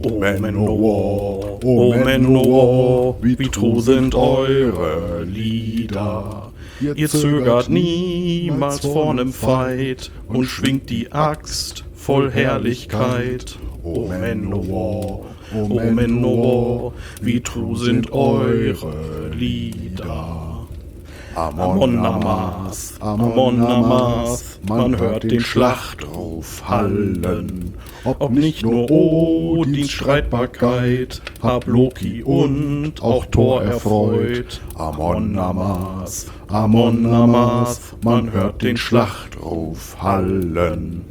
O Manowar, O Manowar, wie true sind eure Lieder. Ihr zögert niemals vor nem Fight und schwingt die Axt voll Herrlichkeit. O Manowar, O Manowar, wie true sind eure Lieder. Amon Amas, Amon Amas, man hört den Schlachtruf hallen. Ob nicht nur Odins Streitbarkeit, hab Loki und auch Thor erfreut. Amon Amas, Amon Amas, man hört den Schlachtruf hallen.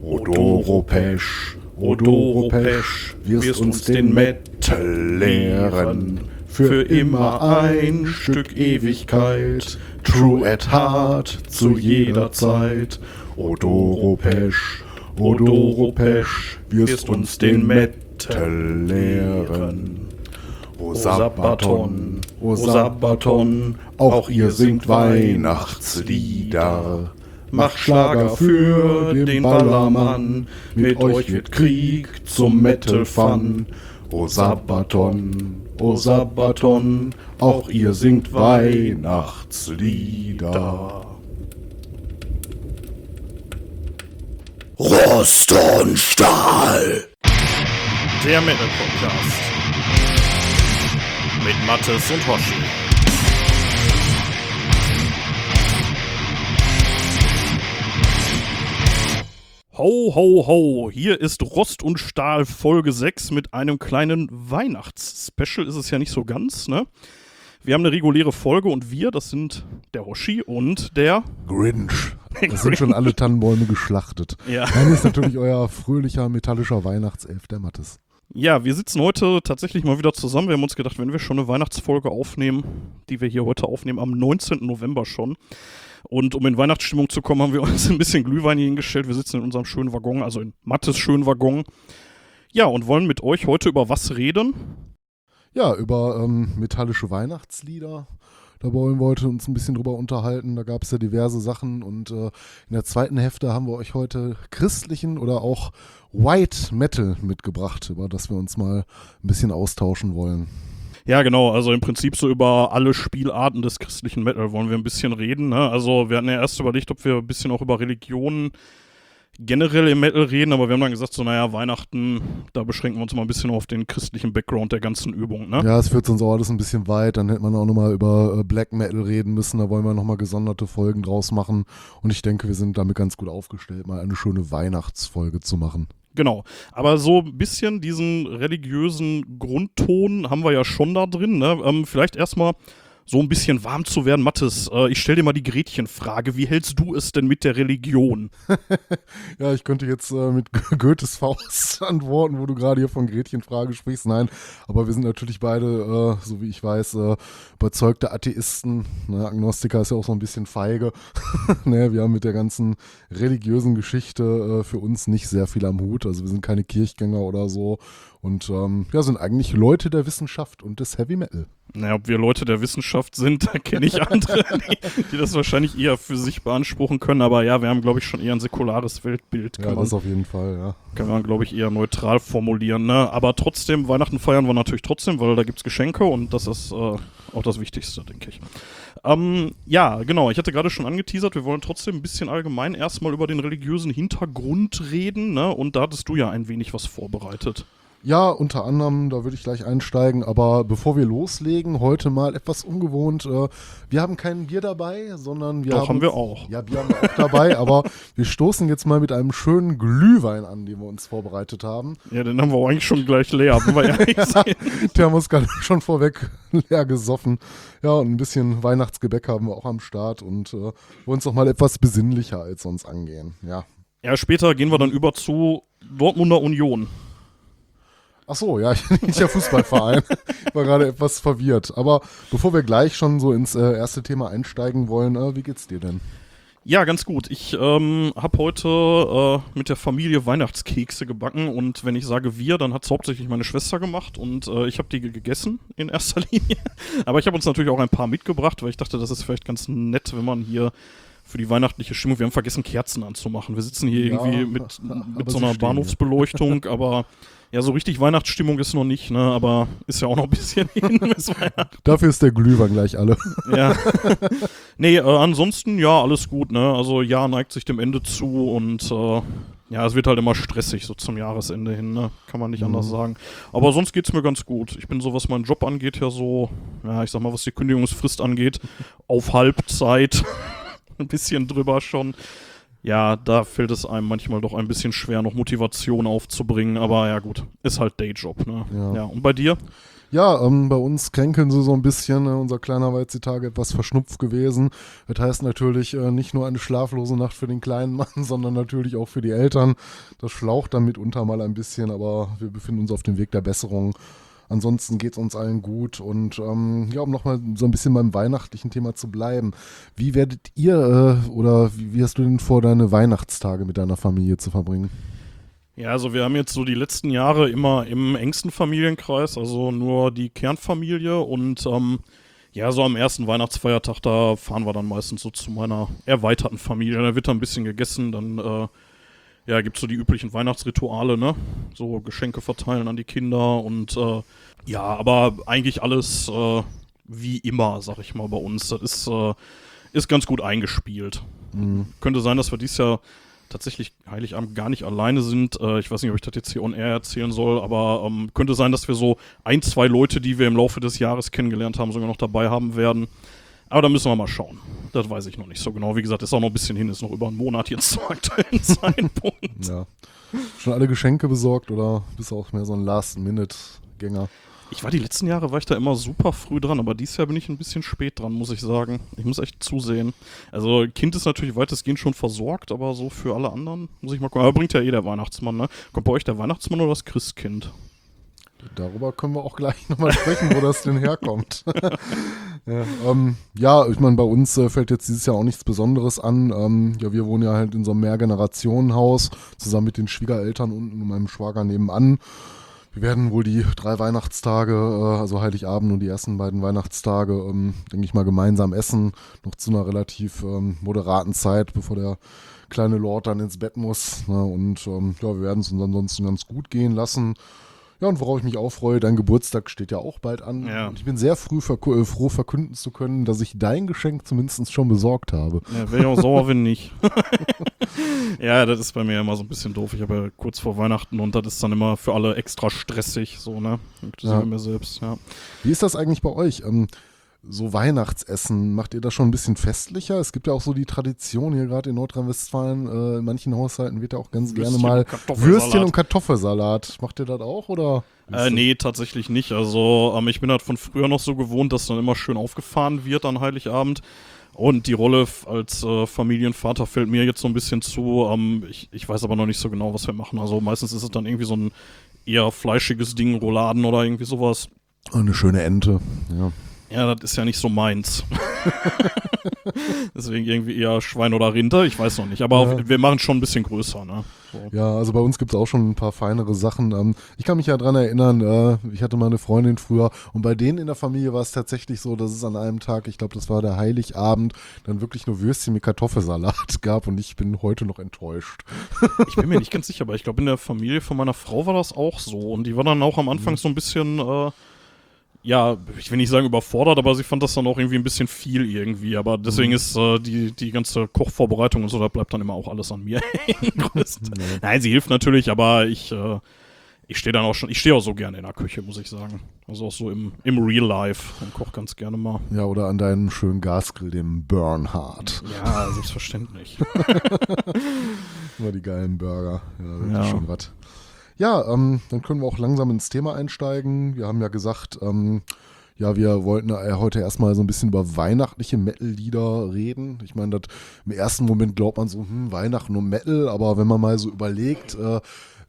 Odoropesch, Odoropesch, wirst uns den Metal lehren für immer ein Stück Ewigkeit, true at heart zu jeder Zeit. Odoropesch, Odoropesch, wirst uns den Metal lehren. O Sabbaton, O Sabbaton, auch ihr singt Weihnachtslieder. Macht Schlager für den Ballermann, mit euch wird Krieg zum Metal Fun. O Sabbaton, O Sabbaton, auch ihr singt Weihnachtslieder. Rost und Stahl. Der Metal Podcast. Mit Mattes und Hoshi. Ho, ho, ho, hier ist Rost und Stahl Folge 6 mit einem kleinen Weihnachts-Special. Ist es ja nicht so ganz, ne? Wir haben eine reguläre Folge und wir, das sind der Hoshi und der Grinch. Es sind schon alle Tannenbäume geschlachtet. Ja. Dann ist natürlich euer fröhlicher metallischer Weihnachtself, der Mattes. Ja, wir sitzen heute tatsächlich mal wieder zusammen. Wir haben uns gedacht, wenn wir schon eine Weihnachtsfolge aufnehmen, die wir hier heute aufnehmen, am 19. November schon. Und um in Weihnachtsstimmung zu kommen, haben wir uns ein bisschen Glühwein hier hingestellt. Wir sitzen in unserem schönen Waggon, also in Mattes schönen Waggon. Ja, und wollen mit euch heute über was reden? Ja, über ähm, metallische Weihnachtslieder. Da wollen wir heute uns ein bisschen drüber unterhalten. Da gab es ja diverse Sachen und äh, in der zweiten Hälfte haben wir euch heute christlichen oder auch White Metal mitgebracht, über das wir uns mal ein bisschen austauschen wollen. Ja, genau. Also im Prinzip so über alle Spielarten des christlichen Metal wollen wir ein bisschen reden. Ne? Also wir hatten ja erst überlegt, ob wir ein bisschen auch über Religionen generell im Metal reden, aber wir haben dann gesagt, so naja, Weihnachten, da beschränken wir uns mal ein bisschen auf den christlichen Background der ganzen Übung. Ne? Ja, es führt uns auch alles ein bisschen weit. Dann hätte man auch nochmal über äh, Black Metal reden müssen. Da wollen wir nochmal gesonderte Folgen draus machen. Und ich denke, wir sind damit ganz gut aufgestellt, mal eine schöne Weihnachtsfolge zu machen. Genau. Aber so ein bisschen diesen religiösen Grundton haben wir ja schon da drin. Ne? Ähm, vielleicht erstmal so ein bisschen warm zu werden. Mathis, äh, ich stelle dir mal die Gretchenfrage. Wie hältst du es denn mit der Religion? ja, ich könnte jetzt äh, mit Goethes Faust antworten, wo du gerade hier von Gretchenfrage sprichst. Nein, aber wir sind natürlich beide, äh, so wie ich weiß, äh, überzeugte Atheisten. Ne? Agnostiker ist ja auch so ein bisschen feige. ne? Wir haben mit der ganzen religiösen Geschichte äh, für uns nicht sehr viel am Hut. Also wir sind keine Kirchgänger oder so. Und ähm, ja, sind eigentlich Leute der Wissenschaft und des Heavy Metal. Naja, ob wir Leute der Wissenschaft sind, da kenne ich andere, die, die, das wahrscheinlich eher für sich beanspruchen können. Aber ja, wir haben, glaube ich, schon eher ein säkulares Weltbild. Kann ja, man, das auf jeden Fall, ja. Kann man, glaube ich, eher neutral formulieren. Ne? Aber trotzdem, Weihnachten feiern wir natürlich trotzdem, weil da gibt es Geschenke und das ist äh, auch das Wichtigste, denke ich. Ähm, ja, genau, ich hatte gerade schon angeteasert, wir wollen trotzdem ein bisschen allgemein erstmal über den religiösen Hintergrund reden. Ne? Und da hattest du ja ein wenig was vorbereitet. Ja, unter anderem, da würde ich gleich einsteigen. Aber bevor wir loslegen, heute mal etwas ungewohnt. Äh, wir haben kein Bier dabei, sondern wir Doch, haben. haben wir auch. Ja, Bier haben wir auch dabei, aber wir stoßen jetzt mal mit einem schönen Glühwein an, den wir uns vorbereitet haben. Ja, den haben wir auch eigentlich schon gleich leer, wenn wir ehrlich sind. Der haben wir uns gerade schon vorweg leer gesoffen. Ja, und ein bisschen Weihnachtsgebäck haben wir auch am Start und äh, wollen uns noch mal etwas besinnlicher als sonst angehen. Ja. Ja, später gehen wir dann über zu Dortmunder Union. Ach so, ja, ich bin ja Fußballverein. ich war gerade etwas verwirrt. Aber bevor wir gleich schon so ins äh, erste Thema einsteigen wollen, äh, wie geht's dir denn? Ja, ganz gut. Ich ähm, habe heute äh, mit der Familie Weihnachtskekse gebacken und wenn ich sage wir, dann hat es hauptsächlich meine Schwester gemacht und äh, ich habe die gegessen in erster Linie. Aber ich habe uns natürlich auch ein paar mitgebracht, weil ich dachte, das ist vielleicht ganz nett, wenn man hier für die weihnachtliche Stimmung. Wir haben vergessen, Kerzen anzumachen. Wir sitzen hier Ja, irgendwie mit, mit so einer. Bahnhofsbeleuchtung, aber ja, so richtig Weihnachtsstimmung ist noch nicht, ne? Aber ist ja auch noch ein bisschen hin bis Weihnachten. Dafür ist der Glühwein gleich alle. Ja. nee, äh, ansonsten, ja, alles gut, ne? Also Jahr neigt sich dem Ende zu und äh, ja, es wird halt immer stressig, so zum Jahresende hin, ne? Kann man nicht Mhm. anders sagen. Aber sonst geht's mir ganz gut. Ich bin so, was meinen Job angeht, ja so, ja, ich sag mal, was die Kündigungsfrist angeht, auf Halbzeit. ein bisschen drüber schon. Ja, da fällt es einem manchmal doch ein bisschen schwer, noch Motivation aufzubringen, aber ja gut, ist halt Dayjob, ne? Ja. ja und bei dir? Ja, ähm, bei uns kränkeln sie so ein bisschen. Ne? Unser kleiner war jetzt die Tage etwas verschnupft gewesen. Das heißt natürlich äh, nicht nur eine schlaflose Nacht für den kleinen Mann, sondern natürlich auch für die Eltern. Das schlaucht dann mitunter mal ein bisschen, aber wir befinden uns auf dem Weg der Besserung. Ansonsten geht es uns allen gut. Und ähm, ja, um nochmal so ein bisschen beim weihnachtlichen Thema zu bleiben. Wie werdet ihr äh, oder wie, wie hast du denn vor, deine Weihnachtstage mit deiner Familie zu verbringen? Ja, also wir haben jetzt so die letzten Jahre immer im engsten Familienkreis, also nur die Kernfamilie und ähm, ja, so am ersten Weihnachtsfeiertag, da fahren wir dann meistens so zu meiner erweiterten Familie. Da wird dann ein bisschen gegessen, dann äh, ja, gibt's so die üblichen Weihnachtsrituale, ne? So Geschenke verteilen an die Kinder und äh, ja, aber eigentlich alles äh, wie immer, sag ich mal, bei uns. Das ist, äh, ist ganz gut eingespielt. Könnte sein, dass wir dieses Jahr tatsächlich Heiligabend gar nicht alleine sind. Äh, ich weiß nicht, ob ich das jetzt hier on air erzählen soll, aber ähm, könnte sein, dass wir so ein, zwei Leute, die wir im Laufe des Jahres kennengelernt haben, sogar noch dabei haben werden. Aber da müssen wir mal schauen. Das weiß ich noch nicht so genau. Wie gesagt, ist auch noch ein bisschen hin, ist noch über einen Monat jetzt zum aktuellen Zeitpunkt. Ja. Schon alle Geschenke besorgt oder bist du auch mehr so ein Last-Minute-Gänger? Ich war die letzten Jahre, war ich da immer super früh dran, aber dieses Jahr bin ich ein bisschen spät dran, muss ich sagen. Ich muss echt zusehen. Also, Kind ist natürlich weitestgehend schon versorgt, aber so für alle anderen muss ich mal gucken. Aber bringt ja eh der Weihnachtsmann, ne? Kommt bei euch der Weihnachtsmann oder das Christkind? Darüber können wir auch gleich nochmal sprechen, wo das denn herkommt. ja, ähm, ja, ich meine, bei uns äh, fällt jetzt dieses Jahr auch nichts Besonderes an. Ähm, ja, wir wohnen ja halt in so einem Mehrgenerationenhaus, zusammen mit den Schwiegereltern unten und meinem Schwager nebenan. Wir werden wohl die drei Weihnachtstage, äh, also Heiligabend und die ersten beiden Weihnachtstage, ähm, denke ich mal, gemeinsam essen. Noch zu einer relativ ähm, moderaten Zeit, bevor der kleine Lord dann ins Bett muss. Ne? Und ähm, ja, wir werden es uns ansonsten ganz gut gehen lassen. Ja, und worauf ich mich auch freue, dein Geburtstag steht ja auch bald an. Ja. Und ich bin sehr früh verku- äh, froh verkünden zu können, dass ich dein Geschenk zumindest schon besorgt habe. Ja, wäre ich auch sauer, wenn nicht. ja, das ist bei mir immer so ein bisschen doof. Ich habe ja kurz vor Weihnachten und das ist dann immer für alle extra stressig, so, ne? Inklusive Ja. mir selbst, ja. Wie ist das eigentlich bei euch? Ähm, so Weihnachtsessen, macht ihr das schon ein bisschen festlicher? Es gibt ja auch so die Tradition hier gerade in Nordrhein-Westfalen, äh, in manchen Haushalten wird ja auch ganz gerne Würstchen mal und. Würstchen und Kartoffelsalat. Macht ihr das auch oder? Äh, nee, tatsächlich nicht. Also, ähm, ich bin halt von früher noch so gewohnt, dass dann immer schön aufgefahren wird an Heiligabend. Und die Rolle als äh, Familienvater fällt mir jetzt so ein bisschen zu. Ähm, ich, ich weiß aber noch nicht so genau, was wir machen. Also meistens ist es dann irgendwie so ein eher fleischiges Ding, Rouladen oder irgendwie sowas. Eine schöne Ente. Ja. Ja, das ist ja nicht so meins. Deswegen irgendwie eher Schwein oder Rinder, ich weiß noch nicht. Aber Ja. auf, wir machen schon ein bisschen größer, ne? So. Ja, also bei uns gibt es auch schon ein paar feinere Sachen. Ähm, ich kann mich ja dran erinnern, äh, ich hatte mal eine Freundin früher und bei denen in der Familie war es tatsächlich so, dass es an einem Tag, ich glaube, das war der Heiligabend, dann wirklich nur Würstchen mit Kartoffelsalat gab und ich bin heute noch enttäuscht. Ich bin mir nicht ganz sicher, aber ich glaube, in der Familie von meiner Frau war das auch so. Und die war dann auch am Anfang so ein bisschen, äh, ja, ich will nicht sagen überfordert, aber sie fand das dann auch irgendwie ein bisschen viel irgendwie. Aber deswegen ist äh, die, die ganze Kochvorbereitung und so, da bleibt dann immer auch alles an mir. Größtenteils. Nein, sie hilft natürlich, aber ich, äh, ich stehe dann auch schon, ich stehe auch so gerne in der Küche, muss ich sagen. Also auch so im, im Real Life und koche ganz gerne mal. Ja, oder an deinem schönen Gasgrill, dem Bernhard. Ja, selbstverständlich. Immer die geilen Burger. Ja, das Ja. ist schon was. Ja, ähm, dann können wir auch langsam ins Thema einsteigen. Wir haben ja gesagt, ähm, ja, wir wollten äh, heute erstmal so ein bisschen über weihnachtliche Metal-Lieder reden. Ich meine, das- im ersten Moment glaubt man so, hm, Weihnachten und Metal, aber wenn man mal so überlegt, äh,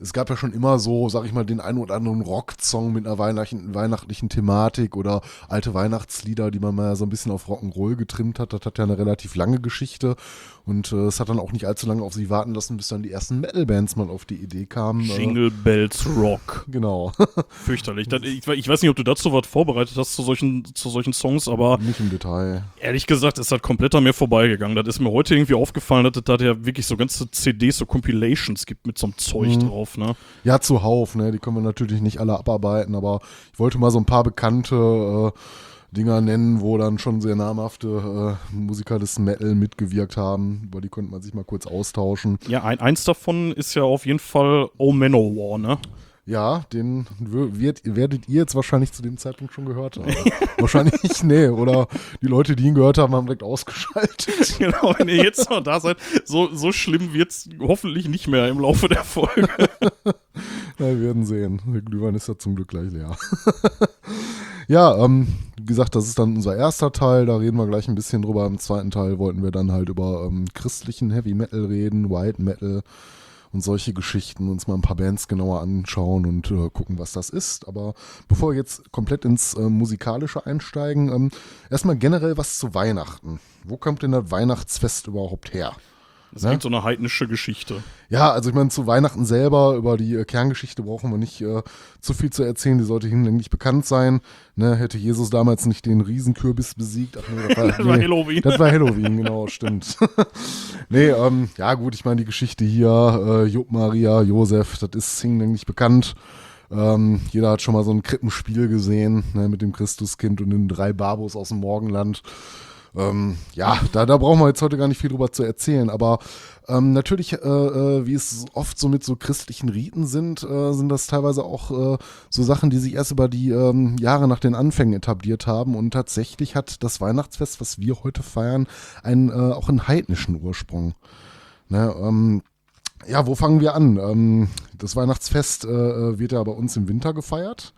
es gab ja schon immer so, sag ich mal, den einen oder anderen Rock-Song mit einer weihnachtlichen, weihnachtlichen Thematik oder alte Weihnachtslieder, die man mal so ein bisschen auf Rock'n'Roll getrimmt hat. Das hat ja eine relativ lange Geschichte. Und äh, es hat dann auch nicht allzu lange auf sie warten lassen, bis dann die ersten Metal-Bands mal auf die Idee kamen. äh, Jingle Bells Rock. Genau. Fürchterlich. Das, ich, ich weiß nicht, ob du dazu was vorbereitet hast zu solchen, zu solchen Songs, aber nicht im Detail. ehrlich gesagt ist das komplett an mir vorbeigegangen. Das ist mir heute irgendwie aufgefallen, dass es da ja wirklich so ganze CDs, so Compilations gibt mit so einem Zeug Mhm. drauf, ne? Ja, zuhauf, ne? Die können wir natürlich nicht alle abarbeiten, aber ich wollte mal so ein paar bekannte äh, Dinger nennen, wo dann schon sehr namhafte äh, Musiker des Metal mitgewirkt haben. Über die könnte man sich mal kurz austauschen. Ja, ein, eins davon ist ja auf jeden Fall Oh Manowar, ne? Ja, den wird, werdet ihr jetzt wahrscheinlich zu dem Zeitpunkt schon gehört haben. wahrscheinlich, nee. Oder die Leute, die ihn gehört haben, haben direkt ausgeschaltet. genau, wenn ihr jetzt noch da seid, so, so schlimm wird's hoffentlich nicht mehr im Laufe der Folge. Ja, wir werden sehen. Der Glühwein ist ja zum Glück gleich leer. Ja, ähm, wie gesagt, das ist dann unser erster Teil. Da reden wir gleich ein bisschen drüber. Im zweiten Teil wollten wir dann halt über ähm, christlichen Heavy Metal reden, White Metal und solche Geschichten. Uns mal ein paar Bands genauer anschauen und äh, gucken, was das ist. Aber bevor wir jetzt komplett ins äh, Musikalische einsteigen, ähm, erstmal generell was zu Weihnachten. Wo kommt denn das Weihnachtsfest überhaupt her? Das Ne? so eine heidnische Geschichte. Ja, also ich meine, zu Weihnachten selber, über die äh, Kerngeschichte brauchen wir nicht äh, zu viel zu erzählen, die sollte hinlänglich bekannt sein. Ne, hätte Jesus damals nicht den Riesenkürbis besiegt. Ach nee, das war, Das war nee, Halloween. Das war Halloween, genau, stimmt. nee, ähm, ja gut, ich meine, die Geschichte hier, äh, Job Maria, Josef, das ist hinlänglich bekannt. Ähm, jeder hat schon mal so ein Krippenspiel gesehen, ne, mit dem Christuskind und den drei Barbos aus dem Morgenland. Ähm, ja, da, da brauchen wir jetzt heute gar nicht viel drüber zu erzählen, aber ähm, natürlich, äh, äh, wie es oft so mit so christlichen Riten sind, äh, sind das teilweise auch äh, so Sachen, die sich erst über die ähm, Jahre nach den Anfängen etabliert haben und tatsächlich hat das Weihnachtsfest, was wir heute feiern, einen, äh, auch einen heidnischen Ursprung. Ne, ähm, ja, wo fangen wir an? Ähm, das Weihnachtsfest äh, wird ja bei uns im Winter gefeiert.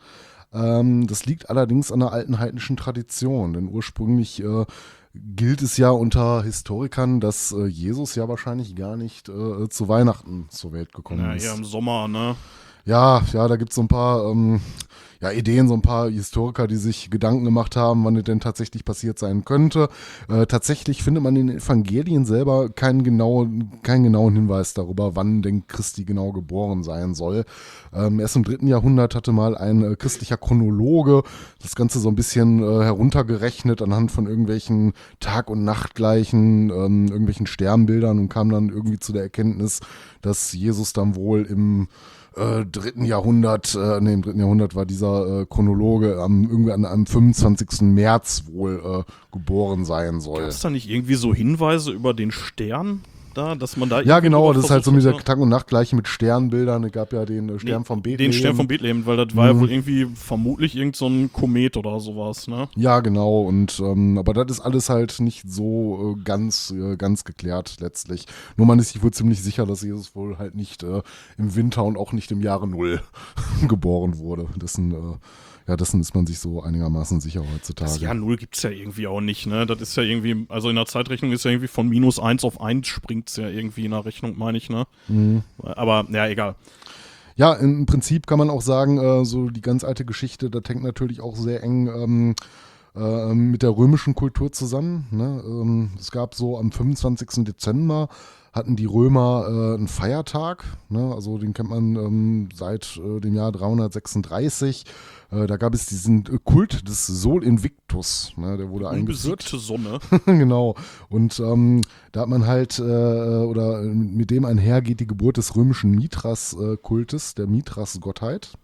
Ähm, das liegt allerdings an einer alten heidnischen Tradition, denn ursprünglich äh, gilt es ja unter Historikern, dass äh, Jesus ja wahrscheinlich gar nicht äh, zu Weihnachten zur Welt gekommen Ja, ist. hier im Sommer, ne? Ja, ja, da gibt's so ein paar ähm, ja, Ideen, so ein paar Historiker, die sich Gedanken gemacht haben, wann es denn tatsächlich passiert sein könnte. Äh, tatsächlich findet man in den Evangelien selber keinen genauen, keinen genauen Hinweis darüber, wann denn Christi genau geboren sein soll. Ähm, erst im dritten Jahrhundert hatte mal ein äh, christlicher Chronologe das Ganze so ein bisschen äh, heruntergerechnet anhand von irgendwelchen Tag- und Nachtgleichen, ähm, irgendwelchen Sternbildern und kam dann irgendwie zu der Erkenntnis, dass Jesus dann wohl im äh, dritten Jahrhundert, äh, nee, im dritten Jahrhundert war dieser äh, Chronologe am, irgendwie an einem 25. März wohl äh, geboren sein soll. Gab es da nicht irgendwie so Hinweise über den Stern da, dass man da Ja, genau, das ist halt so dieser hat, Tag- und Nachtgleiche mit Sternbildern. Es gab ja den äh, Stern Nee, von Bethlehem. Den Stern von Bethlehem, weil das war ja Mhm. wohl irgendwie vermutlich irgend so ein Komet oder sowas, ne? Ja, genau. Und ähm, aber das ist alles halt nicht so äh, ganz äh, ganz geklärt letztlich. Nur man ist sich wohl ziemlich sicher, dass Jesus wohl halt nicht äh, im Winter und auch nicht im Jahre Null geboren wurde. Dessen äh, ja, dessen ist man sich so einigermaßen sicher heutzutage. Das Jahr Null gibt's ja irgendwie auch nicht, ne? Das ist ja irgendwie, also in der Zeitrechnung ist ja irgendwie von minus eins auf eins springt's ja irgendwie in der Rechnung, meine ich, ne? Mhm. Aber, ja, egal. Ja, im Prinzip kann man auch sagen, äh, so die ganz alte Geschichte, das hängt natürlich auch sehr eng ähm, äh, mit der römischen Kultur zusammen. Ne? Ähm, es gab so am 25. Dezember hatten die Römer äh, einen Feiertag, ne? also den kennt man ähm, seit äh, dem Jahr 336. Äh, da gab es diesen äh, Kult des Sol Invictus, ne? der wurde eingeführt. Sonne. genau. Und ähm, da hat man halt, äh, oder mit dem einhergeht die Geburt des römischen Mithras-Kultes, der Mithras-Gottheit.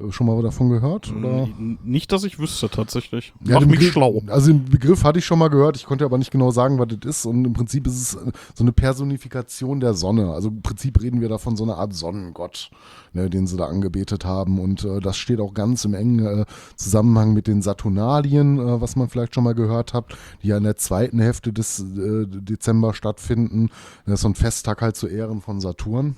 Äh, Schon mal davon gehört? Oder? Nicht, dass ich wüsste, tatsächlich. Ja, Mach mich Begriff- schlau. Also den Begriff hatte ich schon mal gehört, ich konnte aber nicht genau sagen, was das ist. Und im Prinzip ist es äh, so eine Personifikation der Sonne. Also im Prinzip reden wir da von so einer Art Sonnengott, ne, den sie da angebetet haben. Und äh, das steht auch ganz im engen äh, Zusammenhang mit den Saturnalien, äh, was man vielleicht schon mal gehört hat, die ja in der zweiten Hälfte des äh, Dezember stattfinden. Das ist so ein Festtag halt zu Ehren von Saturn.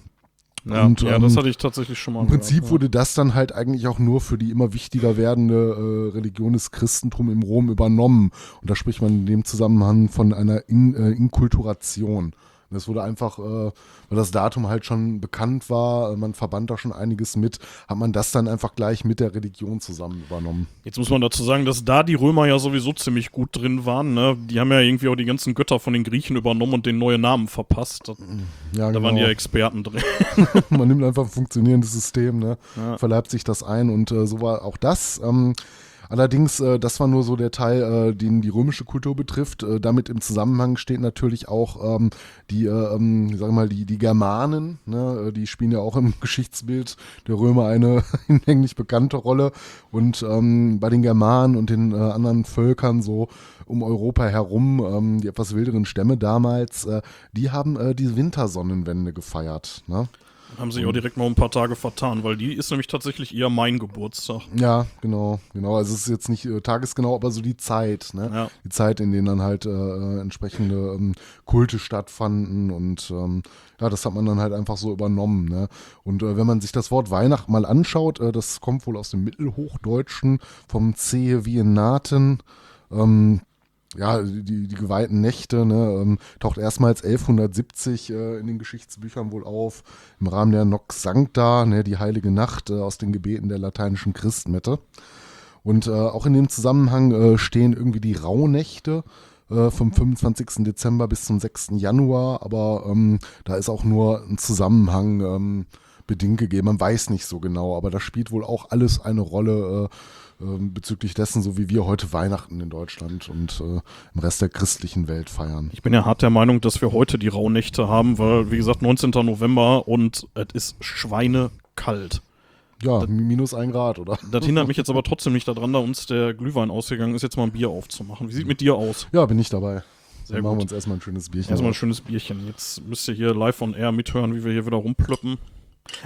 Ja, Und, ja ähm, das hatte ich tatsächlich schon mal Im Prinzip gehört, ja. wurde das dann halt eigentlich auch nur für die immer wichtiger werdende äh, Religion des Christentums im Rom übernommen. Und da spricht man in dem Zusammenhang von einer In, äh, Inkulturation. Und es wurde einfach, äh, weil das Datum halt schon bekannt war, äh, man verband da schon einiges mit, hat man das dann einfach gleich mit der Religion zusammen übernommen. Jetzt muss man dazu sagen, dass da die Römer ja sowieso ziemlich gut drin waren. Ne? Die haben ja irgendwie auch die ganzen Götter von den Griechen übernommen und den neue Namen verpasst. Das, Ja, da waren die ja Experten drin. man nimmt einfach ein funktionierendes System, ne? Ja. verleibt sich das ein und äh, so war auch das. Ähm, allerdings, äh, das war nur so der Teil, äh, den die römische Kultur betrifft. Äh, damit im Zusammenhang steht natürlich auch ähm, die, äh, ähm, wir mal, die, die Germanen, ne? äh, die spielen ja auch im Geschichtsbild der Römer eine hinlänglich bekannte Rolle. Und ähm, bei den Germanen und den äh, anderen Völkern so um Europa herum, ähm, die etwas wilderen Stämme damals, die haben die Wintersonnenwende gefeiert. Ne? Haben sich auch direkt mal ein paar Tage vertan, weil die ist nämlich tatsächlich eher mein Geburtstag. Ja, genau, genau. Also es ist jetzt nicht äh, tagesgenau, aber so die Zeit, ne? Ja. Die Zeit, in denen dann halt äh, äh, entsprechende ähm, Kulte stattfanden und ähm, ja, das hat man dann halt einfach so übernommen, ne? Und äh, wenn man sich das Wort Weihnacht mal anschaut, äh, das kommt wohl aus dem Mittelhochdeutschen vom Cehe Vienaten. Ähm, ja, die, die geweihten Nächte, ne, ähm, taucht erstmals 1170 äh, in den Geschichtsbüchern wohl auf, im Rahmen der Nox Sancta, ne, die heilige Nacht äh, aus den Gebeten der lateinischen Christmette. Und äh, auch in dem Zusammenhang äh, stehen irgendwie die Rauhnächte äh, vom 25. Dezember bis zum 6. Januar, aber ähm, da ist auch nur ein Zusammenhang ähm, bedingt gegeben. Man weiß nicht so genau, aber da spielt wohl auch alles eine Rolle äh, bezüglich dessen, so wie wir heute Weihnachten in Deutschland und äh, im Rest der christlichen Welt feiern. Ich bin ja hart der Meinung, dass wir heute die Rauhnächte haben, weil, wie gesagt, 19. November und es ist schweinekalt. Ja, mi- minus ein Grad, oder? Das hindert mich jetzt aber trotzdem nicht daran, da uns der Glühwein ausgegangen ist, jetzt mal ein Bier aufzumachen. Wie sieht mit dir aus? Ja, bin ich dabei. Sehr Dann machen wir gut. uns erstmal ein schönes Bierchen. Erstmal ein schönes Bierchen. Jetzt müsst ihr hier live on air mithören, wie wir hier wieder rumplöppen.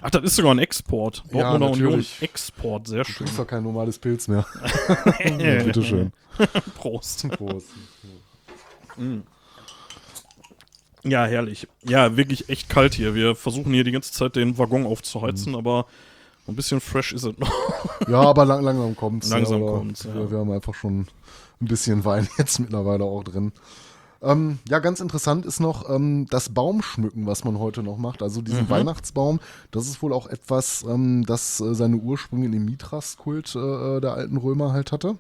Ach, das ist sogar ein Export. Ja, Dortmunder Union natürlich. Export, sehr Du schön. trinkst doch kein normales Pilz mehr. ja, bitteschön. Prost. Prost. Ja, herrlich. Ja, wirklich echt kalt hier. Wir versuchen hier die ganze Zeit den Waggon aufzuheizen, Mhm. aber ein bisschen fresh ist es noch. Ja, aber lang, langsam kommt's. Langsam ja, kommt's, ja. Wir, wir haben einfach schon ein bisschen Wein jetzt mittlerweile auch drin. Ähm, ja, ganz interessant ist noch ähm, das Baumschmücken, was man heute noch macht. Also diesen Weihnachtsbaum, das ist wohl auch etwas, ähm, das äh, seine Ursprünge in dem Mithras-Kult äh, der alten Römer halt hatte.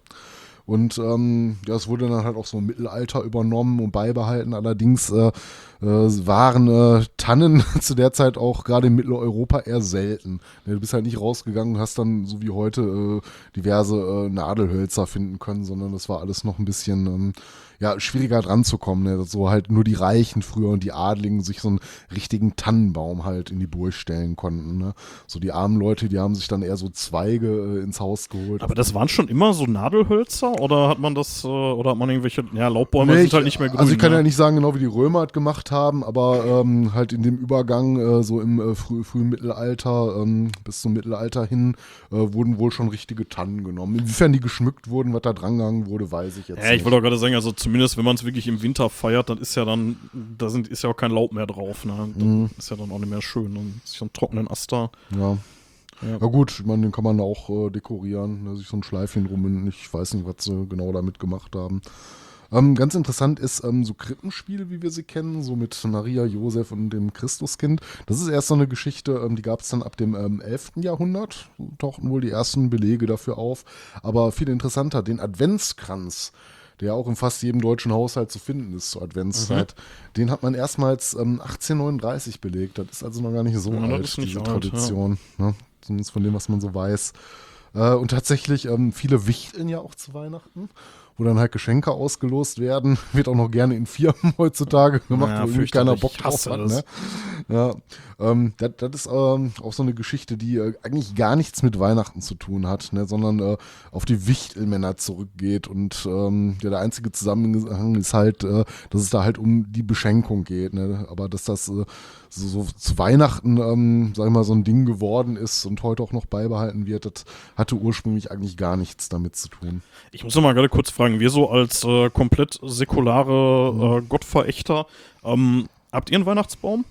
Und ähm, ja, es wurde dann halt auch so im Mittelalter übernommen und beibehalten. Allerdings äh, äh, waren äh, Tannen zu der Zeit auch gerade in Mitteleuropa eher selten. Ne, Du bist halt nicht rausgegangen und hast dann so wie heute äh, diverse äh, Nadelhölzer finden können, sondern das war alles noch ein bisschen ähm, ja, schwieriger dran zu kommen. Ne? So halt nur die Reichen früher und die Adligen sich so einen richtigen Tannenbaum halt in die Burg stellen konnten. Ne? So die armen Leute, die haben sich dann eher so Zweige äh, ins Haus geholt. Aber das waren schon immer so Nadelhölzer oder hat man das, äh, oder hat man irgendwelche, ja, Laubbäume Nee, sind halt nicht mehr grün. Also ich kann ne? ja nicht sagen, genau wie die Römer halt gemacht haben, aber ähm, halt in dem Übergang äh, so im äh, frü frühen Mittelalter ähm, bis zum Mittelalter hin äh, wurden wohl schon richtige Tannen genommen. Inwiefern die geschmückt wurden, was da drangegangen wurde, weiß ich jetzt Ja, ich nicht. wollte auch gerade sagen, also zumindest wenn man es wirklich im Winter feiert, dann ist ja dann, da sind, ist ja auch kein Laub mehr drauf, ne? Dann Mhm. ist ja dann auch nicht mehr schön. Dann ist ja ein trockenen Ast da. ja. Ja. Ja gut, ich meine, den kann man auch äh, dekorieren, ne, sich so ein Schleifchen rum, ich weiß nicht, was sie genau damit gemacht haben. Ähm, ganz interessant ist ähm, so Krippenspiele, wie wir sie kennen, so mit Maria, Josef und dem Christuskind. Das ist erst so eine Geschichte, ähm, die gab es dann ab dem ähm, 11. Jahrhundert, tauchten wohl die ersten Belege dafür auf. Aber viel interessanter, den Adventskranz, der auch in fast jedem deutschen Haushalt zu finden ist zur Adventszeit, den hat man erstmals ähm, 1839 belegt. Das ist also noch gar nicht so Ja, alt, nicht diese alt, ja. Tradition. Ne? Zumindest von dem, was man so weiß. Äh, und tatsächlich, ähm, viele wichteln ja auch zu Weihnachten, wo dann halt Geschenke ausgelost werden. Wird auch noch gerne in Firmen heutzutage gemacht, Ja, wo keiner. Bock drauf hat. das. Ne? Ja, ähm, das, das ist ähm, auch so eine Geschichte, die äh, eigentlich gar nichts mit Weihnachten zu tun hat, ne? sondern äh, auf die Wichtelmänner zurückgeht. Und ähm, ja, der einzige Zusammenhang ist halt, äh, dass es da halt um die Beschenkung geht. Ne? Aber dass das äh, so, so zu Weihnachten, ähm, sag ich mal, so ein Ding geworden ist und heute auch noch beibehalten wird, das hatte ursprünglich eigentlich gar nichts damit zu tun. Ich muss mal gerade kurz fragen, wir so als äh, komplett säkulare äh, Gottverächter, ähm, habt ihr einen Weihnachtsbaum?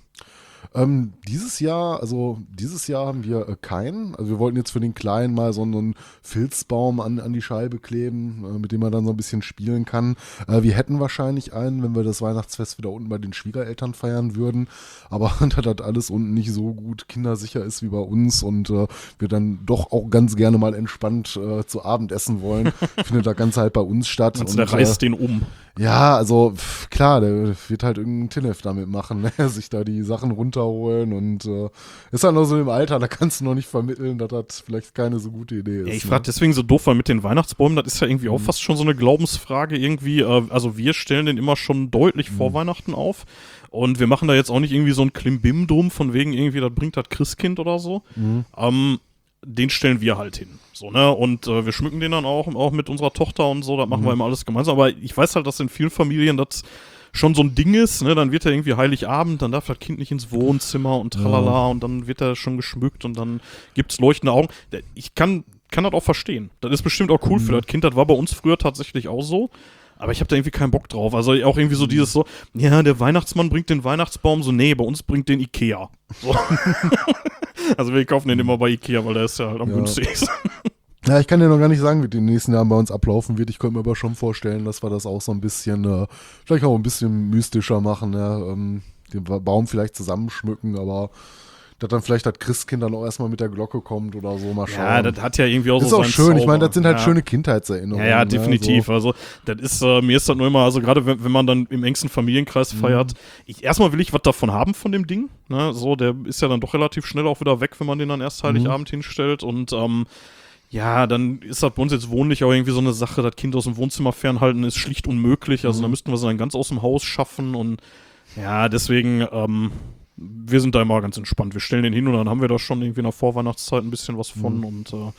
Ähm, dieses Jahr, also dieses Jahr haben wir äh, keinen. Also wir wollten jetzt für den Kleinen mal so einen Filzbaum an, an die Scheibe kleben, äh, mit dem man dann so ein bisschen spielen kann. Äh, wir hätten wahrscheinlich einen, wenn wir das Weihnachtsfest wieder unten bei den Schwiegereltern feiern würden. Aber da das alles unten nicht so gut kindersicher ist wie bei uns und äh, wir dann doch auch ganz gerne mal entspannt äh, zu Abend essen wollen, findet das Ganze halt bei uns statt. Also der reißt den um. Ja, also pf, klar, der wird halt irgendeinen Tinnef damit machen, ne? sich da die Sachen runterholen und äh, ist halt noch so im Alter, da kannst du noch nicht vermitteln, dass das vielleicht keine so gute Idee ist. Ja, ich ne? frage deswegen so doof, weil mit den Weihnachtsbäumen, das ist ja irgendwie auch Mhm. fast schon so eine Glaubensfrage irgendwie. Äh, also wir stellen den immer schon deutlich Mhm. vor Weihnachten auf. Und wir machen da jetzt auch nicht irgendwie so ein Klimbim drum, von wegen irgendwie, das bringt das Christkind oder so. Mhm. Ähm, den stellen wir halt hin. So, ne? Und äh, wir schmücken den dann auch, auch mit unserer Tochter und so, da machen Mhm. wir immer alles gemeinsam. Aber ich weiß halt, dass in vielen Familien das schon so ein Ding ist, ne? Dann wird er irgendwie Heiligabend, dann darf das Kind nicht ins Wohnzimmer und tralala und dann wird er schon geschmückt und dann gibt's leuchtende Augen. Ich kann, kann das auch verstehen. Das ist bestimmt auch cool Mhm. für das Kind. Das war bei uns früher tatsächlich auch so. Aber ich habe da irgendwie keinen Bock drauf. Also auch irgendwie Mhm. so dieses so, ja, der Weihnachtsmann bringt den Weihnachtsbaum. So, nee, bei uns bringt den Ikea. So. also wir kaufen den immer bei Ikea, weil der ist ja halt am Ja. günstigsten. Ja, ich kann dir noch gar nicht sagen, wie die nächsten Jahren bei uns ablaufen wird. Ich könnte mir aber schon vorstellen, dass wir das auch so ein bisschen, äh, vielleicht auch ein bisschen mystischer machen, ja? ähm, den Baum vielleicht zusammenschmücken, aber dass dann vielleicht das Christkind dann auch erstmal mit der Glocke kommt oder so, mal schauen. Ja, das hat ja irgendwie auch ist so auch seinen schön. Ich meine, Zauber. das sind halt ja. schöne Kindheitserinnerungen. Ja, ja, ne, definitiv. So. Also, das ist, äh, mir ist das nur immer, also gerade wenn, wenn man dann im engsten Familienkreis Mhm. feiert, ich, erstmal will ich was davon haben von dem Ding. Ne? So, der ist ja dann doch relativ schnell auch wieder weg, wenn man den dann erst Mhm. Heiligabend hinstellt. Und ähm, ja, dann ist das bei uns jetzt wohnlich auch irgendwie so eine Sache, das Kind aus dem Wohnzimmer fernhalten ist schlicht unmöglich. Also Mhm. da müssten wir es dann ganz aus dem Haus schaffen und ja, deswegen, ähm, wir sind da immer ganz entspannt. Wir stellen den hin und dann haben wir da schon irgendwie in der Vorweihnachtszeit ein bisschen was von Mhm. und äh,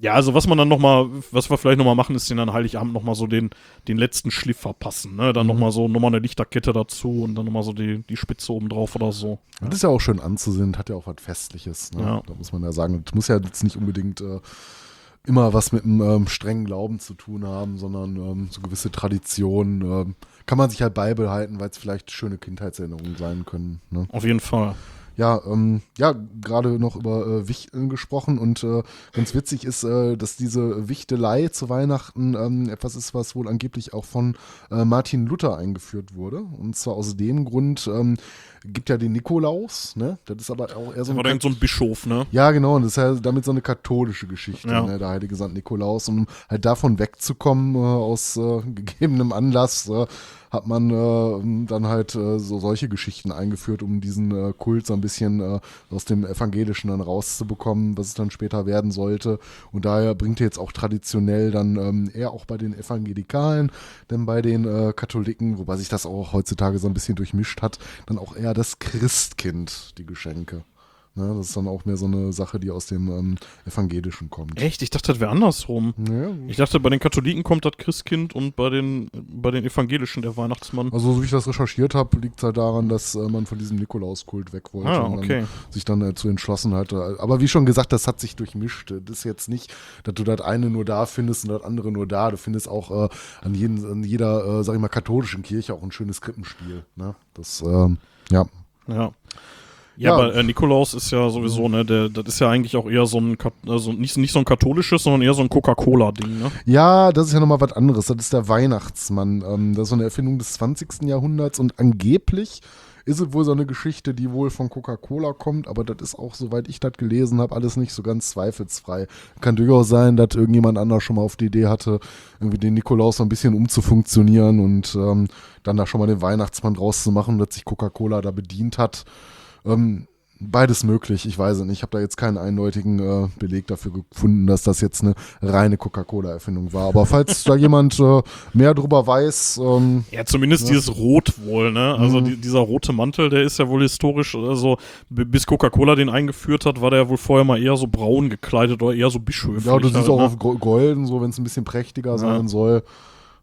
ja, also was man dann nochmal, was wir vielleicht nochmal machen, ist den dann Heiligabend nochmal so den, den letzten Schliff verpassen, ne? Dann Mhm. nochmal so, nochmal eine Lichterkette dazu und dann nochmal so die, die Spitze oben drauf oder so. Das ist ja auch schön anzusehen, hat ja auch was Festliches. Ne? Ja. Da muss man ja sagen, das muss ja jetzt nicht unbedingt äh, immer was mit einem ähm, strengen Glauben zu tun haben, sondern ähm, so gewisse Traditionen ähm, kann man sich halt beibehalten, weil es vielleicht schöne Kindheitserinnerungen sein können. Ne? Auf jeden Fall. Ja, ähm, ja, gerade noch über äh, Wichteln gesprochen und äh, ganz witzig ist, äh, dass diese Wichtelei zu Weihnachten ähm, etwas ist, was wohl angeblich auch von äh, Martin Luther eingeführt wurde. Und zwar aus dem Grund, ähm, gibt ja den Nikolaus, ne? Das ist aber auch eher so ein so ein Bischof, ne? ja, genau, und das ist ja damit so eine katholische Geschichte, Ja. ne, der heilige Sankt Nikolaus. Und um halt davon wegzukommen, äh, aus äh, gegebenem Anlass, äh, hat man äh, dann halt äh, so solche Geschichten eingeführt, um diesen äh, Kult so ein bisschen äh, aus dem Evangelischen dann rauszubekommen, was es dann später werden sollte. Und daher bringt er jetzt auch traditionell dann ähm, eher auch bei den Evangelikalen, denn bei den äh, Katholiken, wobei sich das auch heutzutage so ein bisschen durchmischt hat, dann auch eher das Christkind, die Geschenke. Ne, das ist dann auch mehr so eine Sache, die aus dem ähm, Evangelischen kommt. Echt? Ich dachte, das wäre andersrum. Ja, Ich dachte, bei den Katholiken kommt das Christkind und bei den, bei den Evangelischen der Weihnachtsmann. also so wie ich das recherchiert habe, liegt es halt daran, dass äh, man von diesem Nikolauskult weg wollte Ah, und okay. dann sich dann dazu entschlossen hatte. Aber wie schon gesagt, das hat sich durchmischt. Das ist jetzt nicht, dass du das eine nur da findest und das andere nur da. Du findest auch äh, an, jeden, an jeder, äh, sag ich mal, katholischen Kirche auch ein schönes Krippenspiel. Ne? Das, ähm, ja. Ja. Ja. Ja, aber äh, Nikolaus ist ja sowieso, ne, der, das ist ja eigentlich auch eher so ein, also nicht, nicht so ein katholisches, sondern eher so ein Coca-Cola-Ding, ne? Ja, das ist ja nochmal was anderes. Das ist der Weihnachtsmann. Ähm, das ist so eine Erfindung des 20. Jahrhunderts und angeblich ist es wohl so eine Geschichte, die wohl von Coca-Cola kommt, aber das ist auch, soweit ich das gelesen habe, alles nicht so ganz zweifelsfrei. Kann durchaus sein, dass irgendjemand anders schon mal auf die Idee hatte, irgendwie den Nikolaus so ein bisschen umzufunktionieren und ähm, dann da schon mal den Weihnachtsmann draus zu machen, dass sich Coca-Cola da bedient hat. Ähm, beides möglich, ich weiß es nicht. Ich habe da jetzt keinen eindeutigen äh, Beleg dafür gefunden, dass das jetzt eine reine Coca-Cola-Erfindung war. Aber falls da jemand äh, mehr drüber weiß, ähm, Ja, zumindest dieses Rot wohl, ne? Also Mhm. die, dieser rote Mantel, der ist ja wohl historisch, also bis Coca-Cola den eingeführt hat, war der ja wohl vorher mal eher so braun gekleidet oder eher so bischöflich. ja, du siehst halt, auch ne? auf Go- Golden, so wenn es ein bisschen prächtiger sein soll.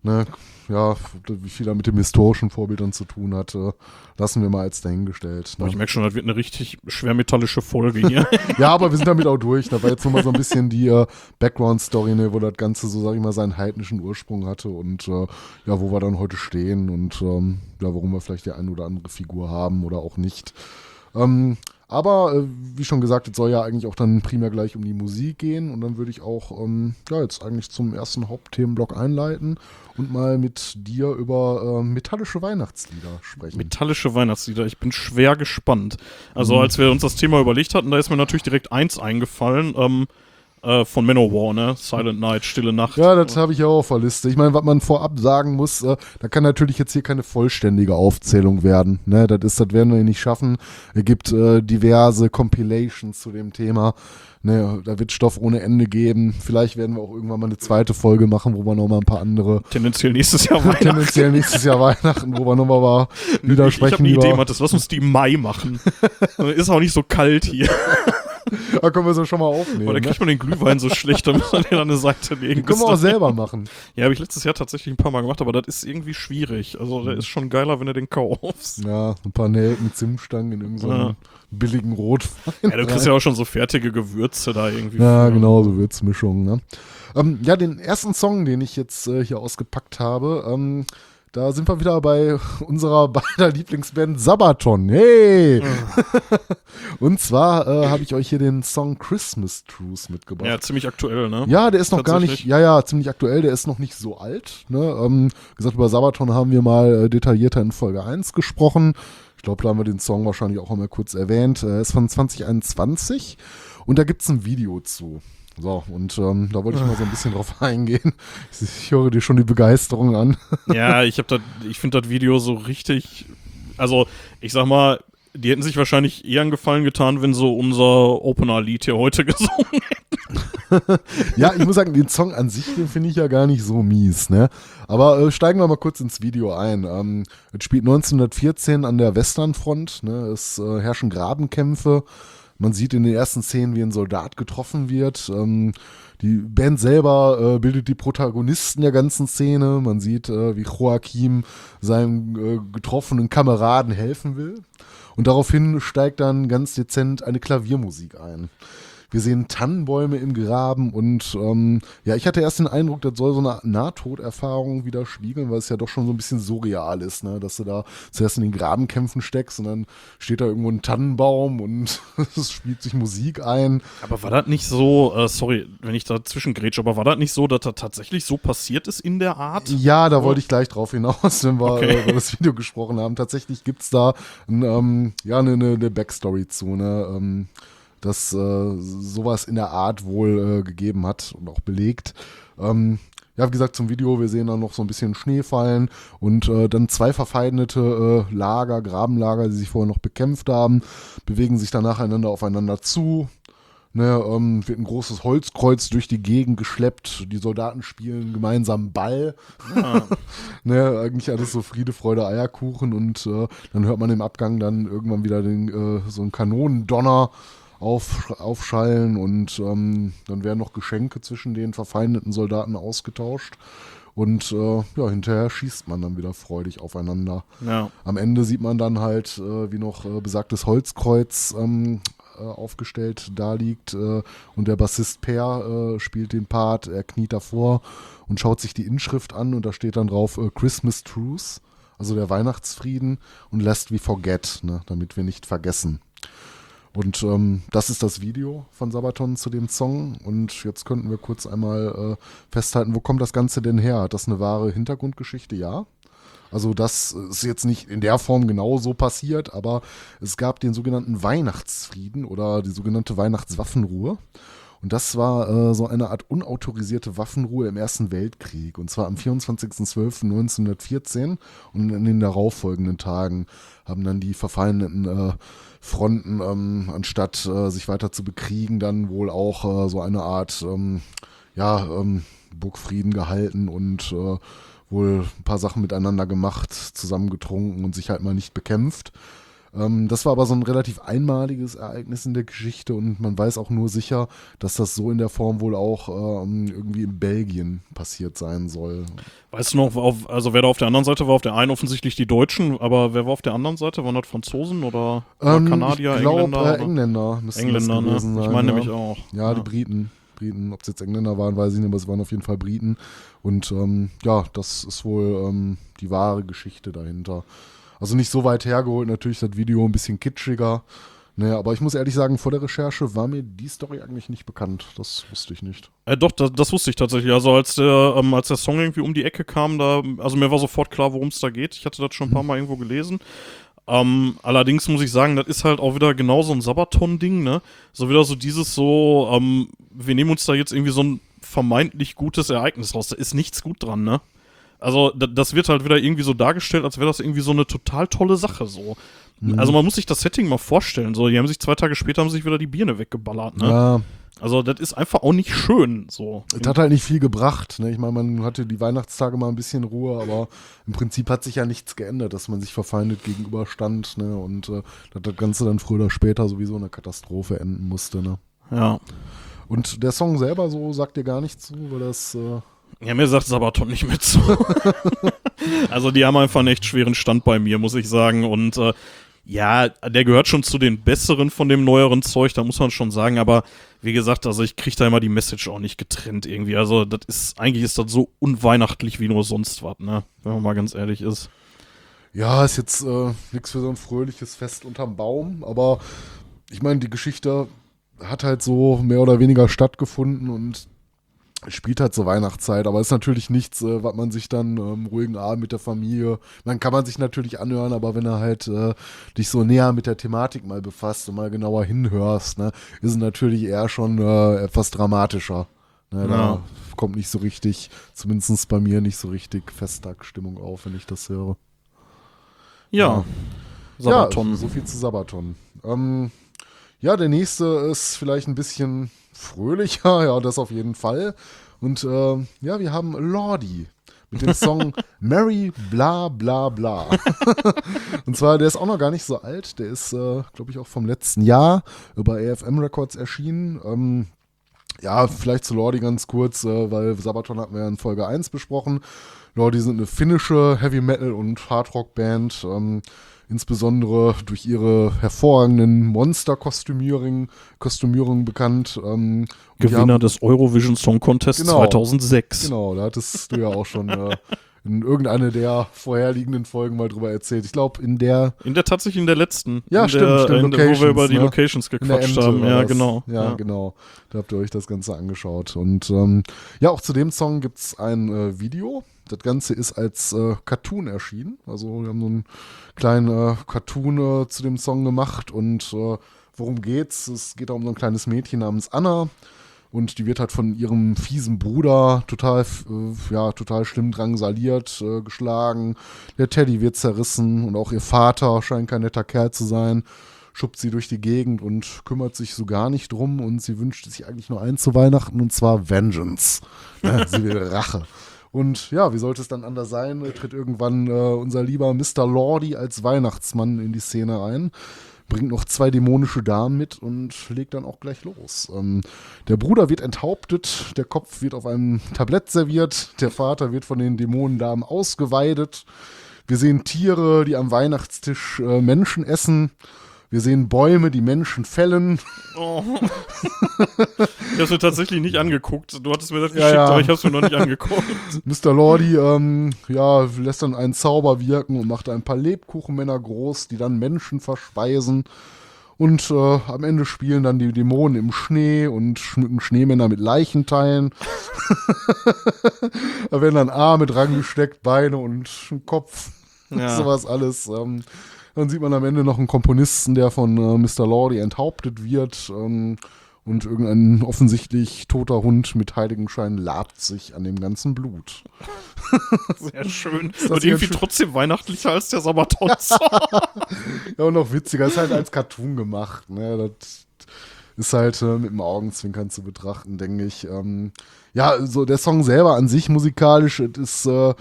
Ne? Ja, wie viel da mit dem historischen Vorbild dann zu tun hat, äh, lassen wir mal als dahingestellt. Ne? ich merke schon, das wird eine richtig schwermetallische Folge hier. Ja, aber wir sind damit auch durch. Da war jetzt nochmal so ein bisschen die äh, Background-Story, ne, wo das Ganze so, sag ich mal, seinen heidnischen Ursprung hatte und äh, ja, wo wir dann heute stehen und ähm, ja, warum wir vielleicht die eine oder andere Figur haben oder auch nicht. Ähm, aber äh, wie schon gesagt, es soll ja eigentlich auch dann primär gleich um die Musik gehen und dann würde ich auch ähm, ja, jetzt eigentlich zum ersten Hauptthemenblock einleiten und mal mit dir über äh, metallische Weihnachtslieder sprechen. Metallische Weihnachtslieder, ich bin schwer gespannt. Also, als wir uns das Thema überlegt hatten, da ist mir natürlich direkt eins eingefallen. Ähm, äh, von Manowar, ne? Silent Night, Stille Nacht. Ja, das habe ich ja auch auf der Liste. Ich meine, was man vorab sagen muss, äh, da kann natürlich jetzt hier keine vollständige Aufzählung werden. Ne? Das ist, das werden wir nicht schaffen. Es gibt äh, diverse Compilations zu dem Thema. Ne, da wird Stoff ohne Ende geben. Vielleicht werden wir auch irgendwann mal eine zweite Folge machen, wo wir noch mal ein paar andere. Tendenziell nächstes Jahr Weihnachten. Tendenziell nächstes Jahr Weihnachten, wo wir noch mal wieder ich, sprechen. Ich habe eine Idee, Mathis, lass uns die im Mai machen. ist auch nicht so kalt hier. Da können wir so schon mal aufnehmen. Da Ne? kriegt man den Glühwein so schlecht, da muss man den an eine Seite legen. Die können wir auch selber machen. Ja, habe ich letztes Jahr tatsächlich ein paar Mal gemacht, aber das ist irgendwie schwierig. Also, der ist schon geiler, wenn du den kaufst. Ja, ein paar Nelken, Zimtstangen in irgendeinem Ja. billigen Rotwein. Ja, du kriegst ja auch schon so fertige Gewürze da irgendwie. Ja, für. genau, so Würzmischung. Ne? Ähm, ja, den ersten Song, den ich jetzt äh, hier ausgepackt habe, ähm, da sind wir wieder bei unserer beider Lieblingsband Sabaton. Hey! Und zwar äh, habe ich euch hier den Song Christmas Truce mitgebracht. Ja, ziemlich aktuell, ne? Ja, der ist noch gar nicht, ja, ja, ziemlich aktuell, der ist noch nicht so alt. Ne? Ähm, gesagt, über Sabaton haben wir mal äh, detaillierter in Folge 1 gesprochen. Ich glaube, da haben wir den Song wahrscheinlich auch einmal kurz erwähnt. Er ist von 2021 und da gibt es ein Video zu. So, und ähm, da wollte ich mal so ein bisschen drauf eingehen. Ich höre dir schon die Begeisterung an. Ja, ich habe das, ich finde das Video so richtig, also ich sag mal, die hätten sich wahrscheinlich eher einen Gefallen getan, wenn so unser Opener-Lied hier heute gesungen Ja, ich muss sagen, den Song an sich, den finde ich ja gar nicht so mies, ne? Aber äh, steigen wir mal kurz ins Video ein. Ähm, es spielt 1914 an der Westernfront, ne? Es äh, herrschen Grabenkämpfe. Man sieht in den ersten Szenen, wie ein Soldat getroffen wird. Ähm, die Band selber äh, bildet die Protagonisten der ganzen Szene. Man sieht, äh, wie Joachim seinem äh, getroffenen Kameraden helfen will. Und daraufhin steigt dann ganz dezent eine Klaviermusik ein. Wir sehen Tannenbäume im Graben und ähm, ja, ich hatte erst den Eindruck, das soll so eine Nahtoderfahrung widerspiegeln, weil es ja doch schon so ein bisschen surreal ist, ne? dass du da zuerst in den Grabenkämpfen steckst und dann steht da irgendwo ein Tannenbaum und es spielt sich Musik ein. Aber war das nicht so, äh, sorry, wenn ich da zwischengrätsche, aber war das nicht so, dass das tatsächlich so passiert ist in der Art? Ja, da wollte ich gleich drauf hinaus, wenn wir Okay. über das Video gesprochen haben. Tatsächlich gibt's da ein, ähm, ja, eine, eine, eine Backstory zu, ne? ähm, dass äh, sowas in der Art wohl äh, gegeben hat und auch belegt. Ähm, ja, wie gesagt, zum Video, wir sehen da noch so ein bisschen Schnee fallen und äh, dann zwei verfeindete äh, Lager, Grabenlager, die sich vorher noch bekämpft haben, bewegen sich dann nacheinander aufeinander zu. Ne, ähm, wird ein großes Holzkreuz durch die Gegend geschleppt. Die Soldaten spielen gemeinsam Ball. ne, eigentlich alles so Friede, Freude, Eierkuchen. Und äh, dann hört man im Abgang dann irgendwann wieder den, äh, so einen Kanonendonner auf, aufschallen. Und ähm, dann werden noch Geschenke zwischen den verfeindeten Soldaten ausgetauscht. Und äh, ja, hinterher schießt man dann wieder freudig aufeinander. Ja. Am Ende sieht man dann halt, äh, wie noch äh, besagtes Holzkreuz ähm, äh, aufgestellt da liegt äh, und der Bassist Per äh, spielt den Part, er kniet davor und schaut sich die Inschrift an und da steht dann drauf Christmas Truce, also der Weihnachtsfrieden und Lest we forget, ne, damit wir nicht vergessen. Und ähm, das ist das Video von Sabaton zu dem Song. Und jetzt könnten wir kurz einmal äh, festhalten, wo kommt das Ganze denn her? Hat das eine wahre Hintergrundgeschichte? Ja. Also das ist jetzt nicht in der Form genau so passiert, aber es gab den sogenannten Weihnachtsfrieden oder die sogenannte Weihnachtswaffenruhe. Und das war äh, so eine Art unautorisierte Waffenruhe im Ersten Weltkrieg. Und zwar am 24.12.1914 und in den darauffolgenden Tagen haben dann die verfeindeten äh, Fronten, ähm, anstatt äh, sich weiter zu bekriegen, dann wohl auch äh, so eine Art, ähm, ja, ähm, Burgfrieden gehalten und äh, wohl ein paar Sachen miteinander gemacht, zusammen getrunken und sich halt mal nicht bekämpft. Ähm, das war aber so ein relativ einmaliges Ereignis in der Geschichte und man weiß auch nur sicher, dass das so in der Form wohl auch ähm, irgendwie in Belgien passiert sein soll. Weißt du noch, auf, also wer da auf der anderen Seite war? Auf der einen offensichtlich die Deutschen, aber wer war auf der anderen Seite? Waren das Franzosen oder, oder Ähm, Kanadier, ich glaub, Engländer? Äh? Engländer Engländer, ne? sein. Ich meine ja. nämlich auch. Ja, die Briten. Briten, ob es jetzt Engländer waren, weiß ich nicht, aber es waren auf jeden Fall Briten. Und ähm, ja, das ist wohl ähm, die wahre Geschichte dahinter. Also nicht so weit hergeholt, natürlich das Video ein bisschen kitschiger. Naja, aber ich muss ehrlich sagen, vor der Recherche war mir die Story eigentlich nicht bekannt. Das wusste ich nicht. Äh, doch, das, das wusste ich tatsächlich. Also als der, ähm, als der Song irgendwie um die Ecke kam, da, also mir war sofort klar, worum es da geht. Ich hatte das schon ein paar Mal irgendwo gelesen. Ähm, allerdings muss ich sagen, das ist halt auch wieder genau so ein Sabaton-Ding, ne? So wieder so dieses so, ähm, wir nehmen uns da jetzt irgendwie so ein vermeintlich gutes Ereignis raus. Da ist nichts gut dran, ne? Also, das wird halt wieder irgendwie so dargestellt, als wäre das irgendwie so eine total tolle Sache, so. Mhm. Also, man muss sich das Setting mal vorstellen, so. Die haben sich zwei Tage später haben sich wieder die Birne weggeballert, ne? Ja. Also, das ist einfach auch nicht schön, so. Es hat halt nicht viel gebracht, ne? Ich meine, man hatte die Weihnachtstage mal ein bisschen Ruhe, aber im Prinzip hat sich ja nichts geändert, dass man sich verfeindet gegenüberstand, ne? Und äh, dass das Ganze dann früher oder später sowieso eine Katastrophe enden musste, ne? Ja. Und der Song selber so sagt dir gar nichts zu, weil das. Äh ja, mir sagt Sabaton nicht mit zu. also die haben einfach einen echt schweren Stand bei mir, muss ich sagen. Und äh, ja, der gehört schon zu den besseren von dem neueren Zeug, da muss man schon sagen. Aber wie gesagt, also ich kriege da immer die Message auch nicht getrennt irgendwie. Also das ist, eigentlich ist das so unweihnachtlich wie nur sonst was, ne? Wenn man mal ganz ehrlich ist. Ja, ist jetzt äh, nichts für so ein fröhliches Fest unterm Baum, aber ich meine, die Geschichte hat halt so mehr oder weniger stattgefunden und spielt halt zur Weihnachtszeit, aber ist natürlich nichts, äh, was man sich dann ähm, ruhigen Abend mit der Familie, man kann man sich natürlich anhören, aber wenn er halt äh, dich so näher mit der Thematik mal befasst und mal genauer hinhörst, ne, ist es natürlich eher schon äh, etwas dramatischer. Ne, ja. Da kommt nicht so richtig, zumindest bei mir nicht so richtig Festtagsstimmung auf, wenn ich das höre. Ja. Sabaton. Ja, so viel zu Sabaton. Ähm, ja, der nächste ist vielleicht ein bisschen fröhlicher, ja, das auf jeden Fall. Und äh, ja, wir haben Lordi mit dem Song Mary Bla Bla Bla. und zwar, der ist auch noch gar nicht so alt. Der ist, äh, glaube ich, auch vom letzten Jahr über AFM Records erschienen. Ähm, ja, vielleicht zu Lordi ganz kurz, äh, weil Sabaton hatten wir ja in Folge 1 besprochen. Lordi sind eine finnische Heavy Metal und Hard Rock Band. Ähm, insbesondere durch ihre hervorragenden Monster-Kostümierungen Kostümierung bekannt. Ähm, Gewinner haben, des Eurovision Song Contest genau, 2006. Genau, da hattest du ja auch schon äh, in irgendeiner der vorherliegenden Folgen mal drüber erzählt. Ich glaube, in der. In der tatsächlich in der letzten. Ja, in stimmt, der, stimmt. Der, wo wir über die ne? Locations gequatscht haben. Ja, genau. Ja, ja, genau. Da habt ihr euch das Ganze angeschaut. Und ähm, ja, auch zu dem Song gibt es ein äh, Video. Das Ganze ist als äh, Cartoon erschienen. Also wir haben so einen kleinen äh, Cartoon äh, zu dem Song gemacht. Und äh, worum geht's? Es geht um so ein kleines Mädchen namens Anna. Und die wird halt von ihrem fiesen Bruder total, äh, ja, total schlimm drangsaliert, äh, geschlagen. Der Teddy wird zerrissen und auch ihr Vater scheint kein netter Kerl zu sein schubbt sie durch die Gegend und kümmert sich so gar nicht drum und sie wünscht sich eigentlich nur eins zu Weihnachten und zwar Vengeance. Sie will Rache. Und ja, wie sollte es dann anders sein? Tritt irgendwann äh, unser lieber Mr. Lordy als Weihnachtsmann in die Szene ein, bringt noch zwei dämonische Damen mit und legt dann auch gleich los. Ähm, der Bruder wird enthauptet, der Kopf wird auf einem Tablett serviert, der Vater wird von den Dämonendamen ausgeweidet. Wir sehen Tiere, die am Weihnachtstisch äh, Menschen essen. Wir sehen Bäume, die Menschen fällen. Oh. ich habe mir tatsächlich nicht angeguckt. Du hattest mir das geschickt, ja. aber ich habe es mir noch nicht angeguckt. Mr. Lordi ähm, ja, lässt dann einen Zauber wirken und macht ein paar Lebkuchenmänner groß, die dann Menschen verspeisen. Und äh, am Ende spielen dann die Dämonen im Schnee und schmücken Schneemänner mit Leichenteilen. da werden dann Arme dran gesteckt, Beine und Kopf. Ja. Sowas alles. Ähm, dann sieht man am Ende noch einen Komponisten, der von äh, Mr. Lordy enthauptet wird. Ähm, und irgendein offensichtlich toter Hund mit Heiligenschein labt sich an dem ganzen Blut. Sehr schön. Und irgendwie schön? trotzdem weihnachtlicher als der sabaton ja, und noch witziger. Ist halt als Cartoon gemacht. Ne? Das ist halt äh, mit dem Augenzwinkern zu betrachten, denke ich. Ähm, ja, so der Song selber an sich musikalisch ist äh,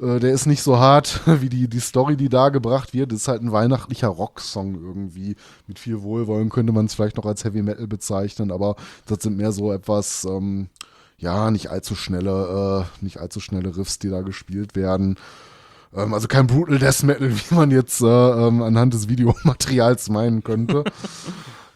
äh, der ist nicht so hart wie die, die Story, die da gebracht wird. Das ist halt ein weihnachtlicher Rocksong irgendwie. Mit viel Wohlwollen könnte man es vielleicht noch als Heavy Metal bezeichnen, aber das sind mehr so etwas, ähm, ja, nicht allzu schnelle, äh, nicht allzu schnelle Riffs, die da gespielt werden. Ähm, also kein Brutal Death Metal, wie man jetzt äh, ähm, anhand des Videomaterials meinen könnte.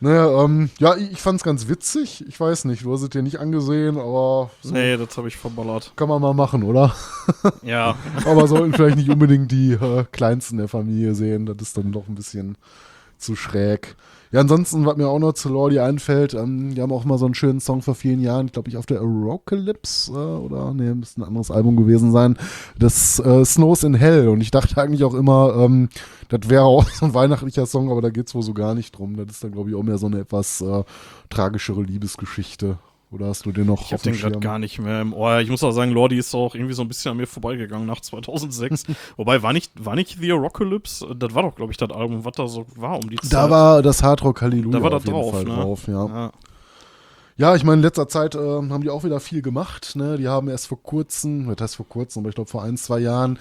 Naja, ähm, ja, ich, fand's ganz witzig. Ich weiß nicht, du hast es dir nicht angesehen, aber so Nee, das habe ich verballert. kann man mal machen, oder? Ja. aber sollten vielleicht nicht unbedingt die äh, Kleinsten der Familie sehen. Das ist dann doch ein bisschen zu schräg. Ja, ansonsten, was mir auch noch zu Lordi einfällt, ähm, die haben auch mal so einen schönen Song vor vielen Jahren, glaube ich, auf der Arocalypse äh, oder, nee, müsste ein anderes Album gewesen sein, das äh, Snows in Hell. Und ich dachte eigentlich auch immer, ähm, das wäre auch so ein weihnachtlicher Song, aber da geht's wohl so gar nicht drum. Das ist dann, glaube ich, auch mehr so eine etwas äh, tragischere Liebesgeschichte. Oder hast du den noch Ich habe den gerade gar nicht mehr im Ohr. Ich muss auch sagen, Lordi ist auch irgendwie so ein bisschen an mir vorbeigegangen nach 2006. Wobei, war nicht, war nicht The Arocalypse? Das war doch, glaube ich, das Album, was da so war um die Zeit. Da war das Hardrock Halleluja Da war da auf jeden drauf, ne? drauf, ja. Ja. Ja, ich meine, in letzter Zeit äh, haben die auch wieder viel gemacht. Ne? Die haben erst vor kurzem, das heißt vor kurzem, aber ich glaube vor ein, zwei Jahren,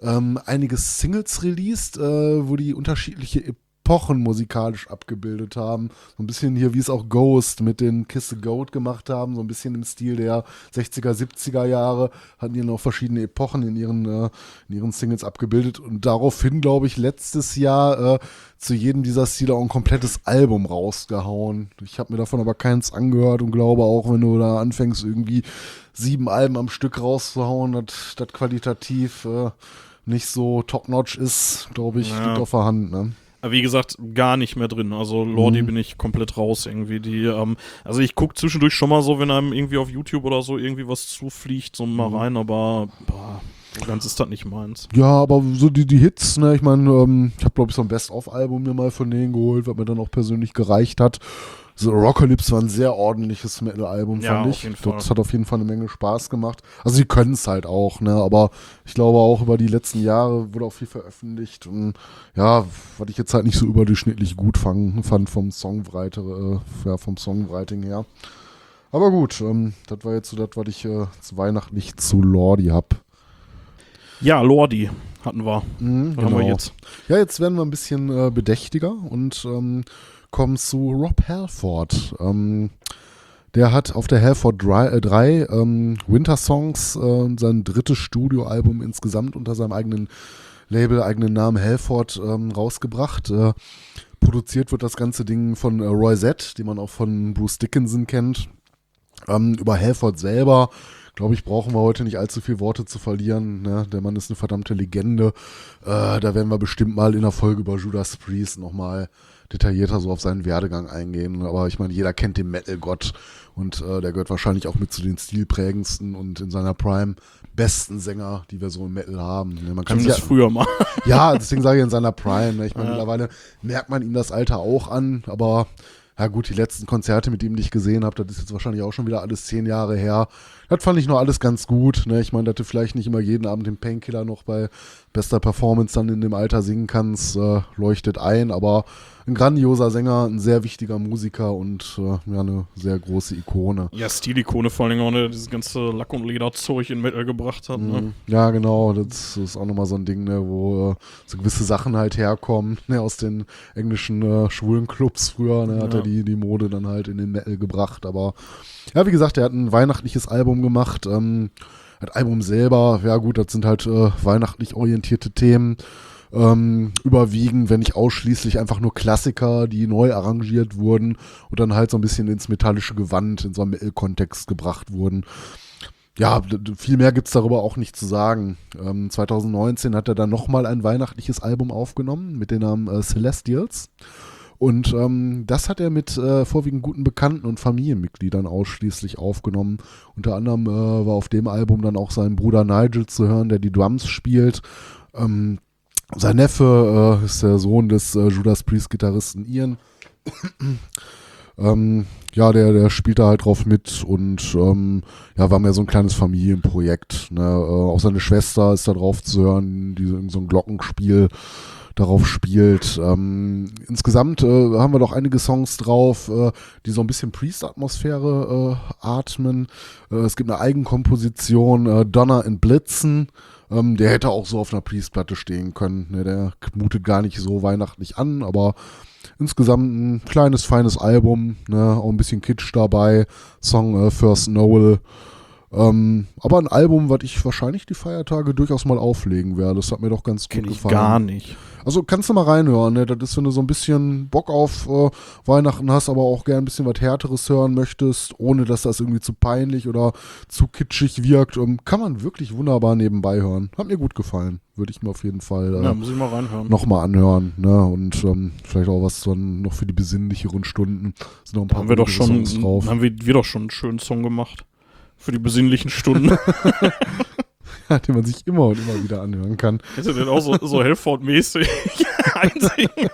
ähm, einige Singles released, äh, wo die unterschiedliche Epochen musikalisch abgebildet haben. So ein bisschen hier, wie es auch Ghost mit den Kiss the Goat gemacht haben, so ein bisschen im Stil der 60er, 70er Jahre, hatten die noch verschiedene Epochen in ihren, äh, in ihren Singles abgebildet und daraufhin, glaube ich, letztes Jahr äh, zu jedem dieser Stile auch ein komplettes Album rausgehauen. Ich habe mir davon aber keins angehört und glaube auch, wenn du da anfängst, irgendwie sieben Alben am Stück rauszuhauen, dass das qualitativ äh, nicht so top-notch ist, glaube ich, Ja. liegt auf der Hand. Ne? Wie gesagt, gar nicht mehr drin. Also Lordi Mhm. bin ich komplett raus irgendwie. Die, ähm, also ich gucke zwischendurch schon mal so, wenn einem irgendwie auf YouTube oder so irgendwie was zufliegt, so mal Mhm. rein, aber boah, ganz ist das nicht meins. Ja, aber so die, die Hits, ne, ich meine, ähm, ich habe, glaube ich, so ein Best-of-Album mir mal von denen geholt, was mir dann auch persönlich gereicht hat. So Rockalypse war ein sehr ordentliches Metal-Album, Ja, fand ich. Das hat auf jeden Fall eine Menge Spaß gemacht. Also sie können es halt auch, ne? Aber ich glaube auch über die letzten Jahre wurde auch viel veröffentlicht. Und ja, was ich jetzt halt nicht so überdurchschnittlich gut fang, fand vom Songwriter, äh, ja, vom Songwriting her. Aber gut, ähm, das war jetzt so das, was ich äh, zu weihnachtlich zu Lordi hab. Ja, Lordi hatten wir. Mhm, Was haben wir jetzt? Ja, jetzt werden wir ein bisschen äh, bedächtiger und ähm, kommen zu Rob Halford. Ähm, der hat auf der Halford 3, äh, 3 ähm, Winter Songs äh, sein drittes Studioalbum insgesamt unter seinem eigenen Label, eigenen Namen Halford ähm, rausgebracht. Äh, produziert wird das ganze Ding von äh, Roy Z, den man auch von Bruce Dickinson kennt. Ähm, über Halford selber, glaube ich, brauchen wir heute nicht allzu viel Worte zu verlieren. Ne? Der Mann ist eine verdammte Legende. Äh, da werden wir bestimmt mal in der Folge über Judas Priest nochmal detaillierter so auf seinen Werdegang eingehen. Aber ich meine, jeder kennt den Metal-Gott und äh, der gehört wahrscheinlich auch mit zu den stilprägendsten und in seiner Prime besten Sänger, die wir so im Metal haben. Ne? Man kann Zumindest ja, früher mal. ja, deswegen sage ich in seiner Prime. Ne? Ich meine, Ja. mittlerweile merkt man ihm das Alter auch an, aber ja gut, die letzten Konzerte, mit ihm die ich gesehen habe, das ist jetzt wahrscheinlich auch schon wieder alles zehn Jahre her. Das fand ich noch alles ganz gut. Ne? Ich meine, dass du vielleicht nicht immer jeden Abend den Painkiller noch bei bester Performance dann in dem Alter singen kannst, äh, leuchtet ein, aber ein grandioser Sänger, ein sehr wichtiger Musiker und äh, ja, eine sehr große Ikone. Ja, Stilikone vor allen Dingen auch, ne, dieses ganze Lack- und Lederzeug in Metal gebracht hat. Ne? Mhm. Ja, genau. Das ist auch nochmal so ein Ding, ne, wo äh, so gewisse Sachen halt herkommen, ne, aus den englischen äh, schwulen Clubs früher. Ne, hat Ja. er die, die Mode dann halt in den Metal gebracht. Aber ja, wie gesagt, er hat ein weihnachtliches Album gemacht. Ähm, das Album selber, ja gut, das sind halt äh, weihnachtlich orientierte Themen. Ähm, überwiegend, wenn nicht ausschließlich einfach nur Klassiker, die neu arrangiert wurden und dann halt so ein bisschen ins metallische Gewand, in so einem Metal-Kontext gebracht wurden. Ja, viel mehr gibt's darüber auch nicht zu sagen. Ähm, 2019 hat er dann nochmal ein weihnachtliches Album aufgenommen mit dem Namen äh, Celestials. Und ähm, das hat er mit äh, vorwiegend guten Bekannten und Familienmitgliedern ausschließlich aufgenommen. Unter anderem äh, war auf dem Album dann auch sein Bruder Nigel zu hören, der die Drums spielt. Ähm, sein Neffe äh, ist der Sohn des äh, Judas Priest-Gitarristen Ian. ähm, ja, der, der spielt da halt drauf mit und ähm, ja, war mehr so ein kleines Familienprojekt. Ne? Äh, auch seine Schwester ist da drauf zu hören, die so ein Glockenspiel darauf spielt. Ähm, insgesamt äh, haben wir doch einige Songs drauf, äh, die so ein bisschen Priest-Atmosphäre äh, atmen. Äh, es gibt eine Eigenkomposition, äh, Donner in Blitzen. Ähm, der hätte auch so auf einer Priest-Platte stehen können. Ne? Der mutet gar nicht so weihnachtlich an, aber insgesamt ein kleines, feines Album. Ne? Auch ein bisschen Kitsch dabei. Song äh, First Noel. Ähm, aber ein Album, was ich wahrscheinlich die Feiertage durchaus mal auflegen werde. Das hat mir doch ganz gut Kenn ich gefallen. gar nicht. Also kannst du mal reinhören, ne? Das ist, wenn du so ein bisschen Bock auf äh, Weihnachten hast, aber auch gern ein bisschen was Härteres hören möchtest, ohne dass das irgendwie zu peinlich oder zu kitschig wirkt, ähm, kann man wirklich wunderbar nebenbei hören. Hat mir gut gefallen. Würde ich mir auf jeden Fall äh, Ja, muss ich mal reinhören. nochmal anhören. Ne? Und ähm, vielleicht auch was dann noch für die besinnlicheren Stunden. Sind noch ein Da paar haben wir doch schon, Songs drauf. haben wir, wir doch schon einen schönen Song gemacht. Für die besinnlichen Stunden. den man sich immer und immer wieder anhören kann. Hätte den auch so, so Helford-mäßig einsingen.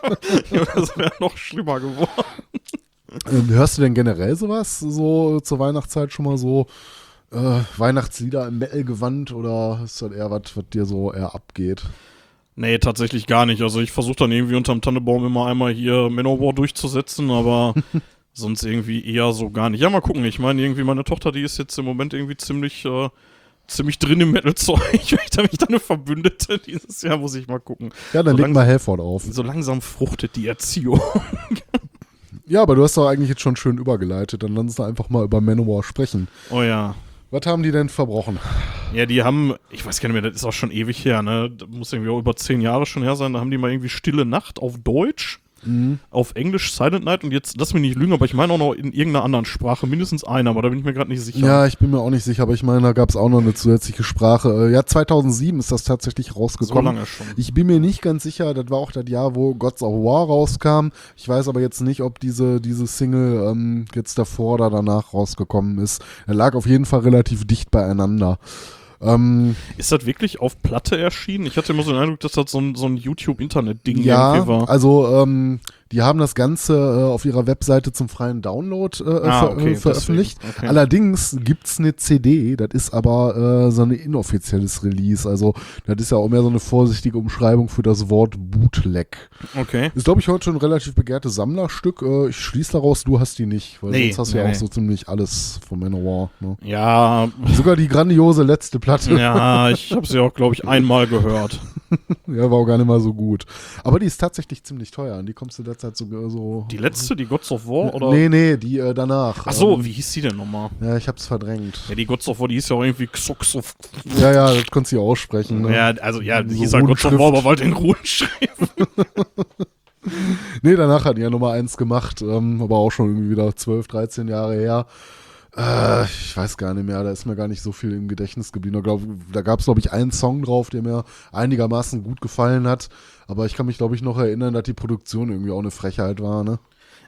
das wäre noch schlimmer geworden. Ähm, hörst du denn generell sowas so zur Weihnachtszeit schon mal so äh, Weihnachtslieder im Metal-Gewand oder ist das eher was, was dir so eher abgeht? Nee, tatsächlich gar nicht. Also ich versuche dann irgendwie unterm Tannebaum immer einmal hier Manowar durchzusetzen, aber sonst irgendwie eher so gar nicht. Ja, mal gucken. Ich meine, irgendwie meine Tochter, die ist jetzt im Moment irgendwie ziemlich, äh, ziemlich drin im Metal-Zeug. Vielleicht habe ich da eine Verbündete dieses Jahr, muss ich mal gucken. Ja, dann So leg mal Helford auf. So langsam fruchtet die Erziehung. Ja, aber du hast doch eigentlich jetzt schon schön übergeleitet. Dann lass uns da einfach mal über Manowar sprechen. Oh ja. Was haben die denn verbrochen? Ja, die haben, ich weiß gar nicht mehr, das ist auch schon ewig her, ne? Das muss irgendwie auch über zehn Jahre schon her sein. Da haben die mal irgendwie Stille Nacht auf Deutsch, auf Englisch Silent Night und jetzt, lass mich nicht lügen, aber ich meine auch noch in irgendeiner anderen Sprache, mindestens einer, aber da bin ich mir gerade nicht sicher. Ja, ich bin mir auch nicht sicher, aber ich meine, da gab es auch noch eine zusätzliche Sprache. Äh, Ja, 2007 ist das tatsächlich so rausgekommen. lange schon. Ich bin mir nicht ganz sicher, das war auch das Jahr, wo Gods of War rauskam. Ich weiß aber jetzt nicht, ob diese, diese Single ähm, jetzt davor oder danach rausgekommen ist. Er lag auf jeden Fall relativ dicht beieinander. Ähm, Ist das wirklich auf Platte erschienen? Ich hatte immer so den Eindruck, dass das so ein, so ein YouTube-Internet-Ding ja, irgendwie war. also ähm, die haben das Ganze äh, auf ihrer Webseite zum freien Download äh, Ah, ver okay, äh, veröffentlicht. deswegen, okay. Allerdings gibt's eine CD, das ist aber äh, so ein inoffizielles Release. Also das ist ja auch mehr so eine vorsichtige Umschreibung für das Wort Bootleg. Okay. Ist, glaube ich, heute schon ein relativ begehrtes Sammlerstück. Äh, ich schließe daraus, du hast die nicht, weil Nee, sonst hast du nee, ja auch so ziemlich alles von Manowar. Ne? Ja, Sogar die grandiose letzte Platte. ja, ich habe sie auch, glaube ich, einmal gehört. Ja, war auch gar nicht mal so gut. Aber die ist tatsächlich ziemlich teuer. Und die kommst du derzeit so. so Die letzte, die Gods of War, oder? Nee, nee, die äh, danach. Ach so, Ähm, wie hieß die denn nochmal? ja, ich hab's verdrängt. Ja, die Gods of War, die hieß ja auch irgendwie Xoxof. Ja, ja, das konntest du ja aussprechen. Ne? Ja, also ja, die So hieß halt Gods of War, aber wollte in Ruhe schreiben. Nee, danach hat die ja Nummer eins gemacht, ähm, aber auch schon irgendwie wieder 12, 13 Jahre her. Äh, ich weiß gar nicht mehr, da ist mir gar nicht so viel im Gedächtnis geblieben. Da, glaub, da gab es, glaube ich, einen Song drauf, der mir einigermaßen gut gefallen hat. Aber ich kann mich, glaube ich, noch erinnern, dass die Produktion irgendwie auch eine Frechheit war, ne?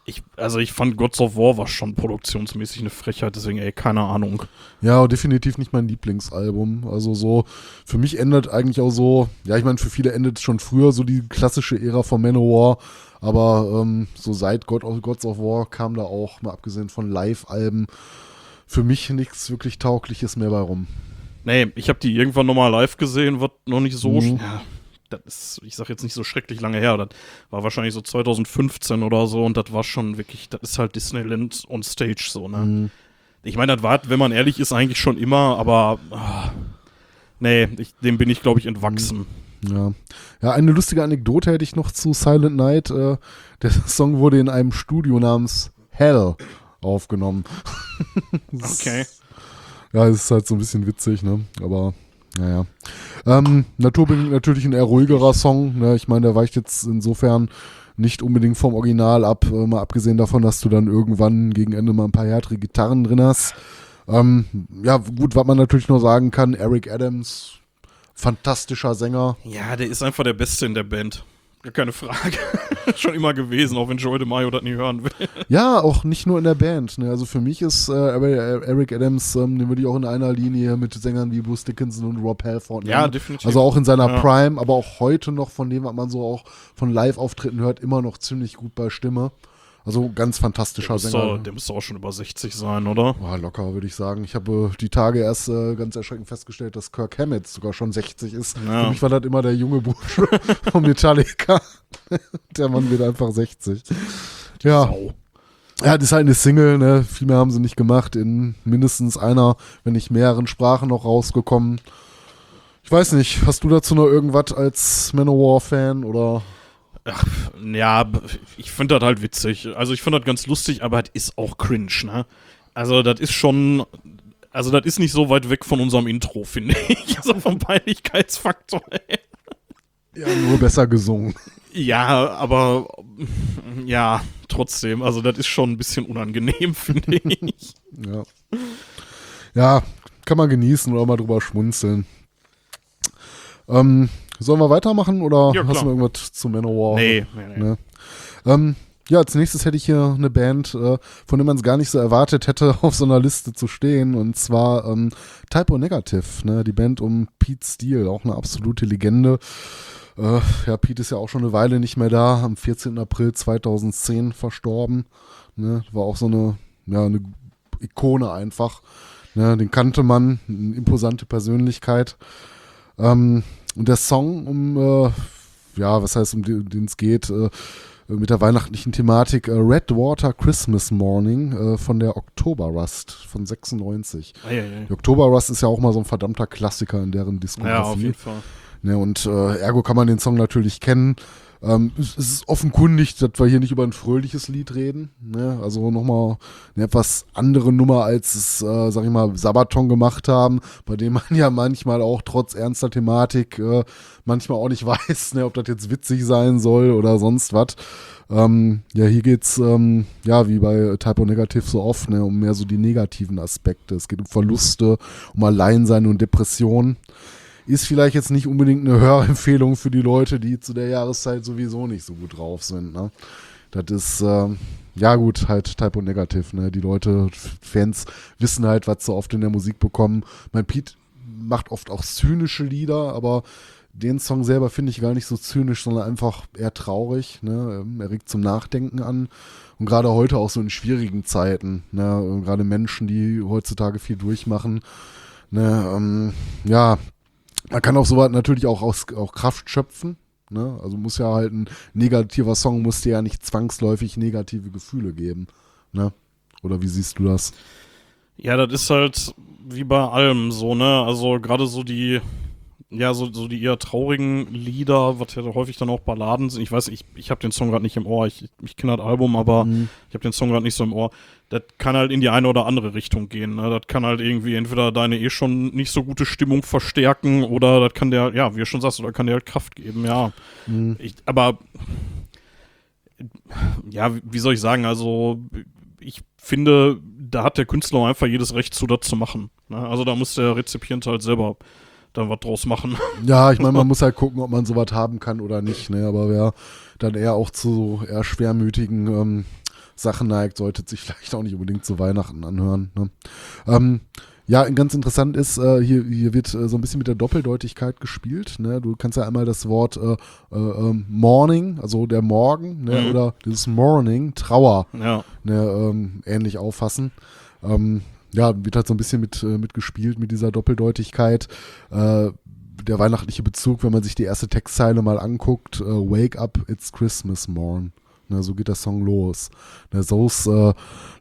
Ich, also ich fand Gods of War war schon produktionsmäßig eine Frechheit, deswegen, ey, keine Ahnung. Ja, definitiv nicht mein Lieblingsalbum. Also so, für mich endet eigentlich auch so, ja, ich meine, für viele endet schon früher so die klassische Ära von Manowar, aber ähm, so seit God of, Gods of War kam da auch, mal abgesehen von Live-Alben, für mich nichts wirklich Taugliches mehr bei rum. Nee, ich habe die irgendwann nochmal live gesehen, wird noch nicht so. Mhm. Ja, das ist, ich sag jetzt nicht so schrecklich lange her. Das war wahrscheinlich so 2015 oder so und das war schon wirklich, das ist halt Disneyland on Stage so, ne? Mhm. Ich meine, das war, wenn man ehrlich ist, eigentlich schon immer, aber. ah, nee, ich, dem bin ich, glaube ich, entwachsen. Ja. ja, eine lustige Anekdote hätte ich noch zu Silent Night. Äh, der Song wurde in einem Studio namens Hell aufgenommen. Okay. Ja, es ist halt so ein bisschen witzig, ne? Aber naja. Ähm, Naturbedingt natürlich ein eher ruhigerer Song. Ne? Ich meine, der weicht jetzt insofern nicht unbedingt vom Original ab, äh, mal abgesehen davon, dass du dann irgendwann gegen Ende mal ein paar härtere Gitarren drin hast. Ähm, ja, gut, was man natürlich nur sagen kann, Eric Adams, fantastischer Sänger. Ja, der ist einfach der Beste in der Band. Gar keine Frage. schon immer gewesen, auch wenn Joey DeMaio das nie hören will. Ja, auch nicht nur in der Band. Ne? Also für mich ist äh, Eric Adams, ähm, den würde ich auch in einer Linie mit Sängern wie Bruce Dickinson und Rob Halford nennen. Ja, definitiv. Also auch in seiner Ja. Prime, aber auch heute noch von dem, was man so auch von Live-Auftritten hört, immer noch ziemlich gut bei Stimme. Also ganz Der fantastischer müsste, Sänger. der müsste auch schon über 60 sein, oder? Boah, locker, würde ich sagen. Ich habe äh, die Tage erst äh, ganz erschreckend festgestellt, dass Kirk Hammett sogar schon 60 ist. Ja. Für mich war das immer der junge Bursche von Metallica. der Mann wird einfach 60. Ja. Sau. Ja, das ist halt eine Single, ne? Viel mehr haben sie nicht gemacht. In mindestens einer, wenn nicht mehreren Sprachen noch rausgekommen. Ich weiß nicht, hast du dazu noch irgendwas als Manowar-Fan oder? Ach, ja, ich finde das halt witzig. Also ich finde das ganz lustig, aber das ist auch cringe, ne? Also das ist schon, Also, das ist nicht so weit weg von unserem Intro, finde ich. Also vom Peinlichkeitsfaktor her. Ja, nur besser gesungen. Ja, aber ja, trotzdem. Also, das ist schon ein bisschen unangenehm, finde ich. Ja. Ja, kann man genießen oder mal drüber schmunzeln. Ähm, sollen wir weitermachen oder Ja, hast du irgendwas zu Manowar? Nee, nee, nee. Ne? Ähm, ja, als nächstes hätte ich hier eine Band, äh, von der man es gar nicht so erwartet hätte, auf so einer Liste zu stehen. Und zwar ähm, Typo Negative, ne? die Band um Pete Steele, auch eine absolute Legende. Äh, ja, Pete ist ja auch schon eine Weile nicht mehr da, am 14. April 2010 verstorben. Ne? War auch so eine, ja, eine Ikone einfach. Ne? Den kannte man, eine imposante Persönlichkeit. Ähm, und der Song, um, äh, ja, was heißt, um den es geht, äh, mit der weihnachtlichen Thematik äh, Red Water Christmas Morning äh, von der Oktober Rust von 96. Eieiei. Die Oktober Rust ist ja auch mal so ein verdammter Klassiker in deren Diskografie. Ja, auf jeden Fall. Ne, und äh, ergo kann man den Song natürlich kennen. Ähm, es, ist offenkundig, dass wir hier nicht über ein fröhliches Lied reden. Ne? Also nochmal eine etwas andere Nummer, als es, äh, sag ich mal, Sabaton gemacht haben, bei dem man ja manchmal auch trotz ernster Thematik äh, manchmal auch nicht weiß, ne, ob das jetzt witzig sein soll oder sonst was. Ähm, ja, hier geht's ähm, ja wie bei Typo Negative so oft, ne, um mehr so die negativen Aspekte. Es geht um Verluste, um Alleinsein und Depression ist vielleicht jetzt nicht unbedingt eine Hörempfehlung für die Leute, die zu der Jahreszeit sowieso nicht so gut drauf sind. Ne? Das ist, ähm, ja gut, halt Typo Negativ. Ne? Die Leute, Fans wissen halt, was sie oft in der Musik bekommen. Mein Pete macht oft auch zynische Lieder, aber den Song selber finde ich gar nicht so zynisch, sondern einfach eher traurig. Ne? Ähm, Er regt zum Nachdenken an. Und gerade heute auch so in schwierigen Zeiten. Ne? Gerade Menschen, die heutzutage viel durchmachen. Ne? Ähm, ja, man kann auf sowas natürlich auch aus auch Kraft schöpfen. Ne? Also muss ja halt ein negativer Song, muss dir ja nicht zwangsläufig negative Gefühle geben. Ne? Oder wie siehst du das? Ja, das ist halt wie bei allem so, ne? Also gerade so die, ja, so, so die eher traurigen Lieder, was ja häufig dann auch Balladen sind. Ich weiß, ich, ich habe den Song gerade nicht im Ohr. Ich, ich kenne das Album, aber Mhm. ich habe den Song gerade nicht so im Ohr. Das kann halt in die eine oder andere Richtung gehen. Ne? Das kann halt irgendwie entweder deine eh schon nicht so gute Stimmung verstärken oder das kann dir, ja, wie du schon sagst, oder kann dir halt Kraft geben, ja. Mhm. Ich, aber ja, wie soll ich sagen, also ich finde, da hat der Künstler auch einfach jedes Recht zu, das zu machen. Ne? Also da muss der Rezipient halt selber dann was draus machen. Ja, ich meine, man muss halt gucken, ob man sowas haben kann oder nicht. Ne? Aber wer dann eher auch zu eher schwermütigen ähm, Sachen neigt, sollte sich vielleicht auch nicht unbedingt zu Weihnachten anhören. Ne? Ähm, ja, ganz interessant ist, äh, hier, hier wird äh, so ein bisschen mit der Doppeldeutigkeit gespielt. Ne? Du kannst ja einmal das Wort äh, äh, ähm, Morning, also der Morgen, ne? Mhm. oder dieses Morning, Trauer, ja. ne, ähm, ähnlich auffassen. Ähm, ja, wird halt so ein bisschen mit, äh, mit gespielt mit dieser Doppeldeutigkeit. Äh, der weihnachtliche Bezug, wenn man sich die erste Textzeile mal anguckt, Wake up, it's Christmas morn. Ne, so geht der Song los. Ne, those uh,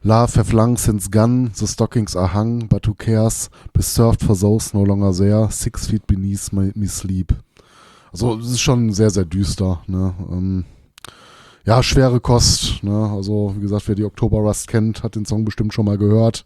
love have long since gone, the stockings are hung, but who cares? Be served for those no longer there, six feet beneath my, me sleep. Also es ist schon sehr, sehr düster. Ne? Ähm, ja, schwere Kost. Ne? Also wie gesagt, wer die Oktober Rust kennt, hat den Song bestimmt schon mal gehört.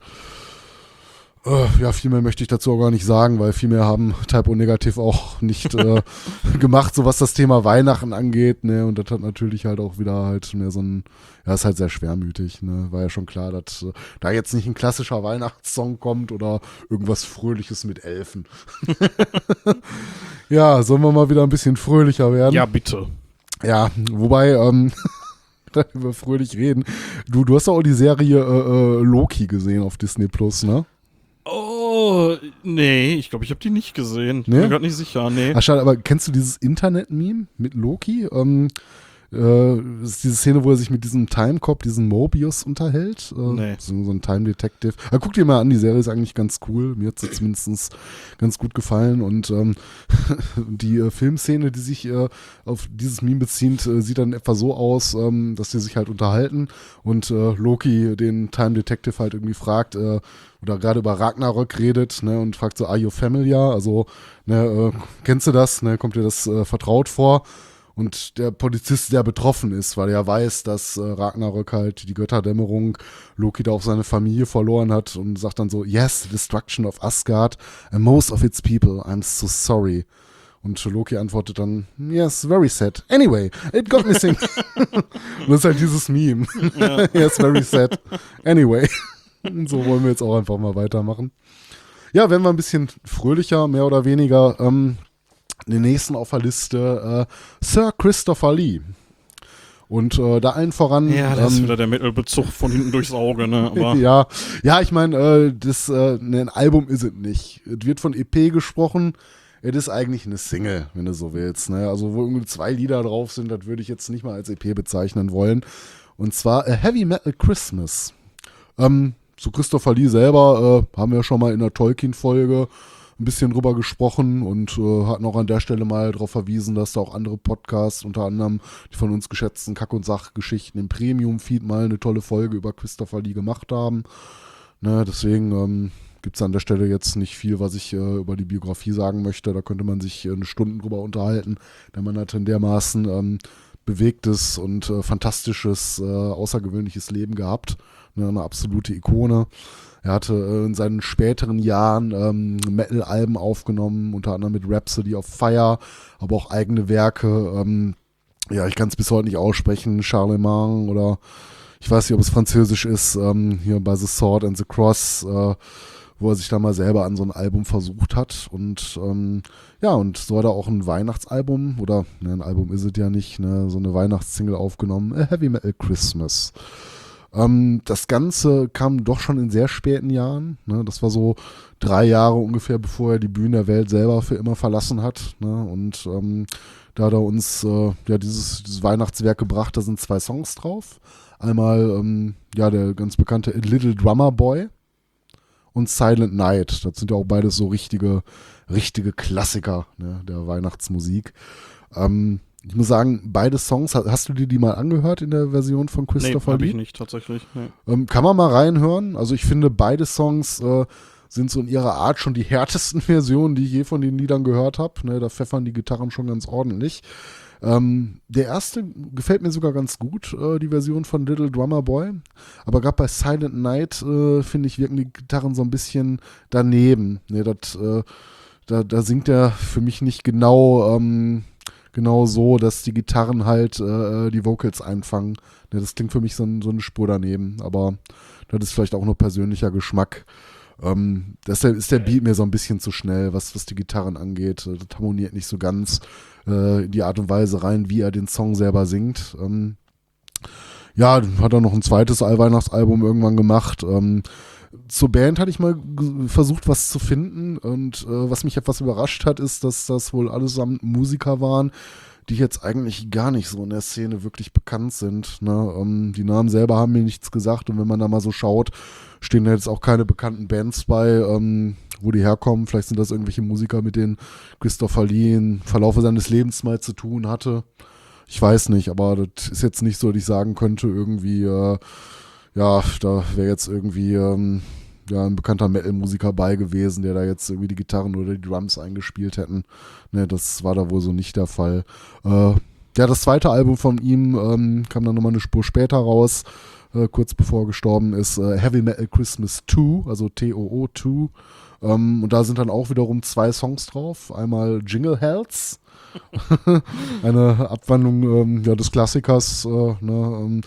Äh, ja, viel mehr möchte ich dazu auch gar nicht sagen, weil viel mehr haben Typo Negativ auch nicht äh, gemacht, so was das Thema Weihnachten angeht, ne, und das hat natürlich halt auch wieder halt mehr so ein, ja, ist halt sehr schwermütig, ne, war ja schon klar, dass äh, da jetzt nicht ein klassischer Weihnachtssong kommt oder irgendwas Fröhliches mit Elfen. ja, sollen wir mal wieder ein bisschen fröhlicher werden? ja, bitte. Ja, wobei, ähm, da über fröhlich reden. Du, du hast doch auch die Serie äh, äh, Loki gesehen auf Disney Plus, ne? Oh, nee, ich glaube, ich habe die nicht gesehen. Nee? Bin gerade nicht sicher, nee. Ach, schade, aber kennst du dieses Internet-Meme mit Loki? Ähm, äh, ist diese Szene, wo er sich mit diesem Timecop, diesem Mobius unterhält. Äh, Nee. so, so ein Time Detective. Aber guck dir mal an, die Serie ist eigentlich ganz cool. Mir hat sie zumindest ganz gut gefallen. Und ähm, die äh, Filmszene, die sich äh, auf dieses Meme bezieht, äh, sieht dann etwa so aus, ähm, dass die sich halt unterhalten und äh, Loki den Time Detective halt irgendwie fragt, äh, oder gerade über Ragnarök redet, ne, und fragt so, are you familiar? Also, ne, äh, kennst du das? Ne, kommt dir das äh, vertraut vor? Und der Polizist sehr betroffen ist, weil er weiß, dass äh, Ragnarök halt die Götterdämmerung Loki da auf seine Familie verloren hat und sagt dann so, yes, the destruction of Asgard and most of its people, I'm so sorry. Und Loki antwortet dann, yes, very sad. Anyway, it got missing. und das ist halt dieses Meme. yes, very sad. Anyway. So wollen wir jetzt auch einfach mal weitermachen. Ja, werden wir ein bisschen fröhlicher, mehr oder weniger. Ähm, den nächsten auf der Liste äh, Sir Christopher Lee. Und äh, da allen voran. Ja, das ähm, ist wieder der Mittelbezug von hinten durchs Auge, ne? Aber ja, ja, ich meine, äh, das äh, ne, ein Album ist es nicht. Es wird von EP gesprochen. Es ist eigentlich eine Single, wenn du so willst. Ne? Also wo irgendwie zwei Lieder drauf sind, das würde ich jetzt nicht mal als EP bezeichnen wollen. Und zwar A Heavy Metal Christmas. Ähm, zu Christopher Lee selber äh, haben wir schon mal in der Tolkien-Folge ein bisschen drüber gesprochen und äh, hatten auch an der Stelle mal darauf verwiesen, dass da auch andere Podcasts, unter anderem die von uns geschätzten Kack- und Sachgeschichten im Premium-Feed mal eine tolle Folge über Christopher Lee gemacht haben. Ne, deswegen ähm, gibt es an der Stelle jetzt nicht viel, was ich äh, über die Biografie sagen möchte. Da könnte man sich äh, eine Stunde drüber unterhalten, denn man hat in dermaßen ähm, bewegtes und äh, fantastisches, äh, außergewöhnliches Leben gehabt. Ne, eine absolute Ikone. Er hatte äh, in seinen späteren Jahren ähm, Metal-Alben aufgenommen, unter anderem mit Rhapsody of Fire, aber auch eigene Werke. Ähm, ja, ich kann es bis heute nicht aussprechen, Charlemagne oder ich weiß nicht, ob es französisch ist, ähm, hier bei The Sword and the Cross, äh, wo er sich da mal selber an so ein Album versucht hat. Und ähm, ja, und so hat er auch ein Weihnachtsalbum, oder ne, ein Album ist es ja nicht, ne, so eine Weihnachtssingle aufgenommen, A Heavy Metal Christmas. Ähm, das Ganze kam doch schon in sehr späten Jahren. Ne? Das war so drei Jahre ungefähr, bevor er die Bühne der Welt selber für immer verlassen hat. Ne? Und ähm, da hat er uns äh, ja dieses, dieses Weihnachtswerk gebracht. Da sind zwei Songs drauf. Einmal ähm, ja der ganz bekannte Little Drummer Boy und Silent Night. Das sind ja auch beides so richtige, richtige Klassiker ne, der Weihnachtsmusik. Ähm, ich muss sagen, beide Songs, hast du dir die mal angehört in der Version von Christopher nee, hab Lee? ich nicht tatsächlich. Nee. Ähm, kann man mal reinhören. Also ich finde, beide Songs äh, sind so in ihrer Art schon die härtesten Versionen, die ich je von den Liedern gehört habe. Ne, da pfeffern die Gitarren schon ganz ordentlich. Ähm, der erste gefällt mir sogar ganz gut, äh, die Version von Little Drummer Boy. Aber gerade bei Silent Night, äh, finde ich, wirken die Gitarren so ein bisschen daneben. Ne, dat, äh, da, da singt er für mich nicht genau, ähm, genau so, dass die Gitarren halt äh, die Vocals einfangen. Ne, das klingt für mich so, so eine Spur daneben. Aber das ist vielleicht auch nur persönlicher Geschmack. Ähm, deshalb ist der Beat mir so ein bisschen zu schnell, was, was die Gitarren angeht. Das harmoniert nicht so ganz äh, in die Art und Weise rein, wie er den Song selber singt. Ähm, ja, hat er noch ein zweites Allweihnachtsalbum irgendwann gemacht. Ähm, zur Band hatte ich mal versucht, was zu finden. Und äh, was mich etwas überrascht hat, ist, dass das wohl allesamt Musiker waren, die jetzt eigentlich gar nicht so in der Szene wirklich bekannt sind. Ne? Ähm, die Namen selber haben mir nichts gesagt. Und wenn man da mal so schaut, stehen da jetzt auch keine bekannten Bands bei, ähm, wo die herkommen. Vielleicht sind das irgendwelche Musiker, mit denen Christopher Lee im Verlaufe seines Lebens mal zu tun hatte. Ich weiß nicht, aber das ist jetzt nicht so, dass ich sagen könnte, irgendwie, äh, ja, da wäre jetzt irgendwie ähm, ja, ein bekannter Metal-Musiker bei gewesen, der da jetzt irgendwie die Gitarren oder die Drums eingespielt hätten. Ne, das war da wohl so nicht der Fall. Äh, ja, das zweite Album von ihm ähm, kam dann nochmal eine Spur später raus, äh, kurz bevor er gestorben ist. Äh, Heavy Metal Christmas 2, also T-O-O 2. Ähm, und da sind dann auch wiederum zwei Songs drauf. Einmal Jingle Hells, eine Abwandlung ähm, ja, des Klassikers, äh, ne, ähm,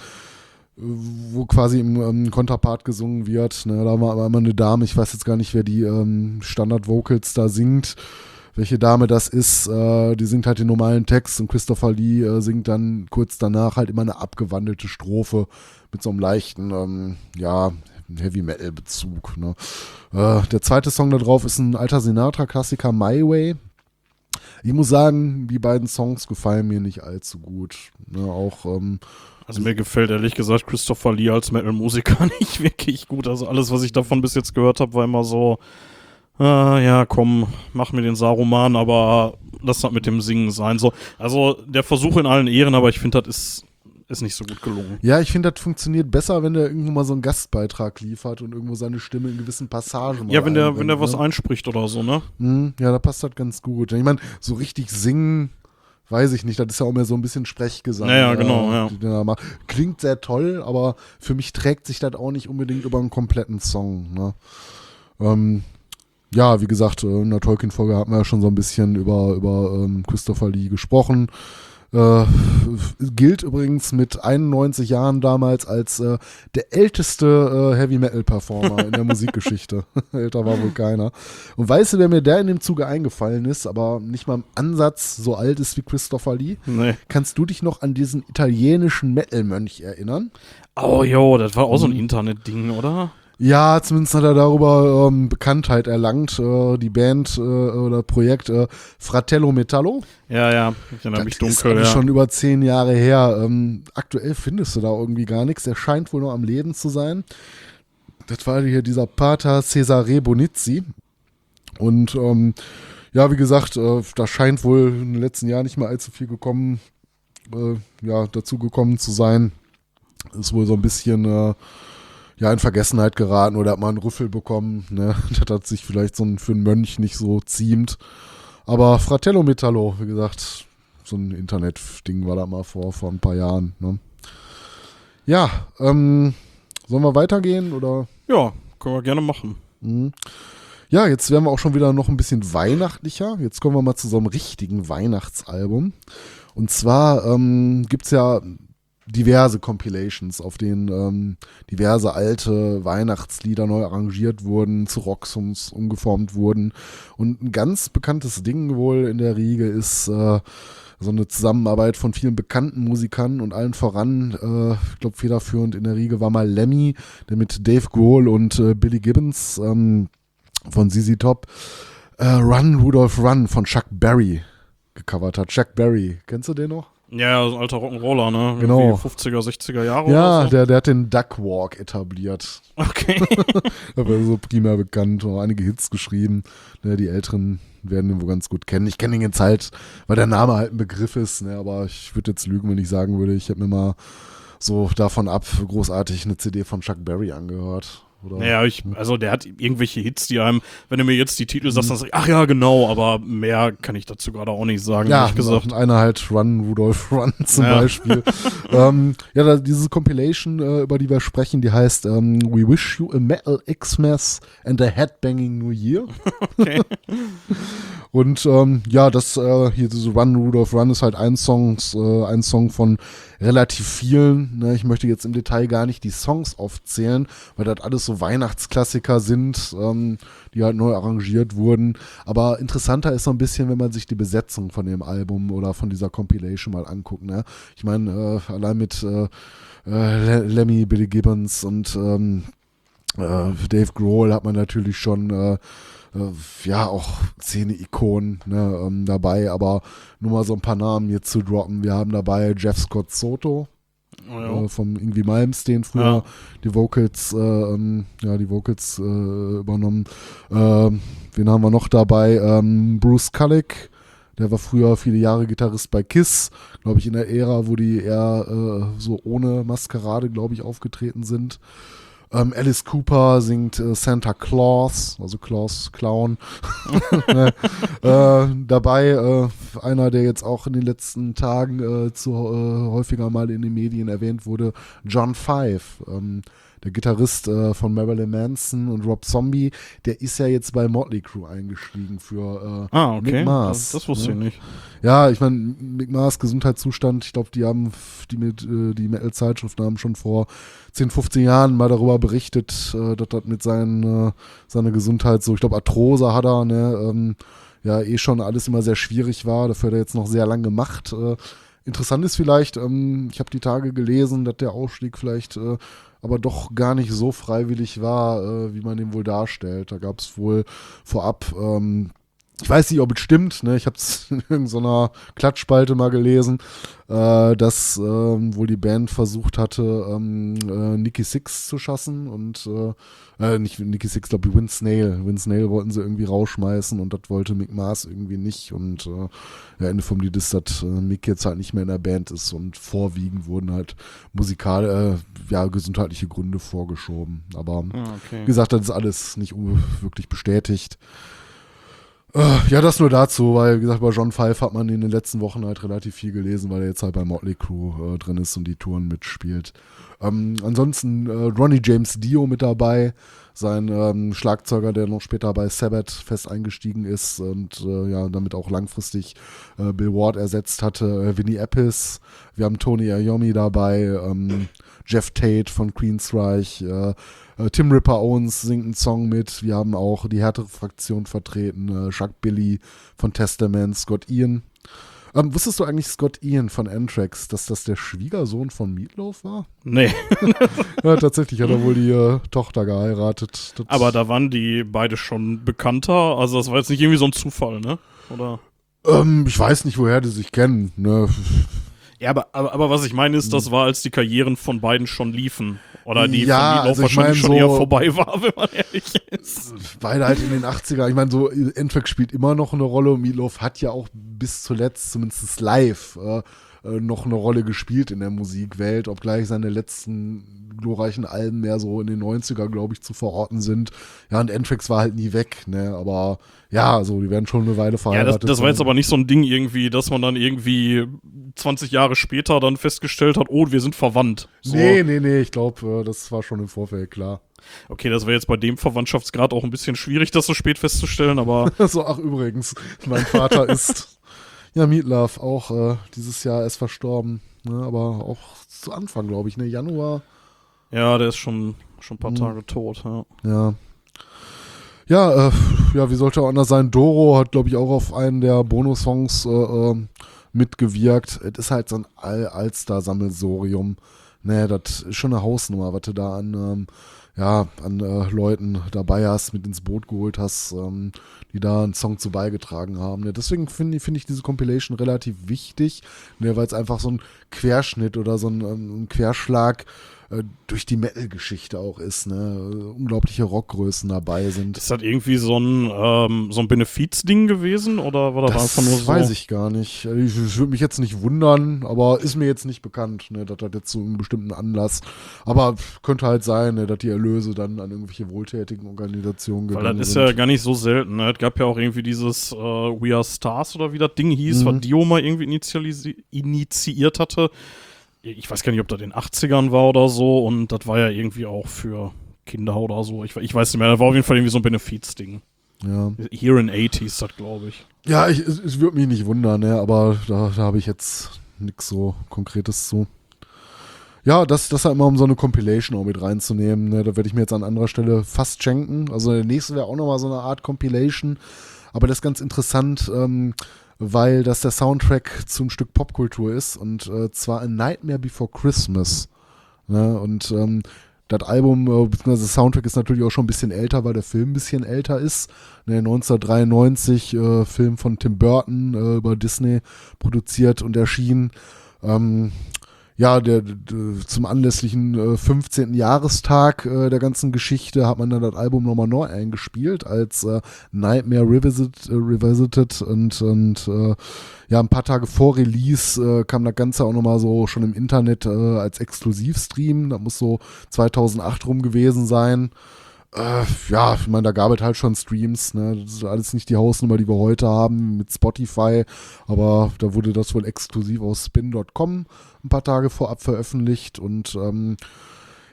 wo quasi im ähm, Konterpart gesungen wird. Ne, da war aber immer eine Dame, ich weiß jetzt gar nicht, wer die ähm, Standard-Vocals da singt, welche Dame das ist. Äh, die singt halt den normalen Text und Christopher Lee äh, singt dann kurz danach halt immer eine abgewandelte Strophe mit so einem leichten, ähm, ja, Heavy Metal Bezug. Ne? Äh, der zweite Song da drauf ist ein alter Sinatra-Klassiker, My Way. Ich muss sagen, die beiden Songs gefallen mir nicht allzu gut. Ne? Auch ähm, Also mir gefällt ehrlich gesagt Christopher Lee als Metal-Musiker nicht wirklich gut. Also alles, was ich davon bis jetzt gehört habe, war immer so, äh, ja, komm, mach mir den Saruman, aber lass das mit dem Singen sein. So, also der Versuch in allen Ehren, aber ich finde, das ist, ist nicht so gut gelungen. Ja, ich finde, das funktioniert besser, wenn der irgendwo mal so einen Gastbeitrag liefert und irgendwo seine Stimme in gewissen Passagen Ja, wenn der, wenn der einbringt, was ne? einspricht oder so, ne? Hm, ja, da passt das ganz gut. Ich meine, so richtig singen weiß ich nicht, das ist ja auch mehr so ein bisschen Sprechgesang. Ja, ja, genau, ja. den er macht. Klingt sehr toll, aber für mich trägt sich das auch nicht unbedingt über einen kompletten Song. Ne? Ähm, ja, wie gesagt, äh, in der Tolkien-Folge hatten wir ja schon so ein bisschen über, über ähm, Christopher Lee gesprochen. Äh, gilt übrigens mit 91 Jahren damals als äh, der älteste äh, Heavy Metal Performer in der Musikgeschichte. Älter war wohl keiner. Und weißt du, wer mir der in dem Zuge eingefallen ist, aber nicht mal im Ansatz so alt ist wie Christopher Lee? Nee. Kannst du dich noch an diesen italienischen Metal-Mönch erinnern? Oh, jo, das war auch so ein Internet-Ding, oder? Ja, zumindest hat er darüber ähm, Bekanntheit erlangt. Äh, die Band äh, oder Projekt äh, Fratello Metallo. Ja, ja, ich erinnere mich Das ist dunkel, alles ja. schon über zehn Jahre her. Ähm, aktuell findest du da irgendwie gar nichts. Er scheint wohl noch am Leben zu sein. Das war hier dieser Pater Cesare Bonizzi. Und ähm, ja, wie gesagt, äh, da scheint wohl in den letzten Jahren nicht mehr allzu viel gekommen, äh, ja, dazu gekommen zu sein. Ist wohl so ein bisschen äh, ja, in Vergessenheit geraten oder hat mal einen Rüffel bekommen. Ne? Das hat sich vielleicht so ein, für einen Mönch nicht so ziemt. Aber Fratello Metallo, wie gesagt, so ein Internet-Ding war da mal vor, vor ein paar Jahren. Ne? Ja, ähm, sollen wir weitergehen oder? Ja, können wir gerne machen. Mhm. Ja, jetzt werden wir auch schon wieder noch ein bisschen weihnachtlicher. Jetzt kommen wir mal zu so einem richtigen Weihnachtsalbum. Und zwar ähm, gibt es ja diverse Compilations, auf denen ähm, diverse alte Weihnachtslieder neu arrangiert wurden, zu Rocksongs umgeformt wurden. Und ein ganz bekanntes Ding wohl in der Riege ist äh, so eine Zusammenarbeit von vielen bekannten Musikern und allen voran, äh, ich glaube federführend in der Riege war mal Lemmy, der mit Dave Grohl und äh, Billy Gibbons ähm, von ZZ Top äh, Run Rudolph Run von Chuck Berry gecovert hat. Chuck Berry, kennst du den noch? Ja, so ein alter Rock'n'Roller, ne? Genau. Irgendwie 50er, 60er Jahre Ja, oder so. der, der hat den Duck Walk etabliert. Okay. Da war so primär bekannt und einige Hits geschrieben. Ne, die Älteren werden ihn wohl ganz gut kennen. Ich kenne ihn jetzt halt, weil der Name halt ein Begriff ist, ne, aber ich würde jetzt lügen, wenn ich sagen würde, ich habe mir mal so davon ab großartig eine CD von Chuck Berry angehört. Oder? Naja, ich, also der hat irgendwelche Hits, die einem, wenn du mir jetzt die Titel sagst, dann sag ich, ach ja, genau, aber mehr kann ich dazu gerade auch nicht sagen, Ja, ehrlich gesagt. und einer halt Run, Rudolph Run zum Ja. Beispiel. ähm, ja, da, diese Compilation, äh, über die wir sprechen, die heißt ähm, We Wish You a Metal Xmas and a Headbanging New Year. Okay. Und ähm, ja, das äh, hier diese Run Rudolph Run ist halt ein Song, äh, ein Song von relativ vielen. Ne? Ich möchte jetzt im Detail gar nicht die Songs aufzählen, weil das alles so Weihnachtsklassiker sind, ähm, die halt neu arrangiert wurden. Aber interessanter ist so ein bisschen, wenn man sich die Besetzung von dem Album oder von dieser Compilation mal anguckt. Ne? Ich meine, äh, allein mit äh, äh, Lemmy, Billy Gibbons und ähm, äh, Dave Grohl hat man natürlich schon äh, äh, ja auch Szene-Ikonen ne, ähm, dabei, aber nur mal so ein paar Namen jetzt zu droppen. Wir haben dabei Jeff Scott Soto Oh, ja. äh, vom Ingwie Malmsteen früher Ja. die Vocals, äh, ähm, ja die Vocals äh, übernommen. Ähm, wen haben wir noch dabei? Ähm, Bruce Kulick. Der war früher viele Jahre Gitarrist bei Kiss, glaube ich, in der Ära, wo die eher äh, so ohne Maskerade, glaube ich, aufgetreten sind. Ähm, Alice Cooper singt äh, Santa Claus, also Claus Clown. Ne? äh, dabei äh, einer, der jetzt auch in den letzten Tagen äh, zu, äh, häufiger mal in den Medien erwähnt wurde, John Five. Ähm, der Gitarrist äh, von Marilyn Manson und Rob Zombie, der ist ja jetzt bei Motley Crue eingestiegen für äh, Ah, okay. Mick Mars. das, das wusste ne? ich nicht. Ja, ich meine, Mick Mars Gesundheitszustand, ich glaube, die haben die mit äh, die Metal-Zeitschriften haben schon vor 10, 15 Jahren mal darüber berichtet, äh, dass das mit seinen, äh, seiner Gesundheit so, ich glaube, Arthrose hat er, ne, ähm, ja, eh schon alles immer sehr schwierig war. Dafür hat er jetzt noch sehr lange gemacht. Äh, interessant ist vielleicht, ähm, ich habe die Tage gelesen, dass der Ausstieg vielleicht äh, aber doch gar nicht so freiwillig war, äh, wie man den wohl darstellt. Da gab es wohl vorab ähm, ich weiß nicht, ob es stimmt, ne? ich habe es in irgendeiner Klatschspalte mal gelesen, äh, dass ähm, wohl die Band versucht hatte, ähm, äh, Nicky Six zu schassen und äh, äh, nicht Nicky Six, glaube ich, Win Snail. Win Snail wollten sie irgendwie rausschmeißen und das wollte Mick Mars irgendwie nicht und äh, Ende vom Lied ist, dass äh, Mick jetzt halt nicht mehr in der Band ist und vorwiegend wurden halt musikal, äh, ja, gesundheitliche Gründe vorgeschoben. Aber Ah, okay. wie gesagt, das ist alles nicht wirklich bestätigt. Äh, ja, das nur dazu, weil, wie gesagt, bei John Five hat man in den letzten Wochen halt relativ viel gelesen, weil er jetzt halt bei Motley Crue äh, drin ist und die Touren mitspielt. Ähm, ansonsten äh, Ronnie James Dio mit dabei, sein ähm, Schlagzeuger, der noch später bei Sabbath fest eingestiegen ist und äh, ja, damit auch langfristig äh, Bill Ward ersetzt hatte. Äh, Vinnie Appice, wir haben Tony Iommi dabei, ähm, Jeff Tate von Queensreich, äh, Tim Ripper Owens singt einen Song mit. Wir haben auch die härtere Fraktion vertreten. Äh, Chuck Billy von Testament, Scott Ian. Ähm, wusstest du eigentlich Scott Ian von Anthrax, dass das der Schwiegersohn von Meatloaf war? Nee. ja, tatsächlich hat er wohl die äh, Tochter geheiratet. Das Aber da waren die beide schon bekannter. Also das war jetzt nicht irgendwie so ein Zufall, ne? Oder? Ähm, ich weiß nicht, woher die sich kennen. Ne? Ja, aber, aber, aber was ich meine ist, das hm. war, als die Karrieren von beiden schon liefen. Oder die ja, von also wahrscheinlich mein, schon eher vorbei war, wenn man ehrlich ist. Beide halt in den 80er. Ich meine, so Endtrack spielt immer noch eine Rolle. Meatloaf hat ja auch bis zuletzt, zumindest live, äh, äh, noch eine Rolle gespielt in der Musikwelt, obgleich seine letzten glorreichen Alben mehr so in den 90er, glaube ich, zu verorten sind. Ja, und Anthrax war halt nie weg, ne? Aber ja, also die werden schon eine Weile verheiratet. Ja, das, das war jetzt aber nicht so ein Ding irgendwie, dass man dann irgendwie 20 Jahre später dann festgestellt hat, oh, wir sind verwandt. So. Nee, nee, nee, ich glaube, äh, das war schon im Vorfeld klar. Okay, das wäre jetzt bei dem Verwandtschaftsgrad auch ein bisschen schwierig, das so spät festzustellen, aber. so, ach, übrigens, mein Vater ist, ja, Meatloaf, auch äh, dieses Jahr erst verstorben. Ne, aber auch zu Anfang, glaube ich, ne, Januar ja, der ist schon, schon ein paar mhm. Tage tot, ja. Ja. Ja, äh, ja, wie sollte er anders sein? Doro hat, glaube ich, auch auf einen der Bonus-Songs äh, äh, mitgewirkt. Es ist halt so ein All Allstar-Sammelsorium. Nee, das ist schon eine Hausnummer, was du da an, ähm, ja, an äh, Leuten dabei hast, mit ins Boot geholt hast, ähm, die da einen Song zu beigetragen haben. Ne? Deswegen finde find ich diese Compilation relativ wichtig, ne, weil es einfach so ein Querschnitt oder so ein, ähm, ein Querschlag äh, durch die Metal-Geschichte auch ist, ne? Unglaubliche Rockgrößen dabei sind. Ist das irgendwie so ein, ähm, so ein Benefiz-Ding gewesen oder war das, das einfach nur so? weiß ich gar nicht. Ich, ich würde mich jetzt nicht wundern, aber ist mir jetzt nicht bekannt, ne, dass das jetzt so einen bestimmten Anlass. Aber könnte halt sein, ne, dass die Erlöse dann an irgendwelche wohltätigen Organisationen gehen. Weil das ist sind. ja gar nicht so selten. Ne? Es gab ja auch irgendwie dieses äh, We Are Stars oder wie das Ding hieß, mhm. was Dio mal irgendwie initiiert hatte ich weiß gar nicht, ob das in den 80ern war oder so und das war ja irgendwie auch für Kinder oder so. Ich, ich weiß nicht mehr, das war auf jeden Fall irgendwie so ein Benefiz-Ding. Ja. Here in 80s, das glaube ich. Ja, ich, es, es würde mich nicht wundern, ne, aber da, da habe ich jetzt nichts so Konkretes zu. Ja, das, das halt immer um so eine Compilation auch mit reinzunehmen. Ne, da werde ich mir jetzt an anderer Stelle fast schenken. Also der nächste wäre auch nochmal so eine Art Compilation. Aber das ist ganz interessant. Ähm, weil das der Soundtrack zum Stück Popkultur ist und äh, zwar A Nightmare Before Christmas. Ne? Und ähm, das Album, äh, beziehungsweise Soundtrack ist natürlich auch schon ein bisschen älter, weil der Film ein bisschen älter ist. Ne, 1993, äh, Film von Tim Burton äh, über Disney produziert und erschienen. Ähm, ja, der, der, zum anlässlichen äh, 15. Jahrestag äh, der ganzen Geschichte hat man dann das Album nochmal neu eingespielt als äh, Nightmare Revisit, äh, Revisited und, und äh, ja, ein paar Tage vor Release äh, kam das Ganze auch nochmal so schon im Internet als Exklusivstream. Das muss so 2008 rum gewesen sein. Äh, ja, ich meine, da gab es halt schon Streams, ne? Das ist alles nicht die Hausnummer, die wir heute haben mit Spotify, aber da wurde das wohl exklusiv aus spin.com ein paar Tage vorab veröffentlicht und ähm,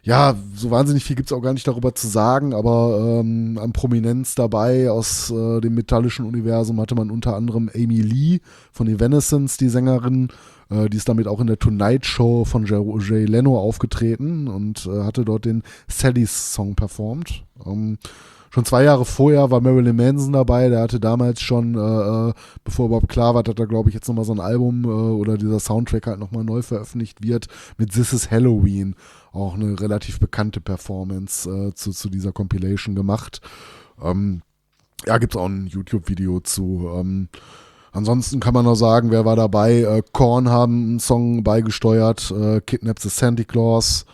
ja, so wahnsinnig viel gibt es auch gar nicht darüber zu sagen, aber ähm, an Prominenz dabei aus äh, dem metallischen Universum hatte man unter anderem Amy Lee von Evanescence, die Sängerin, äh, die ist damit auch in der Tonight Show von Jay, Jay Leno aufgetreten und äh, hatte dort den Sally's Song performt. Ähm, schon zwei Jahre vorher war Marilyn Manson dabei, der hatte damals schon, äh, äh bevor überhaupt klar war, dass da glaube ich jetzt nochmal so ein Album äh, oder dieser Soundtrack halt nochmal neu veröffentlicht wird mit This is Halloween. Auch eine relativ bekannte Performance äh, zu, zu dieser Compilation gemacht. Ähm, ja, gibt es auch ein YouTube-Video zu. Ähm, Ansonsten kann man noch sagen, wer war dabei? Äh, Korn haben einen Song beigesteuert, äh, Kidnap the Santa Claus,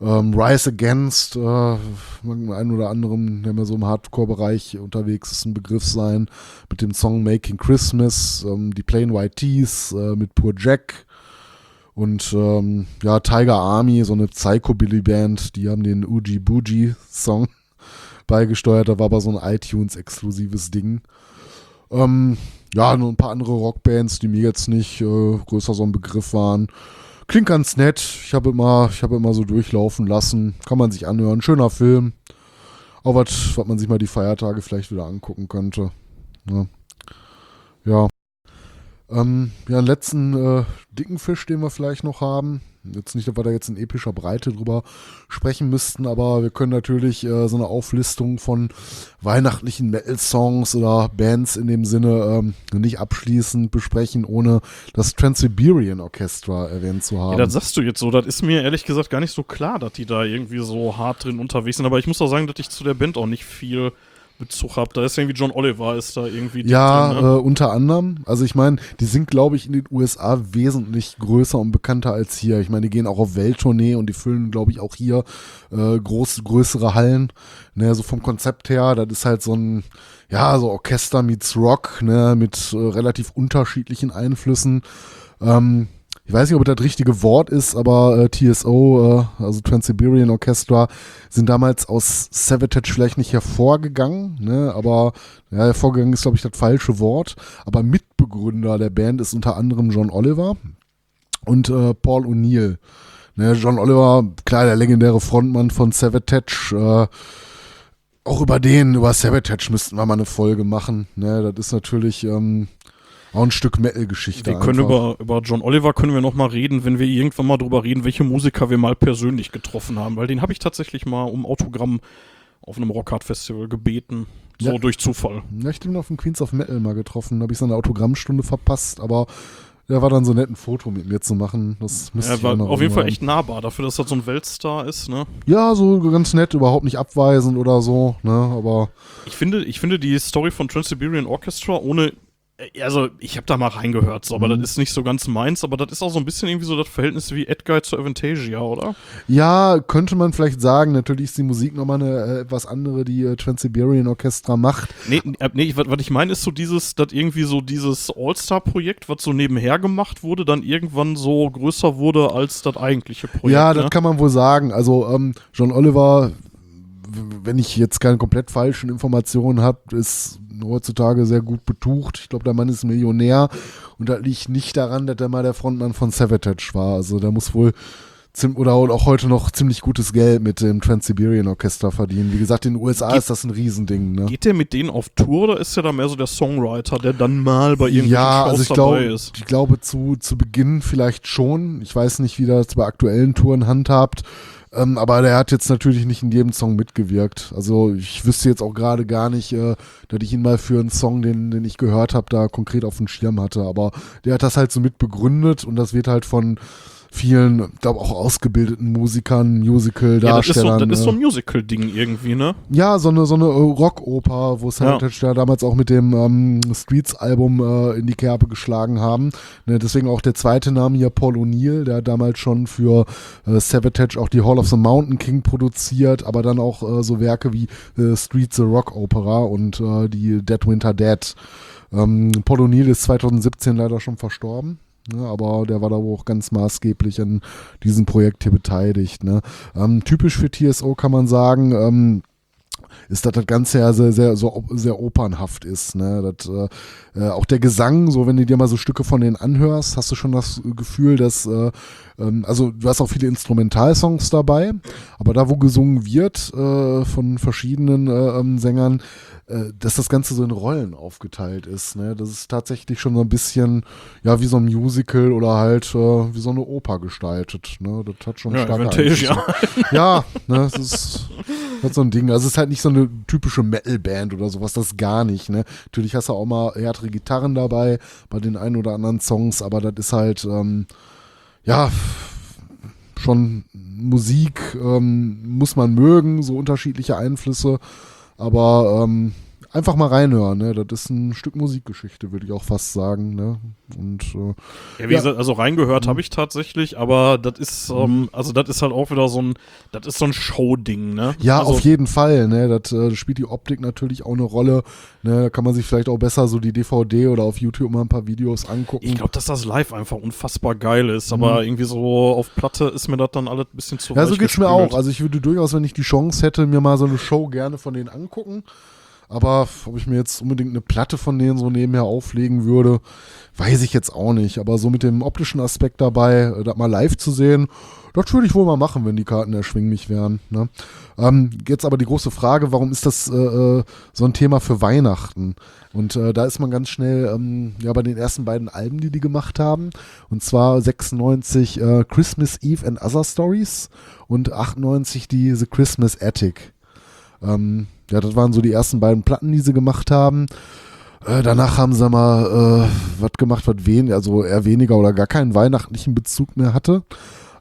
ähm, Rise Against, äh, ein oder anderem, der mehr so im Hardcore-Bereich unterwegs ist, ein Begriff sein, mit dem Song Making Christmas, ähm, die Plain White Tees äh, mit Poor Jack und ähm, ja, Tiger Army, so eine Psychobilly-Band, die haben den Uji Boogie Song beigesteuert, da war aber so ein iTunes-exklusives Ding. Ähm, ja, nur ein paar andere Rockbands, die mir jetzt nicht äh, größer so ein Begriff waren. Klingt ganz nett. Ich habe immer, ich habe immer so durchlaufen lassen. Kann man sich anhören. Schöner Film. Auch was, was man sich mal die Feiertage vielleicht wieder angucken könnte. Ja. Ja, ähm, ja einen letzten äh, dicken Fisch, den wir vielleicht noch haben. Jetzt nicht, dass wir da jetzt in epischer Breite drüber sprechen müssten, aber wir können natürlich äh, so eine Auflistung von weihnachtlichen Metal-Songs oder Bands in dem Sinne ähm, nicht abschließend besprechen, ohne das Trans-Siberian Orchestra erwähnt zu haben. Ja, das sagst du jetzt so. Das ist mir ehrlich gesagt gar nicht so klar, dass die da irgendwie so hart drin unterwegs sind. Aber ich muss auch sagen, dass ich zu der Band auch nicht viel Bezug habe. Da ist irgendwie John Oliver, ist da irgendwie. Ja, drin, ne? äh, unter anderem. Also ich meine, die sind, glaube ich, in den USA wesentlich größer und bekannter als hier. Ich meine, die gehen auch auf Welttournee und die füllen, glaube ich, auch hier äh, groß, größere Hallen. Ne, so vom Konzept her, das ist halt so ein, ja, so Orchester meets Rock, ne, mit äh, relativ unterschiedlichen Einflüssen. Ähm, ich weiß nicht, ob das das richtige Wort ist, aber äh, TSO, äh, also Trans-Siberian Orchestra, sind damals aus Savatage vielleicht nicht hervorgegangen, ne? aber ja, hervorgegangen ist, glaube ich, das falsche Wort. Aber Mitbegründer der Band ist unter anderem John Oliver und äh, Paul O'Neill. Ne, John Oliver, klar, der legendäre Frontmann von Savatage, äh, auch über den, über Savatage müssten wir mal eine Folge machen. Ne, das ist natürlich, ähm, auch ein Stück Metal-Geschichte. Wir können über, über John Oliver können wir noch mal reden, wenn wir irgendwann mal drüber reden, welche Musiker wir mal persönlich getroffen haben, weil den habe ich tatsächlich mal um Autogramm auf einem Rockhard-Festival gebeten. So ja. durch Zufall. Ja, ich bin auf dem Queens of Metal mal getroffen, da habe ich seine Autogrammstunde verpasst, aber der war dann so nett, ein Foto mit mir zu machen. Das müsste ja, war auf jeden Fall echt nahbar, dafür, dass das so ein Weltstar ist, ne? Ja, so ganz nett, überhaupt nicht abweisend oder so, ne? Aber. Ich finde, ich finde die Story von Trans-Siberian Orchestra, ohne also ich habe da mal reingehört, so, aber mhm. das ist nicht so ganz meins, aber das ist auch so ein bisschen irgendwie so das Verhältnis wie Edguy zu Avantasia, oder? Ja, könnte man vielleicht sagen. Natürlich ist die Musik nochmal eine äh, etwas andere, die äh, Trans-Siberian Orchestra macht. Nee, äh, nee was, was ich meine ist so dieses, dass irgendwie so dieses All-Star-Projekt, was so nebenher gemacht wurde, dann irgendwann so größer wurde als das eigentliche Projekt. Ja, das ne? kann man wohl sagen. Also ähm, John Oliver wenn ich jetzt keine komplett falschen Informationen habe, ist heutzutage sehr gut betucht. Ich glaube, der Mann ist Millionär und das liegt nicht daran, dass er mal der Frontmann von Savatage war. Also der muss wohl oder auch heute noch ziemlich gutes Geld mit dem Trans-Siberian Orchester verdienen. Wie gesagt, in den USA Geht, ist das ein Riesending. Ne? Geht der mit denen auf Tour oder ist der da mehr so der Songwriter, der dann mal bei irgendwelchen ja, Shows also ich dabei glaub, ist? Ich glaube, zu, zu Beginn vielleicht schon. Ich weiß nicht, wie das bei aktuellen Touren handhabt. Ähm, aber der hat jetzt natürlich nicht in jedem Song mitgewirkt. Also ich wüsste jetzt auch gerade gar nicht, äh, dass ich ihn mal für einen Song, den, den ich gehört habe, da konkret auf dem Schirm hatte. Aber der hat das halt so mit begründet und das wird halt von vielen, glaube auch ausgebildeten Musikern, Musical-Darstellern. Ja, das ist so, so ein Musical-Ding irgendwie, ne? Ja, so eine, so eine Rockoper, wo Sanitage ja. damals auch mit dem ähm, Streets-Album äh, in die Kerbe geschlagen haben. Ne, deswegen auch der zweite Name hier, Paul O'Neill, der damals schon für äh, Savatage auch die Hall of the Mountain King produziert, aber dann auch äh, so Werke wie äh, Streets the Rock Opera und äh, die Dead Winter Dead. Ähm, Paul O'Neill ist 2017 leider schon verstorben. Ne, aber der war da auch ganz maßgeblich an diesem Projekt hier beteiligt. Ne. Ähm, typisch für TSO kann man sagen, ähm, ist, dass das Ganze ja sehr, sehr, so, sehr opernhaft ist. Ne? Das, äh, äh, auch der Gesang, so wenn du dir mal so Stücke von denen anhörst, hast du schon das Gefühl, dass, äh, ähm, also du hast auch viele Instrumentalsongs dabei, aber da, wo gesungen wird äh, von verschiedenen äh, ähm, Sängern, äh, dass das Ganze so in Rollen aufgeteilt ist. Ne? Das ist tatsächlich schon so ein bisschen, ja, wie so ein Musical oder halt äh, wie so eine Oper gestaltet. Ne? Das hat schon ja, starke Einflüsse. Ja, ne, das ist halt so ein Ding. Also es ist halt nicht so eine typische Metal-Band oder sowas, das gar nicht. Ne? Natürlich hast du auch mal härtere Gitarren dabei bei den ein oder anderen Songs, aber das ist halt, ähm, ja, schon Musik ähm, muss man mögen, so unterschiedliche Einflüsse. Aber ähm, einfach mal reinhören, ne? Das ist ein Stück Musikgeschichte, würde ich auch fast sagen, ne? Und äh, ja, wie ja. gesagt, also reingehört mhm. habe ich tatsächlich, aber das ist, ähm, also das ist halt auch wieder so ein, das ist so ein Show-Ding, ne? Ja, also, auf jeden Fall, ne? Das, äh, spielt die Optik natürlich auch eine Rolle. Ne? Da kann man sich vielleicht auch besser so die DVD oder auf YouTube mal ein paar Videos angucken. Ich glaube, dass das live einfach unfassbar geil ist, mhm. aber irgendwie so auf Platte ist mir das dann alles ein bisschen zu Ja, so geht's gespült. mir auch. Also ich würde durchaus, wenn ich die Chance hätte, mir mal so eine Show gerne von denen angucken. Aber ob ich mir jetzt unbedingt eine Platte von denen so nebenher auflegen würde, weiß ich jetzt auch nicht. Aber so mit dem optischen Aspekt dabei, äh, das mal live zu sehen, das würde ich wohl mal machen, wenn die Karten erschwinglich wären. Ne? Ähm, jetzt aber die große Frage, warum ist das äh, äh, so ein Thema für Weihnachten? Und äh, da ist man ganz schnell ähm, ja, bei den ersten beiden Alben, die die gemacht haben. Und zwar 96 äh, Christmas Eve and Other Stories und 98 die The Christmas Attic. Ähm, ja, das waren so die ersten beiden Platten, die sie gemacht haben. Äh, danach haben sie mal äh, was gemacht, was wen, also eher weniger oder gar keinen weihnachtlichen Bezug mehr hatte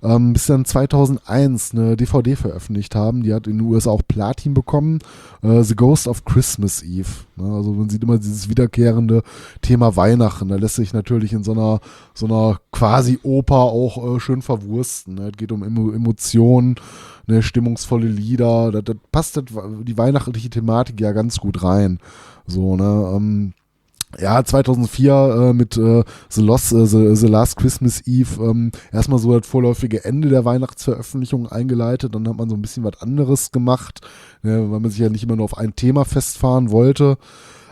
ähm, bis dann 2001 eine DVD veröffentlicht haben. Die hat in den USA auch Platin bekommen. Äh, The Ghost of Christmas Eve. Ne? Also man sieht immer dieses wiederkehrende Thema Weihnachten. Da lässt sich natürlich in so einer, so einer quasi Oper auch äh, schön verwursten. Ne? Es geht um Emo Emotionen, ne? stimmungsvolle Lieder. Da, da passt das, die weihnachtliche Thematik ja ganz gut rein. So, ne? Ähm, ja, 2004 äh, mit äh, The, Lost, äh, The, The, Last Christmas Eve ähm, erstmal so das vorläufige Ende der Weihnachtsveröffentlichung eingeleitet. Dann hat man so ein bisschen was anderes gemacht, ne, weil man sich ja nicht immer nur auf ein Thema festfahren wollte.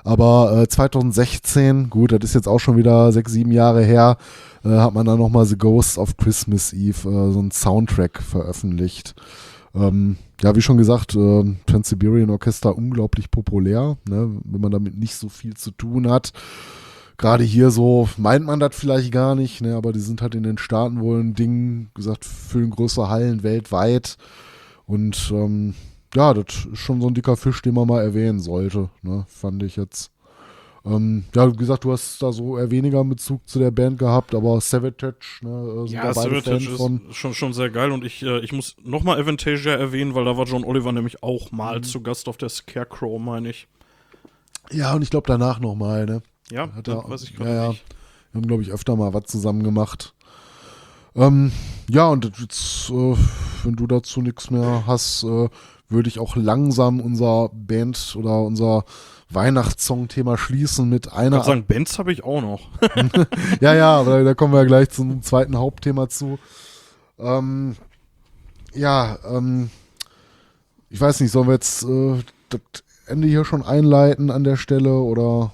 Aber äh, 2016, gut, das ist jetzt auch schon wieder sechs, sieben Jahre her, äh, hat man dann nochmal The Ghost of Christmas Eve, äh, so ein Soundtrack veröffentlicht. Ähm, ja, wie schon gesagt, äh, Trans-Siberian Orchester unglaublich populär, ne, wenn man damit nicht so viel zu tun hat. Gerade hier so meint man das vielleicht gar nicht, ne, aber die sind halt in den Staaten wohl ein Ding, gesagt, füllen größere Hallen weltweit. Und ähm, ja, das ist schon so ein dicker Fisch, den man mal erwähnen sollte, ne, fand ich jetzt. Ähm, ja, wie gesagt, du hast da so eher weniger Bezug zu der Band gehabt, aber Savatage, ne, äh, sind ja, da beide Savatage Fans von. ist schon, schon sehr geil und ich, äh, ich muss nochmal Avantasia erwähnen, weil da war John Oliver nämlich auch mal mhm. zu Gast auf der Scarecrow, meine ich. Ja, und ich glaube danach nochmal, ne? Ja, Hat er, weiß ich gerade ja, nicht. Wir haben, glaube ich, öfter mal was zusammen gemacht. Ähm, ja, und jetzt, äh, wenn du dazu nichts mehr hast, äh, würde ich auch langsam unser Band oder unser Weihnachtssong-Thema schließen mit einer. Ich sagen, Bands habe ich auch noch. ja, ja, aber da kommen wir ja gleich zum zweiten Hauptthema zu. Ähm, ja, ähm, ich weiß nicht, sollen wir jetzt äh, das Ende hier schon einleiten an der Stelle oder?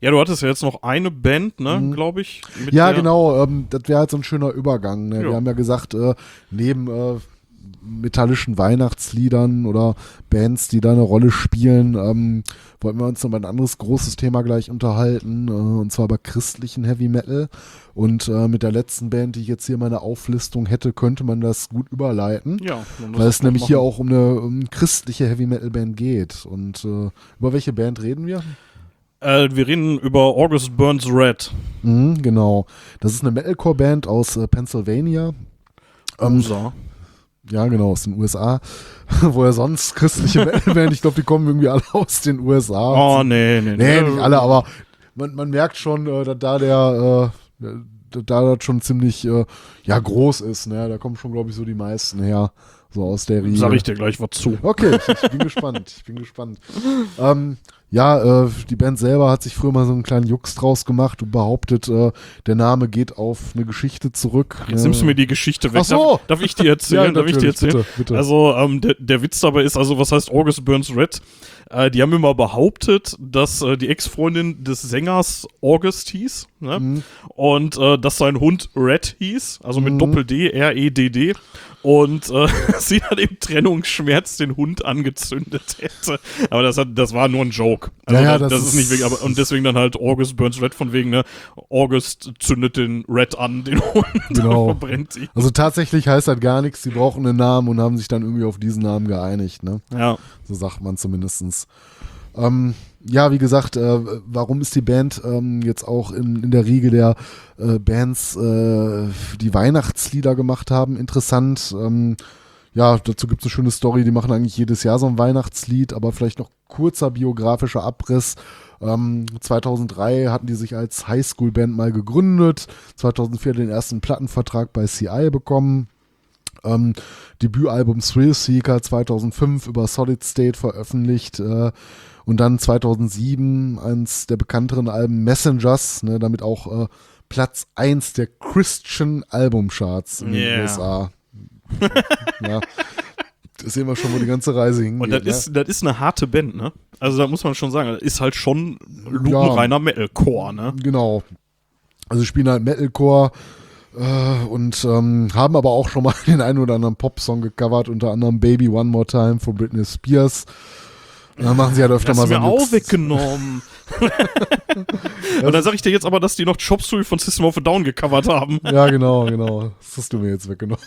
Ja, du hattest ja jetzt noch eine Band, ne, mhm. glaube ich. Ja, genau. Ähm, das wäre halt so ein schöner Übergang. Ne? Wir haben ja gesagt, äh, neben äh, metallischen Weihnachtsliedern oder Bands, die da eine Rolle spielen, ähm, wollten wir uns noch mal ein anderes großes Thema gleich unterhalten, äh, und zwar bei christlichen Heavy Metal. Und äh, mit der letzten Band, die ich jetzt hier in meiner Auflistung hätte, könnte man das gut überleiten. Ja, weil es nämlich machen. hier auch um eine, um christliche Heavy Metal Band geht. Und äh, über welche Band reden wir? Äh, wir reden über August Burns Red. Mhm, genau. Das ist eine Metalcore-Band aus äh, Pennsylvania. Ähm, ja, genau, aus den USA. Wo er sonst christliche Metalband, ich glaube, die kommen irgendwie alle aus den USA. Oh, nee, nee, nee. Nee, nicht alle, aber man, man merkt schon, äh, dass da der, äh, da das schon ziemlich, äh, ja, groß ist, ne? Da kommen schon, glaube ich, so die meisten her. So aus der Riege. Sag ich dir gleich was zu. Okay, ich, ich bin gespannt. Ich bin gespannt. Ähm, ja, äh, die Band selber hat sich früher mal so einen kleinen Jux draus gemacht und behauptet, äh, der Name geht auf eine Geschichte zurück. Jetzt äh, nimmst du mir die Geschichte weg. Ach so. darf, darf ich dir erzählen? ja, darf ich dir erzählen? Bitte, bitte. Also ähm, der, der Witz dabei ist, also was heißt August Burns Red? Äh, die haben immer behauptet, dass äh, die Ex-Freundin des Sängers August hieß ne? Mhm. und äh, dass sein Hund Red hieß, also mit mhm. Doppel-D, R-E-D-D und äh, sie dann im Trennungsschmerz den Hund angezündet hätte. Aber das, hat, das war nur ein Joke. Also ja, ja, das, das, ist nicht wegen, aber, und deswegen dann halt August burns Red von wegen, ne, August zündet den Red an, den Hund, genau. verbrennt ihn. Also tatsächlich heißt das gar nichts, sie brauchen einen Namen und haben sich dann irgendwie auf diesen Namen geeinigt, ne? Ja. So sagt man zumindestens. Ähm, ja, wie gesagt, äh, warum ist die Band ähm, jetzt auch in, in der Riege der äh, Bands, äh, die Weihnachtslieder gemacht haben, interessant? Ähm, ja, dazu gibt es eine schöne Story, die machen eigentlich jedes Jahr so ein Weihnachtslied, aber vielleicht noch kurzer biografischer Abriss. Ähm, 2003 hatten die sich als Highschool-Band mal gegründet, 2004 den ersten Plattenvertrag bei CI bekommen. Ähm, Debütalbum Thrill Seeker 2005 über Solid State veröffentlicht. Äh, und dann 2007 eins der bekannteren Alben Messengers, ne, damit auch äh, Platz 1 der Christian Albumcharts in yeah. den USA. ja. Das sehen wir schon, wo die ganze Reise hingeht. Und das, ja. ist, das ist eine harte Band, ne? Also da muss man schon sagen, ist halt schon lupenreiner Metalcore, ne? Genau. Also spielen halt Metalcore und ähm, haben aber auch schon mal den einen oder anderen Popsong gecovert, unter anderem Baby One More Time von Britney Spears. Und dann machen sie halt öfter Das mal so mir einen auch weggenommen. Und dann sag ich dir jetzt aber, dass die noch Chop Suey von System of a Down gecovert haben. Ja, genau, genau. Das hast du mir jetzt weggenommen.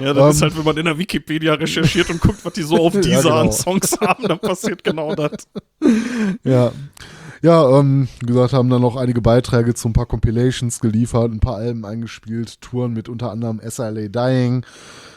Ja, das Ähm. ist halt, wenn man in der Wikipedia recherchiert und guckt, was die so auf dieser genau. an Songs haben, dann passiert genau das. Ja. Ja, ähm, wie gesagt, haben dann noch einige Beiträge zu ein paar Compilations geliefert, ein paar Alben eingespielt, Touren mit unter anderem SLA Dying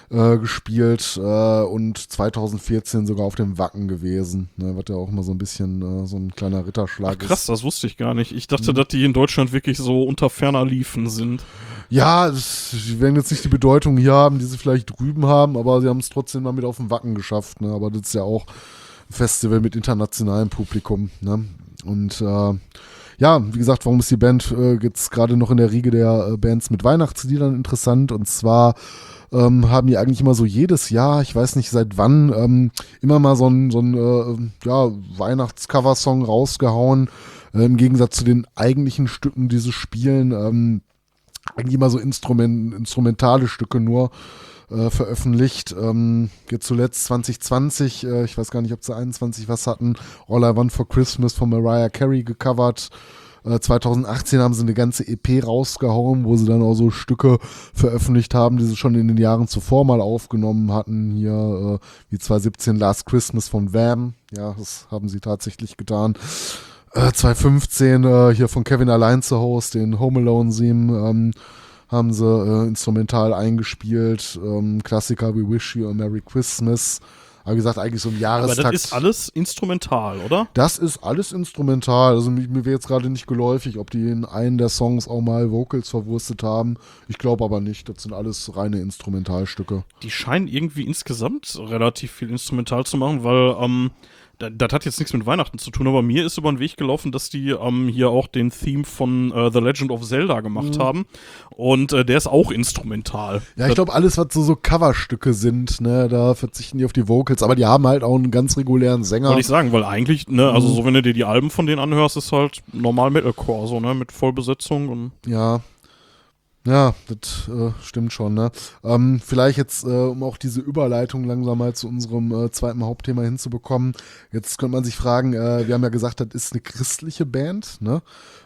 äh, gespielt äh, und 2014 sogar auf dem Wacken gewesen, ne, was ja auch immer so ein bisschen äh, so ein kleiner Ritterschlag ist. Krass, das wusste ich gar nicht. Ich dachte, Mhm. dass die in Deutschland wirklich so unter ferner Liefen sind. Ja, sie werden jetzt nicht die Bedeutung hier haben, die sie vielleicht drüben haben, aber sie haben es trotzdem mal mit auf dem Wacken geschafft. Ne? Aber das ist ja auch ein Festival mit internationalem Publikum. Ne? Und äh, ja, wie gesagt, warum ist die Band äh, jetzt gerade noch in der Riege der äh, Bands mit Weihnachtsliedern interessant? Und zwar ähm, haben die eigentlich immer so jedes Jahr, ich weiß nicht seit wann, ähm, immer mal so ein, so äh, ja, Weihnachtscover-Song rausgehauen. Äh, Im Gegensatz zu den eigentlichen Stücken, die sie spielen. Ähm, eigentlich immer so Instrument, instrumentale Stücke nur äh, veröffentlicht. Ähm, jetzt zuletzt 2020, äh, ich weiß gar nicht, ob sie 21 was hatten, All I Want for Christmas von Mariah Carey gecovert. Äh, 2018 haben sie eine ganze EP rausgehauen, wo sie dann auch so Stücke veröffentlicht haben, die sie schon in den Jahren zuvor mal aufgenommen hatten. Hier äh, wie 2017 Last Christmas von Vam. Ja, das haben sie tatsächlich getan. Äh, 2015 äh, hier von Kevin allein zu Hause, den Home Alone Theme, ähm, haben sie äh, instrumental eingespielt. Ähm, Klassiker We Wish You a Merry Christmas. Aber wie gesagt, eigentlich so ein Aber Jahrestakt. das ist alles instrumental, oder? Das ist alles instrumental. Also mir, mir wäre jetzt gerade nicht geläufig, ob die in einen der Songs auch mal Vocals verwurstet haben. Ich glaube aber nicht. Das sind alles reine Instrumentalstücke. Die scheinen irgendwie insgesamt relativ viel instrumental zu machen, weil ähm, das hat jetzt nichts mit Weihnachten zu tun, aber mir ist über den Weg gelaufen, dass die ähm, hier auch den Theme von äh, The Legend of Zelda gemacht haben. Und äh, der ist auch instrumental. Ja, ich glaube, alles, was so, so Coverstücke sind, ne, da verzichten die auf die Vocals, aber die haben halt auch einen ganz regulären Sänger. Wollte ich sagen, weil eigentlich, ne, also Mhm. so wenn du dir die Alben von denen anhörst, ist halt normal Metalcore, so, ne, mit Vollbesetzung und Ja. Ja, das äh, stimmt schon, ne? Ähm, vielleicht jetzt, äh, um auch diese Überleitung langsam mal zu unserem äh, zweiten Hauptthema hinzubekommen. Jetzt könnte man sich fragen, äh, wir haben ja gesagt, das ist eine christliche Band, ne?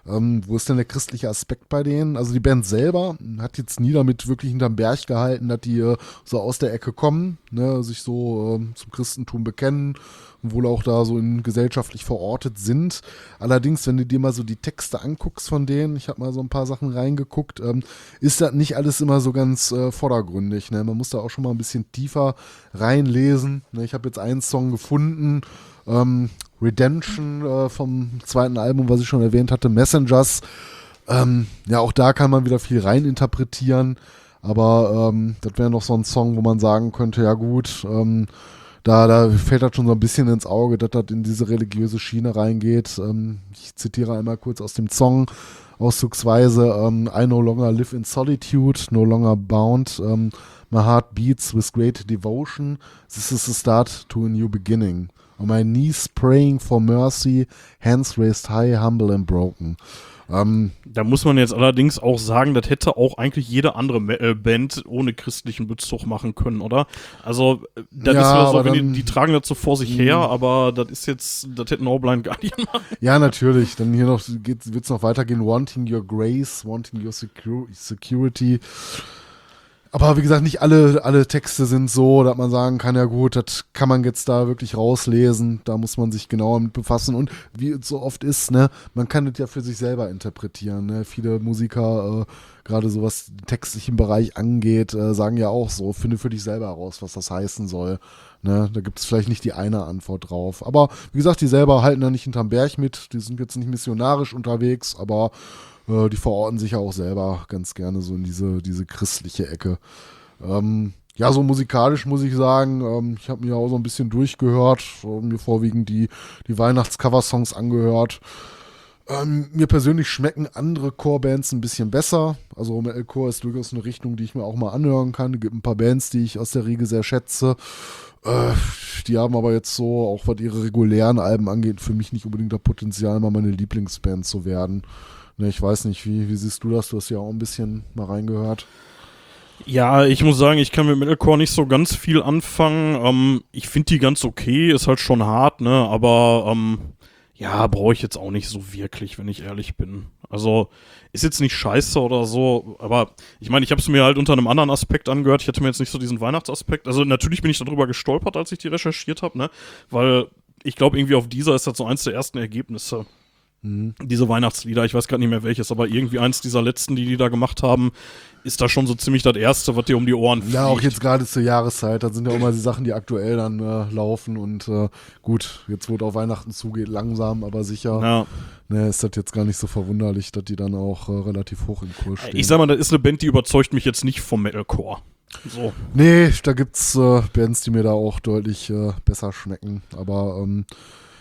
Ähm, wo ist denn der christliche Aspekt bei denen? Also die Band selber hat jetzt nie damit wirklich hinterm Berg gehalten, dass die äh, so aus der Ecke kommen, ne? sich so ähm, zum Christentum bekennen wohl auch da so in gesellschaftlich verortet sind. Allerdings, wenn du dir mal so die Texte anguckst von denen, ich habe mal so ein paar Sachen reingeguckt, ähm, ist das nicht alles immer so ganz äh, vordergründig. Ne? Man muss da auch schon mal ein bisschen tiefer reinlesen. Ne? Ich habe jetzt einen Song gefunden, ähm, Redemption äh, vom zweiten Album, was ich schon erwähnt hatte, Messengers. Ähm, ja, auch da kann man wieder viel reininterpretieren. Aber ähm, das wäre noch so ein Song, wo man sagen könnte, ja gut, ähm, da, da fällt das schon so ein bisschen ins Auge, dass das in diese religiöse Schiene reingeht. Ähm, ich zitiere einmal kurz aus dem Song, auszugsweise ähm, I no longer live in solitude, no longer bound. Ähm, my heart beats with great devotion. This is the start to a new beginning. On my knees praying for mercy, hands raised high, humble and broken. Ähm, da muss man jetzt allerdings auch sagen, das hätte auch eigentlich jede andere äh, Band ohne christlichen Bezug machen können, oder? Also, äh, das Ja, ist so, wenn die, dann- die tragen das so vor sich Mhm. her, aber das ist jetzt, das hätten auch Blind Guardian machen. Ja, natürlich. Dann hier noch wird es noch weitergehen. Wanting your grace, wanting your secu security. Aber wie gesagt, nicht alle, alle Texte sind so, dass man sagen kann, ja gut, das kann man jetzt da wirklich rauslesen. Da muss man sich genauer mit befassen. Und wie es so oft ist, ne, man kann das ja für sich selber interpretieren. Ne? Viele Musiker, äh, gerade so was den textlichen Bereich angeht, äh, sagen ja auch so, finde für dich selber heraus, was das heißen soll. Ne? Da gibt es vielleicht nicht die eine Antwort drauf. Aber wie gesagt, die selber halten da nicht hinterm Berg mit. Die sind jetzt nicht missionarisch unterwegs, aber äh, die verorten sich ja auch selber ganz gerne so in diese, diese christliche Ecke. Ähm, ja, so musikalisch muss ich sagen, ähm, ich habe mir auch so ein bisschen durchgehört, äh, mir vorwiegend die, die Weihnachts-Cover-Songs angehört. Ähm, mir persönlich schmecken andere Core-Bands ein bisschen besser. Also Metalcore ist durchaus eine Richtung, die ich mir auch mal anhören kann. Es gibt ein paar Bands, die ich aus der Riege sehr schätze. Äh, die haben aber jetzt so, auch was ihre regulären Alben angeht, für mich nicht unbedingt das Potenzial, mal meine Lieblingsband zu werden. Ne, ich weiß nicht, wie, wie siehst du das? Du hast ja auch ein bisschen mal reingehört. Ja, ich muss sagen, ich kann mit Metalcore nicht so ganz viel anfangen. Ähm, ich finde die ganz okay, ist halt schon hart, ne? Aber ähm, ja, brauche ich jetzt auch nicht so wirklich, wenn ich ehrlich bin. Also ist jetzt nicht scheiße oder so, aber ich meine, ich habe es mir halt unter einem anderen Aspekt angehört. Ich hatte mir jetzt nicht so diesen Weihnachtsaspekt. Also natürlich bin ich darüber gestolpert, als ich die recherchiert habe, ne? Weil ich glaube, irgendwie auf dieser ist das so eins der ersten Ergebnisse. Mhm. Diese Weihnachtslieder, ich weiß gar nicht mehr welches, aber irgendwie eins dieser letzten, die die da gemacht haben, ist da schon so ziemlich das Erste, was dir um die Ohren fliegt. Ja, auch jetzt gerade zur Jahreszeit, da sind ja auch mal die Sachen, die aktuell dann äh, laufen und äh, gut, jetzt wo es auf Weihnachten zugeht, langsam, aber sicher, ja. ne, ist das jetzt gar nicht so verwunderlich, dass die dann auch äh, relativ hoch im Kurs stehen. Ich sag mal, das ist eine Band, die überzeugt mich jetzt nicht vom Metalcore. So. Nee, da gibt's äh, Bands, die mir da auch deutlich äh, besser schmecken, aber ähm,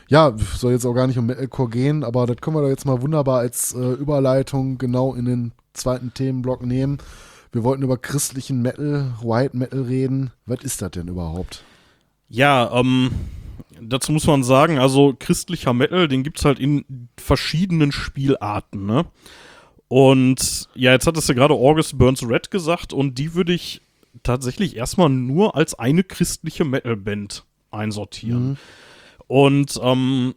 ja, soll jetzt auch gar nicht um Metalcore gehen, aber das können wir da jetzt mal wunderbar als äh, Überleitung genau in den zweiten Themenblock nehmen. Wir wollten über christlichen Metal, White Metal reden. Was ist das denn überhaupt? Ja, ähm, dazu muss man sagen, also christlicher Metal, den gibt es halt in verschiedenen Spielarten, ne? Und ja, jetzt hat es ja gerade August Burns Red gesagt und die würde ich tatsächlich erstmal nur als eine christliche Metal-Band einsortieren. Mhm. Und ähm,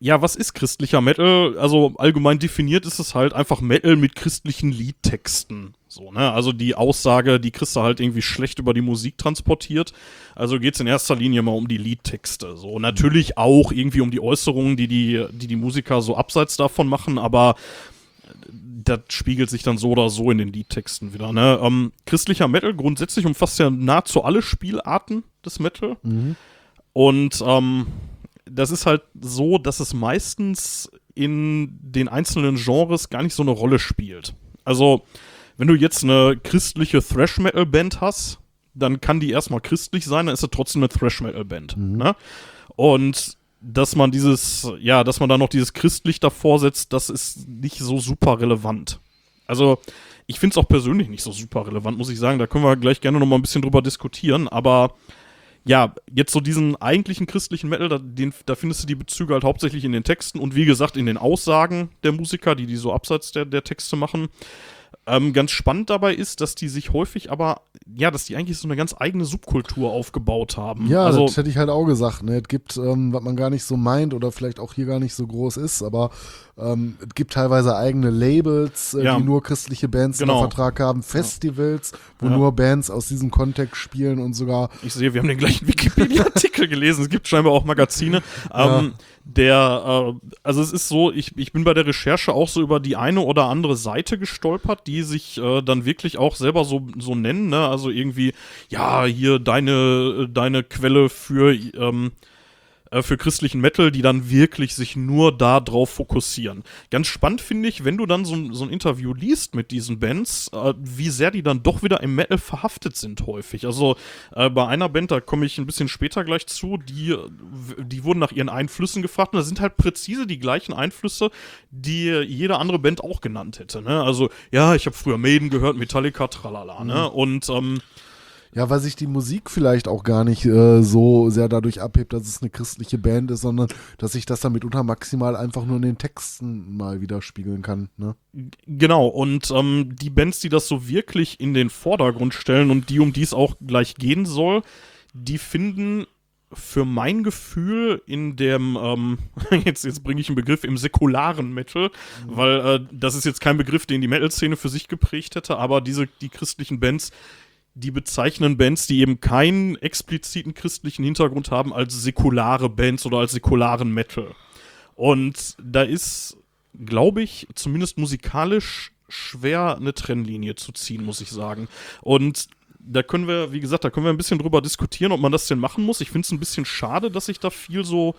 ja, was ist christlicher Metal? Also allgemein definiert ist es halt einfach Metal mit christlichen Liedtexten. So, ne? Also die Aussage, die kriegst du halt irgendwie schlecht über die Musik transportiert. Also geht es in erster Linie mal um die Liedtexte. So, natürlich auch irgendwie um die Äußerungen, die die, die, die Musiker so abseits davon machen, aber das spiegelt sich dann so oder so in den Liedtexten wieder. Ne? Ähm, christlicher Metal grundsätzlich umfasst ja nahezu alle Spielarten des Metal. Mhm. Und ähm, das ist halt so, dass es meistens in den einzelnen Genres gar nicht so eine Rolle spielt. Also, wenn du jetzt eine christliche Thrash-Metal-Band hast, dann kann die erstmal christlich sein, dann ist sie trotzdem eine Thrash-Metal-Band. Mhm. Ne? Und dass man dieses, ja, dass man da noch dieses christlich davor setzt, das ist nicht so super relevant. Also, ich finde es auch persönlich nicht so super relevant, muss ich sagen. Da können wir gleich gerne noch mal ein bisschen drüber diskutieren, aber ja, jetzt so diesen eigentlichen christlichen Metal, da, den, da, findest du die Bezüge halt hauptsächlich in den Texten und wie gesagt in den Aussagen der Musiker, die die so abseits der, der Texte machen. Ähm, ganz spannend dabei ist, dass die sich häufig aber, ja, dass die eigentlich so eine ganz eigene Subkultur aufgebaut haben. Ja, also, das hätte ich halt auch gesagt. Ne? Es gibt, ähm, was man gar nicht so meint oder vielleicht auch hier gar nicht so groß ist, aber ähm, es gibt teilweise eigene Labels, äh, ja. die nur christliche Bands genau. unter Vertrag haben, Festivals, wo ja. nur Bands aus diesem Kontext spielen und sogar. Ich sehe, wir haben den gleichen Wikipedia-Artikel gelesen. Es gibt scheinbar auch Magazine. Ja. Der, äh, also es ist so, ich, ich bin bei der Recherche auch so über die eine oder andere Seite gestolpert, die sich äh, dann wirklich auch selber so, so nennen, ne? Also irgendwie, ja, hier deine, deine Quelle für ähm, äh, für christlichen Metal, die dann wirklich sich nur darauf fokussieren. Ganz spannend finde ich, wenn du dann so, so, ein Interview liest mit diesen Bands, äh, wie sehr die dann doch wieder im Metal verhaftet sind häufig. Also äh, bei einer Band, da komme ich ein bisschen später gleich zu, die, die wurden nach ihren Einflüssen gefragt und da sind halt präzise die gleichen Einflüsse, die jede andere Band auch genannt hätte. Ne? Also ja, ich habe früher Maiden gehört, Metallica, tralala. Ne? Mhm. Und ähm, ja, weil sich die Musik vielleicht auch gar nicht äh, so sehr dadurch abhebt, dass es eine christliche Band ist, sondern dass sich das dann mitunter maximal einfach nur in den Texten mal widerspiegeln kann. Ne? Genau, und ähm, die Bands, die das so wirklich in den Vordergrund stellen und die, um die es auch gleich gehen soll, die finden für mein Gefühl in dem, ähm, jetzt, jetzt bringe ich einen Begriff im säkularen Metal, mhm. weil äh, das ist jetzt kein Begriff, den die Metal-Szene für sich geprägt hätte, aber diese, die christlichen Bands, die bezeichnen Bands, die eben keinen expliziten christlichen Hintergrund haben, als säkulare Bands oder als säkularen Metal. Und da ist, glaube ich, zumindest musikalisch schwer eine Trennlinie zu ziehen, muss ich sagen. Und da können wir, wie gesagt, da können wir ein bisschen drüber diskutieren, ob man das denn machen muss. Ich finde es ein bisschen schade, dass sich da viel so,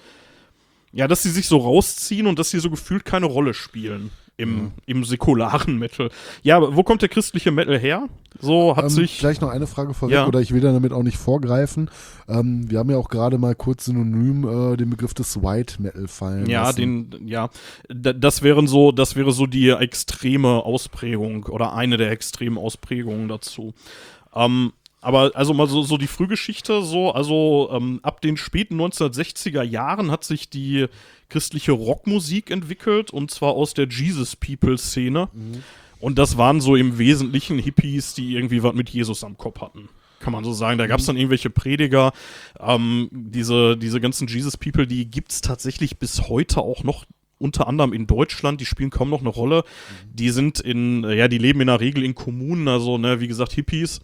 ja, dass sie sich so rausziehen und dass sie so gefühlt keine Rolle spielen im, ja. im säkularen Metal. Ja, aber wo kommt der christliche Metal her? So hat ähm, sich. Vielleicht noch eine Frage vorweg, ja. oder ich will damit auch nicht vorgreifen. Ähm, wir haben ja auch gerade mal kurz synonym äh, den Begriff des White Metal fallen. Ja, lassen. den, ja. das wären so, das wäre so die extreme Ausprägung oder eine der extremen Ausprägungen dazu. Ähm, aber also mal so, so die Frühgeschichte, so, also ähm, ab den späten 1960er Jahren hat sich die christliche Rockmusik entwickelt und zwar aus der Jesus People-Szene. Mhm. Und das waren so im Wesentlichen Hippies, die irgendwie was mit Jesus am Kopf hatten kann man so sagen. Da gab es dann irgendwelche Prediger. Ähm, diese, diese ganzen Jesus People, die gibt es tatsächlich bis heute auch noch unter anderem in Deutschland, die spielen kaum noch eine Rolle. Die sind in, ja, die leben in der Regel in Kommunen, also, ne, wie gesagt, Hippies.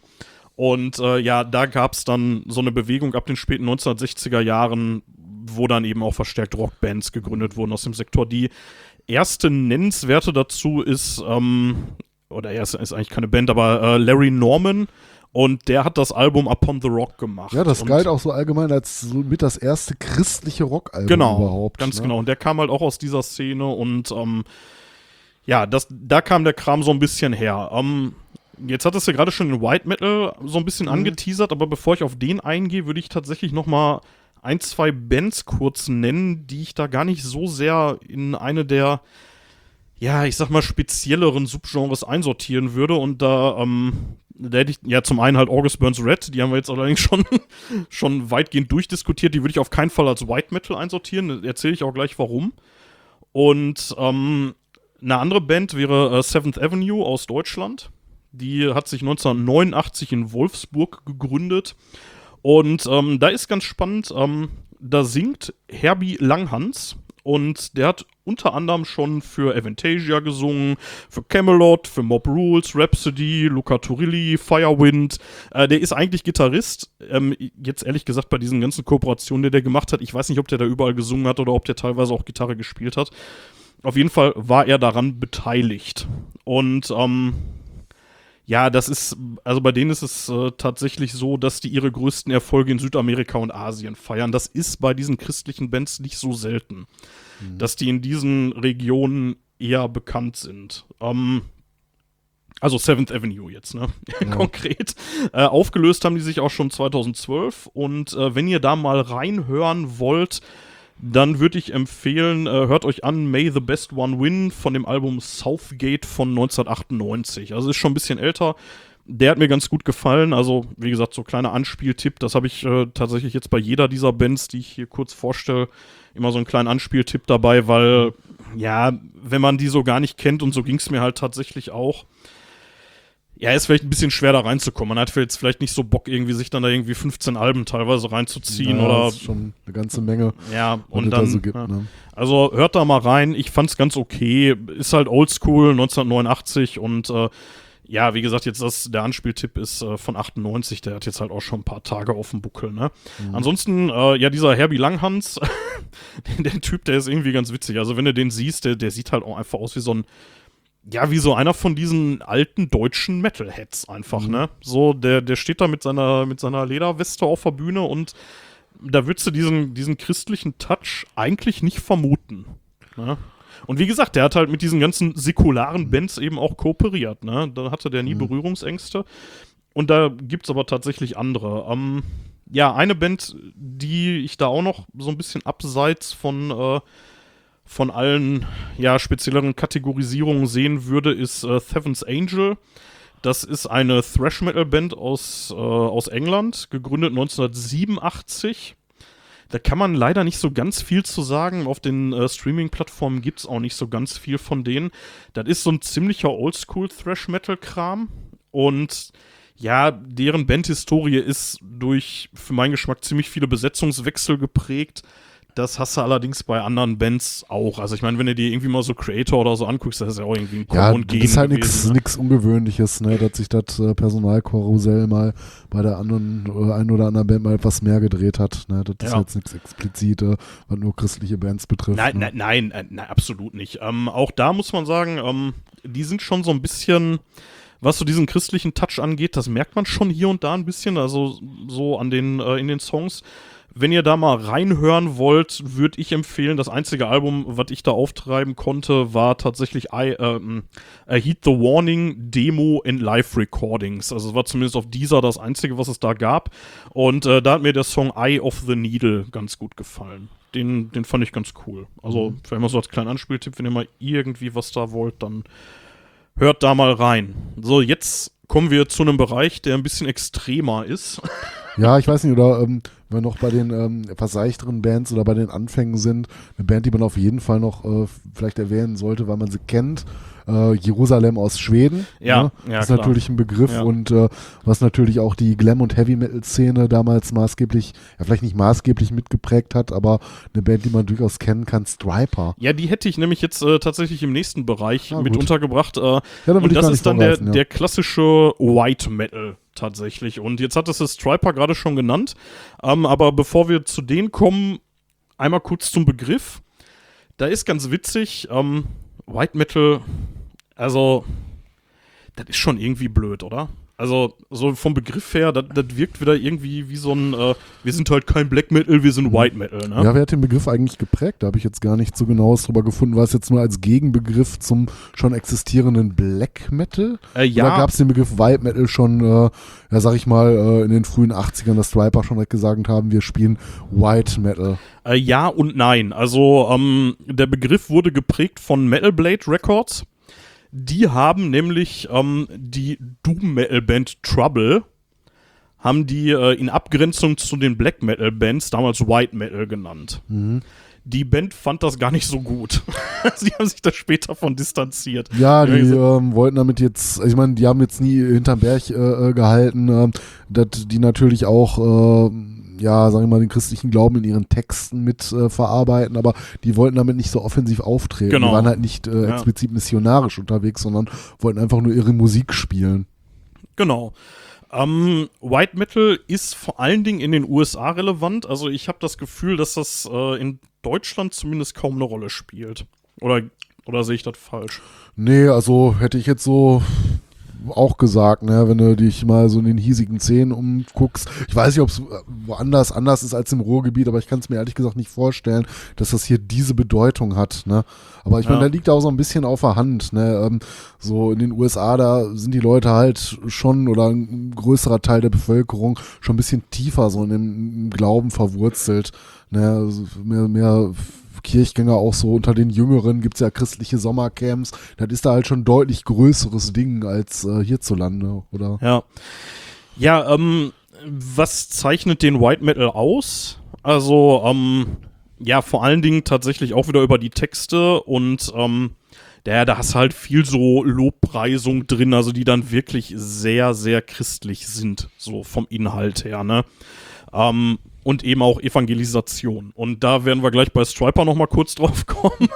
Und äh, ja, da gab es dann so eine Bewegung ab den späten 1960er Jahren, wo dann eben auch verstärkt Rockbands gegründet wurden aus dem Sektor. Die erste nennenswerte dazu ist, ähm, oder er ist, ist, eigentlich keine Band, aber äh, Larry Norman und der hat das Album Upon the Rock gemacht. Ja, das galt auch so allgemein als so mit das erste christliche Rockalbum genau, überhaupt. Ganz ne? genau. Und der kam halt auch aus dieser Szene und ähm, ja, das, da kam der Kram so ein bisschen her. Ähm, jetzt hattest du gerade schon den White Metal so ein bisschen mhm. angeteasert, aber bevor ich auf den eingehe, würde ich tatsächlich noch mal ein, zwei Bands kurz nennen, die ich da gar nicht so sehr in eine der ja, ich sag mal, spezielleren Subgenres einsortieren würde. Und da ähm, da hätte ich ja zum einen halt August Burns Red, die haben wir jetzt allerdings schon, schon weitgehend durchdiskutiert. Die würde ich auf keinen Fall als White Metal einsortieren. Erzähle ich auch gleich warum. Und ähm, eine andere Band wäre äh, Seventh Avenue aus Deutschland. Die hat sich 1989 in Wolfsburg gegründet. Und ähm, da ist ganz spannend, ähm, da singt Herbie Langhans. Und der hat unter anderem schon für Avantasia gesungen, für Camelot, für Mob Rules, Rhapsody, Luca Turilli, Firewind. Äh, der ist eigentlich Gitarrist. Ähm, jetzt ehrlich gesagt bei diesen ganzen Kooperationen, die der gemacht hat, ich weiß nicht, ob der da überall gesungen hat oder ob der teilweise auch Gitarre gespielt hat. Auf jeden Fall war er daran beteiligt. Und ähm, ja, das ist, also bei denen ist es äh, tatsächlich so, dass die ihre größten Erfolge in Südamerika und Asien feiern. Das ist bei diesen christlichen Bands nicht so selten, mhm. dass die in diesen Regionen eher bekannt sind. Ähm, also Seventh Avenue jetzt, ne? Ja. Konkret. Äh, aufgelöst haben die sich auch schon 2012 und äh, wenn ihr da mal reinhören wollt, dann würde ich empfehlen, äh, hört euch an May the Best One Win von dem Album Southgate von 1998. Also ist schon ein bisschen älter. Der hat mir ganz gut gefallen. Also, wie gesagt, so kleiner Anspieltipp. Das habe ich äh, tatsächlich jetzt bei jeder dieser Bands, die ich hier kurz vorstelle, immer so einen kleinen Anspieltipp dabei, weil, ja, wenn man die so gar nicht kennt und so ging es mir halt tatsächlich auch, ja, ist vielleicht ein bisschen schwer da reinzukommen. Man hat jetzt vielleicht nicht so Bock, irgendwie sich dann da irgendwie 15 Alben teilweise reinzuziehen ja, oder. Das ist schon eine ganze Menge. Ja, und dann. Da so gibt, ja. ne? Also hört da mal rein. Ich fand's ganz okay. Ist halt oldschool, 1989 und äh, ja, wie gesagt, jetzt das, der Anspieltipp ist äh, von 98, der hat jetzt halt auch schon ein paar Tage auf dem Buckel, ne? Mhm. Ansonsten, äh, ja, dieser Herbie Langhans, der Typ, der ist irgendwie ganz witzig. Also, wenn du den siehst, der, der sieht halt auch einfach aus wie so ein ja, wie so einer von diesen alten deutschen Metalheads einfach, mhm. ne? So, der, der steht da mit seiner, mit seiner Lederweste auf der Bühne und da würdest du diesen, diesen christlichen Touch eigentlich nicht vermuten. Ne? Und wie gesagt, der hat halt mit diesen ganzen säkularen Bands eben auch kooperiert, ne? Da hatte der nie mhm. Berührungsängste. Und da gibt's aber tatsächlich andere. Ähm, ja, eine Band, die ich da auch noch so ein bisschen abseits von äh, von allen ja, spezielleren Kategorisierungen sehen würde, ist äh, Seven's Angel. Das ist eine Thrash-Metal-Band aus, äh, aus England, gegründet 1987. Da kann man leider nicht so ganz viel zu sagen. Auf den äh, Streaming-Plattformen gibt es auch nicht so ganz viel von denen. Das ist so ein ziemlicher Oldschool-Thrash-Metal-Kram. Und ja, deren Bandhistorie ist durch, für meinen Geschmack, ziemlich viele Besetzungswechsel geprägt. Das hast du allerdings bei anderen Bands auch. Also ich meine, wenn du dir irgendwie mal so Creator oder so anguckst, das ist ja auch irgendwie ein Ja, das ist halt nichts ne? Ungewöhnliches, ne, dass sich das äh, Personalkarussell mal bei der anderen äh, einen oder anderen Band mal etwas mehr gedreht hat. Ne? Das ist ja. jetzt nichts explizite, was nur christliche Bands betrifft. Nein, ne? nein, nein, nein, absolut nicht. Ähm, auch da muss man sagen, ähm, die sind schon so ein bisschen was so diesen christlichen Touch angeht, das merkt man schon hier und da ein bisschen, also so an den äh, in den Songs. Wenn ihr da mal reinhören wollt, würde ich empfehlen, das einzige Album, was ich da auftreiben konnte, war tatsächlich I, äh, Heed the Warning Demo in Live Recordings. Also es war zumindest auf dieser das einzige, was es da gab. Und äh, da hat mir der Song Eye of the Needle ganz gut gefallen. Den, den fand ich ganz cool. Also, mhm. vielleicht mal so als kleinen Anspieltipp, wenn ihr mal irgendwie was da wollt, dann hört da mal rein. So, jetzt kommen wir zu einem Bereich, der ein bisschen extremer ist. Ja, ich weiß nicht, oder ähm, wenn wir noch bei den ähm, etwas seichteren Bands oder bei den Anfängen sind, eine Band, die man auf jeden Fall noch äh, vielleicht erwähnen sollte, weil man sie kennt. Äh, Jerusalem aus Schweden. Ja, ne? ja, ist klar. natürlich ein Begriff Ja. und äh, was natürlich auch die Glam- und Heavy-Metal-Szene damals maßgeblich, ja vielleicht nicht maßgeblich mitgeprägt hat, aber eine Band, die man durchaus kennen kann, Striper. Ja, die hätte ich nämlich jetzt äh, tatsächlich im nächsten Bereich Ah, mit gut. untergebracht. Äh, Ja, dann und ich das ist dann der, ja. der klassische White Metal tatsächlich. Und jetzt hat es das Striper gerade schon genannt. Ähm, aber bevor wir zu denen kommen, einmal kurz zum Begriff. Da ist ganz witzig, ähm, White Metal, also, das ist schon irgendwie blöd, oder? Also, so vom Begriff her, das das wirkt wieder irgendwie wie so ein, äh, wir sind halt kein Black Metal, wir sind White Metal, ne? Ja, wer hat den Begriff eigentlich geprägt? Da habe ich jetzt gar nicht so genaues drüber gefunden. War es jetzt nur als Gegenbegriff zum schon existierenden Black Metal? Äh, ja. Oder gab es den Begriff White Metal schon, äh, ja, sag ich mal, äh, in den frühen 80ern, dass Striper schon gesagt haben, wir spielen White Metal? Äh, ja und nein. Also ähm, der Begriff wurde geprägt von Metal Blade Records. Die haben nämlich ähm, die Doom Metal Band Trouble haben die äh, in Abgrenzung zu den Black Metal Bands damals White Metal genannt. Die Band fand das gar nicht so gut. Sie haben sich da später von distanziert. Ja, die ähm, wollten damit jetzt, ich meine, die haben jetzt nie hinterm Berg äh, äh, gehalten, ähm, dass die natürlich auch, äh, ja, sagen wir mal, den christlichen Glauben in ihren Texten mit äh, verarbeiten, aber die wollten damit nicht so offensiv auftreten. Genau. Die waren halt nicht äh, Ja. explizit missionarisch unterwegs, sondern wollten einfach nur ihre Musik spielen. Genau. Ähm, White Metal ist vor allen Dingen in den USA relevant. Also ich habe das Gefühl, dass das äh, in Deutschland zumindest kaum eine Rolle spielt. Oder, oder sehe ich das falsch? Nee, also hätte ich jetzt so auch gesagt, ne, wenn du dich mal so in den hiesigen Szenen umguckst. Ich weiß nicht, ob es woanders anders ist als im Ruhrgebiet, aber ich kann es mir ehrlich gesagt nicht vorstellen, dass das hier diese Bedeutung hat. Ne? Aber ich meine, Ja. da liegt auch so ein bisschen auf der Hand. Ne? Ähm, so in den USA, da sind die Leute halt schon oder ein größerer Teil der Bevölkerung schon ein bisschen tiefer so in dem Glauben verwurzelt. Ne? Also mehr, mehr Kirchgänger auch so unter den Jüngeren gibt es ja christliche Sommercamps. Das ist da halt schon deutlich größeres Ding als äh, hierzulande, oder? Ja. Ja, ähm, was zeichnet den White Metal aus? Also, ähm, ja, vor allen Dingen tatsächlich auch wieder über die Texte und, ähm, der, da hast halt viel so Lobpreisung drin, also die dann wirklich sehr, sehr christlich sind, so vom Inhalt her, ne? Ähm, und eben auch Evangelisation. Und da werden wir gleich bei Striper nochmal kurz drauf kommen.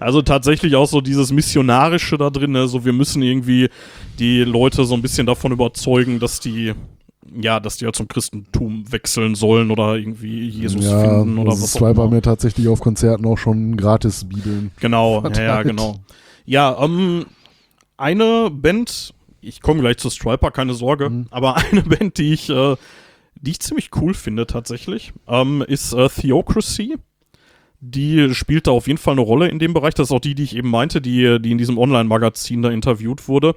also tatsächlich auch so dieses Missionarische da drin, ne? so wir müssen irgendwie die Leute so ein bisschen davon überzeugen, dass die, ja, dass die ja zum Christentum wechseln sollen oder irgendwie Jesus ja, finden oder also was auch Striper immer. haben ja tatsächlich auf Konzerten auch schon gratis Bibeln. Genau, ja, ja, verteilt. genau. Ja, ähm, eine Band, ich komme gleich zu Striper, keine Sorge, Mhm. aber eine Band, die ich, äh, die ich ziemlich cool finde tatsächlich, ähm, ist äh, Theocracy. Die spielt da auf jeden Fall eine Rolle in dem Bereich. Das ist auch die, die ich eben meinte, die, die in diesem Online-Magazin da interviewt wurde.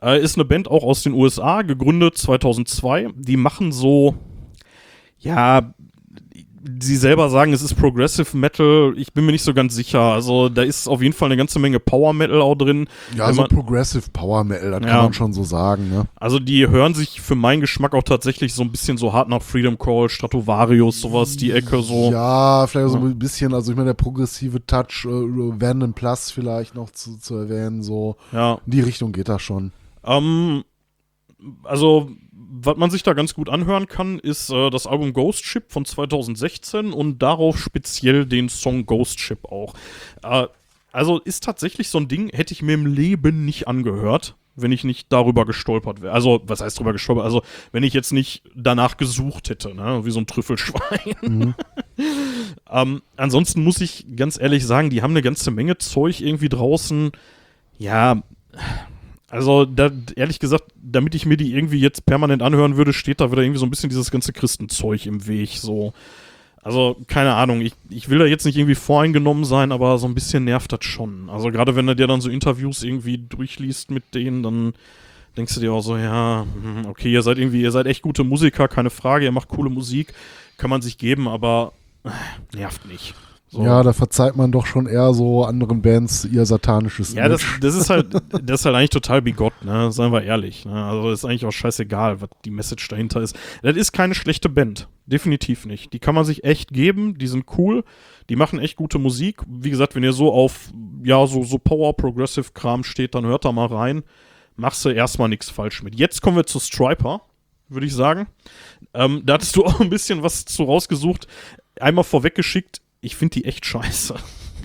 Äh, ist eine Band auch aus den USA, gegründet 2002. Die machen so, ja, sie selber sagen, es ist Progressive Metal. Ich bin mir nicht so ganz sicher. Also da ist auf jeden Fall eine ganze Menge Power Metal auch drin. Ja, so Progressive Power Metal, das Ja. kann man schon so sagen, ne? Also die hören sich für meinen Geschmack auch tatsächlich so ein bisschen so hart nach Freedom Call, Stratovarius, sowas, die Ecke so. Ja, vielleicht so ein bisschen, also ich meine, der progressive Touch, äh, Vanden Plus vielleicht noch zu, zu erwähnen, so Ja. in die Richtung geht das schon. Ähm, also, was man sich da ganz gut anhören kann, ist äh, das Album Ghost Ship von 2016 und darauf speziell den Song Ghost Ship auch. Äh, also ist tatsächlich so ein Ding, hätte ich mir im Leben nicht angehört, wenn ich nicht darüber gestolpert wäre. Also, was heißt drüber gestolpert? Also, wenn ich jetzt nicht danach gesucht hätte, ne? wie so ein Trüffelschwein. ähm, ansonsten muss ich ganz ehrlich sagen, die haben eine ganze Menge Zeug irgendwie draußen. Ja, also, da, ehrlich gesagt, damit ich mir die irgendwie jetzt permanent anhören würde, steht da wieder irgendwie so ein bisschen dieses ganze Christenzeug im Weg. So. Also, keine Ahnung, ich, ich will da jetzt nicht irgendwie voreingenommen sein, aber so ein bisschen nervt das schon. Also, gerade wenn du dir dann so Interviews irgendwie durchliest mit denen, dann denkst du dir auch so, ja, hm, okay, ihr seid irgendwie, ihr seid echt gute Musiker, keine Frage, ihr macht coole Musik, kann man sich geben, aber äh, nervt nicht. So. Ja, da verzeiht man doch schon eher so anderen Bands ihr satanisches Ja, das, das ist halt, das ist halt eigentlich total bigott, ne? Seien wir ehrlich. Ne? Also ist eigentlich auch scheißegal, was die Message dahinter ist. Das ist keine schlechte Band. Definitiv nicht. Die kann man sich echt geben, die sind cool, die machen echt gute Musik. Wie gesagt, wenn ihr so auf, ja, so, so Power Progressive Kram steht, dann hört da mal rein. Machst du erstmal nichts falsch mit. Jetzt kommen wir zu Striper, würde ich sagen. Ähm, da hattest du auch ein bisschen was zu rausgesucht. Einmal vorweggeschickt, ich finde die echt scheiße.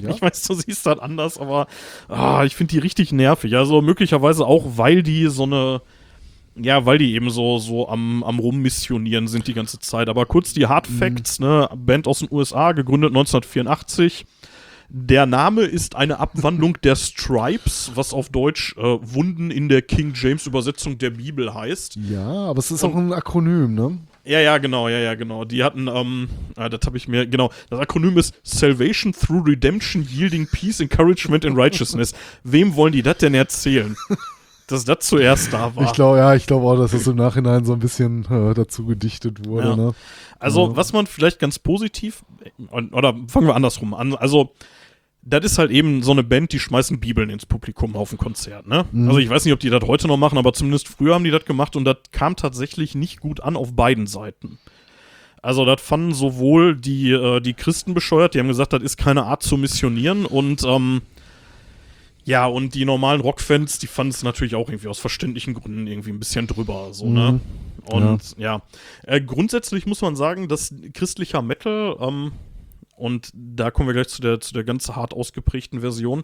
Ja? Ich weiß, du siehst das anders, aber ah, ich finde die richtig nervig. Also möglicherweise auch, weil die so eine, ja, weil die eben so, so am, am Rummissionieren sind die ganze Zeit. Aber kurz die Hard Facts, ne? Band aus den USA, gegründet 1984. Der Name ist eine Abwandlung der Stripes, was auf Deutsch äh, Wunden in der King James Übersetzung der Bibel heißt. Ja, aber es ist auch ein Akronym, ne? Ja, ja, genau, ja, ja, genau. Die hatten, ähm, ah, das habe ich mir, genau. Das Akronym ist Salvation through Redemption, Yielding Peace, Encouragement and Righteousness. Wem wollen die das denn erzählen? Dass das zuerst da war. Ich glaube, ja, ich glaube auch, dass das im Nachhinein so ein bisschen äh, dazu gedichtet wurde, Ja. ne? Also, Ja. was man vielleicht ganz positiv, oder fangen wir andersrum an. Also, das ist halt eben so eine Band, die schmeißen Bibeln ins Publikum auf ein Konzert, ne? Mhm. Also, ich weiß nicht, ob die das heute noch machen, aber zumindest früher haben die das gemacht und das kam tatsächlich nicht gut an auf beiden Seiten. Also, das fanden sowohl die, äh, die Christen bescheuert, die haben gesagt, das ist keine Art zu missionieren und, ähm, ja, und die normalen Rockfans, die fanden es natürlich auch irgendwie aus verständlichen Gründen irgendwie ein bisschen drüber, so, ne? Mhm. Und ja, Äh, grundsätzlich muss man sagen, dass christlicher Metal, ähm, und da kommen wir gleich zu der, zu der ganz hart ausgeprägten Version,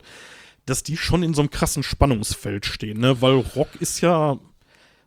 dass die schon in so einem krassen Spannungsfeld stehen, ne? Weil Rock ist ja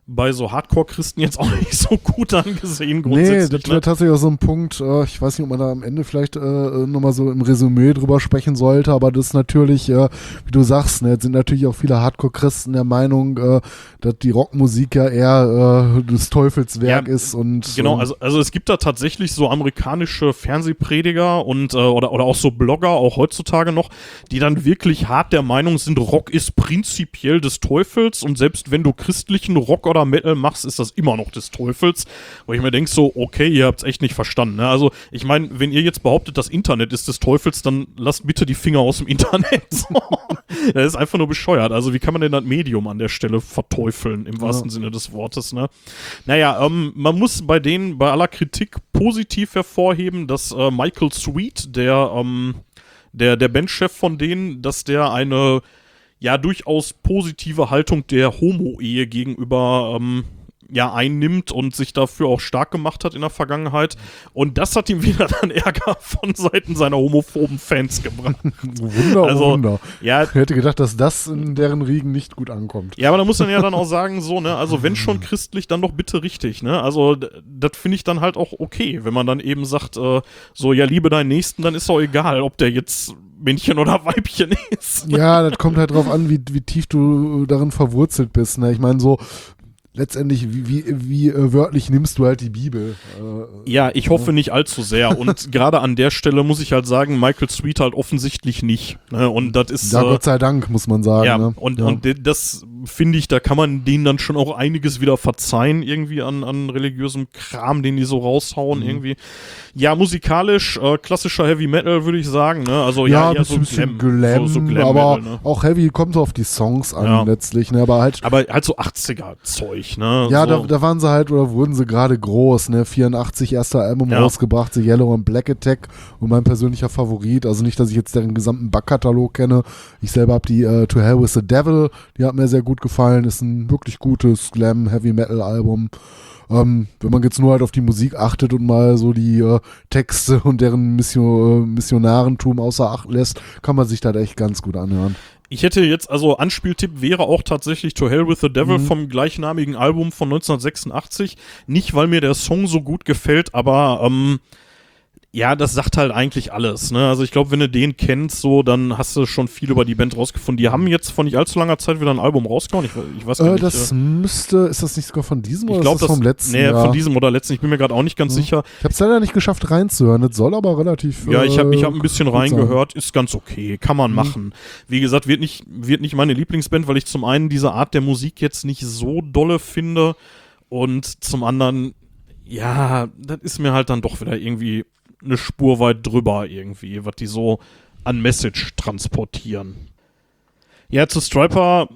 bei so Hardcore-Christen jetzt auch nicht so gut angesehen Nee, grundsätzlich. das ne? wäre tatsächlich auch so ein Punkt, äh, ich weiß nicht, ob man da am Ende vielleicht äh, nochmal so im Resümee drüber sprechen sollte, aber das ist natürlich, äh, wie du sagst, ne, jetzt sind natürlich auch viele Hardcore-Christen der Meinung, äh, dass die Rockmusik ja eher äh, des Teufels Werk Ja, ist und Genau, ähm, also, also es gibt da tatsächlich so amerikanische Fernsehprediger und äh, oder, oder auch so Blogger, auch heutzutage noch, die dann wirklich hart der Meinung sind, Rock ist prinzipiell des Teufels und selbst wenn du christlichen Rock oder Metal machst, ist das immer noch des Teufels. Wo ich mir denke so, okay, ihr habt's echt nicht verstanden. Ne? Also ich meine, wenn ihr jetzt behauptet, das Internet ist des Teufels, dann lasst bitte die Finger aus dem Internet. Das ist einfach nur bescheuert. Also wie kann man denn das Medium an der Stelle verteufeln, im wahrsten Sinne des Wortes, ne? Naja, ähm, man muss bei denen, bei aller Kritik positiv hervorheben, dass äh, Michael Sweet, der, ähm, der, der Bandchef von denen, dass der eine ja durchaus positive Haltung der Homo-Ehe gegenüber ähm, ja einnimmt und sich dafür auch stark gemacht hat in der Vergangenheit. Und das hat ihm wieder dann Ärger von Seiten seiner homophoben Fans gebracht. Wunder, also- Wunder. Ja, Ich hätte gedacht, dass das in deren Riegen nicht gut ankommt. Ja, aber da muss man ja dann auch sagen, so, ne, also wenn schon christlich, dann doch bitte richtig, ne? Also das finde ich dann halt auch okay, wenn man dann eben sagt, äh, so, ja, liebe deinen Nächsten, dann ist doch egal, ob der jetzt Männchen oder Weibchen ist. Ja, das kommt halt drauf an, wie, wie tief du darin verwurzelt bist. Ne? Ich meine, so letztendlich, wie, wie, wie äh, wörtlich nimmst du halt die Bibel? Äh, Ja, ich hoffe nicht allzu sehr. Und gerade an der Stelle muss ich halt sagen, Michael Sweet halt offensichtlich nicht. Ne? Und das ist. ja, äh, Gott sei Dank, muss man sagen. Ja, ne? und, ja. und das finde ich, da kann man denen dann schon auch einiges wieder verzeihen, irgendwie an, an religiösem Kram, den die so raushauen, Mhm. irgendwie. Ja, musikalisch, äh, klassischer Heavy Metal, würde ich sagen, ne? Also ja, ja, so bisschen Glam, Glam, so, so Glam aber Metal, ne? auch Heavy kommt so auf die Songs an letztlich, ne? Aber halt, Aber halt so 80er-Zeug, ne? ja, so. da, da waren sie halt oder wurden sie gerade groß, ne? 84 erster Album Ja. rausgebracht, The Yellow and Black Attack und mein persönlicher Favorit. Also nicht, dass ich jetzt deren gesamten Backkatalog kenne. Ich selber habe die äh, To Hell with the Devil, die hat mir sehr gut gefallen. Ist ein wirklich gutes Glam Heavy Metal Album. Ähm, wenn man jetzt nur halt auf die Musik achtet und mal so die äh, Texte und deren Mission, äh, Missionarentum außer Acht lässt, kann man sich das echt ganz gut anhören. Ich hätte jetzt, also Anspieltipp wäre auch tatsächlich To Hell with the Devil Mhm. vom gleichnamigen Album von 1986. Nicht, weil mir der Song so gut gefällt, aber ähm, ja, das sagt halt eigentlich alles. Ne? Also ich glaube, wenn du den kennst, so, dann hast du schon viel über die Band rausgefunden. Die haben jetzt vor nicht allzu langer Zeit wieder ein Album rausgehauen. Ich, ich weiß gar Äh, nicht. das äh, müsste, ist das nicht sogar von diesem ich oder glaube, ist das das vom letzten Nee, Jahr? von diesem oder letzten. Ich bin mir gerade auch nicht ganz Mhm. sicher. Ich habe es leider nicht geschafft reinzuhören. Das soll aber relativ. Ja, ich habe ich äh, hab ein bisschen gut sein. reingehört, ist ganz okay, kann man Mhm. machen. Wie gesagt, wird nicht, wird nicht meine Lieblingsband, weil ich zum einen diese Art der Musik jetzt nicht so dolle finde und zum anderen, ja, das ist mir halt dann doch wieder irgendwie eine Spur weit drüber irgendwie, was die so an Message transportieren. Ja, zu Striper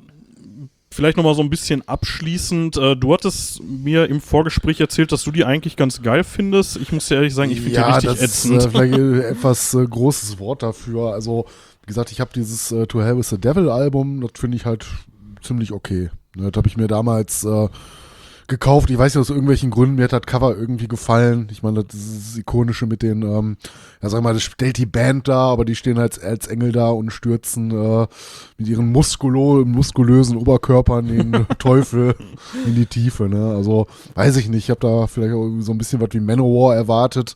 vielleicht nochmal so ein bisschen abschließend. Äh, du hattest mir im Vorgespräch erzählt, dass du die eigentlich ganz geil findest. Ich muss dir ehrlich sagen, ich finde ja, die richtig das ätzend. Ist, äh, vielleicht ein etwas äh, großes Wort dafür. Also, wie gesagt, ich habe dieses äh, To Hell with the Devil Album, das finde ich halt ziemlich okay. Ne, das habe ich mir damals äh, gekauft. Ich weiß nicht aus irgendwelchen Gründen, mir hat das Cover irgendwie gefallen. Ich meine, das ist das Ikonische mit den, ähm, ja sag mal, das stellt die Band da, aber die stehen als, als Engel da und stürzen äh, mit ihren muskulo, muskulösen Oberkörpern den Teufel in die Tiefe. Ne? Also weiß ich nicht, ich habe da vielleicht auch irgendwie so ein bisschen was wie Manowar erwartet.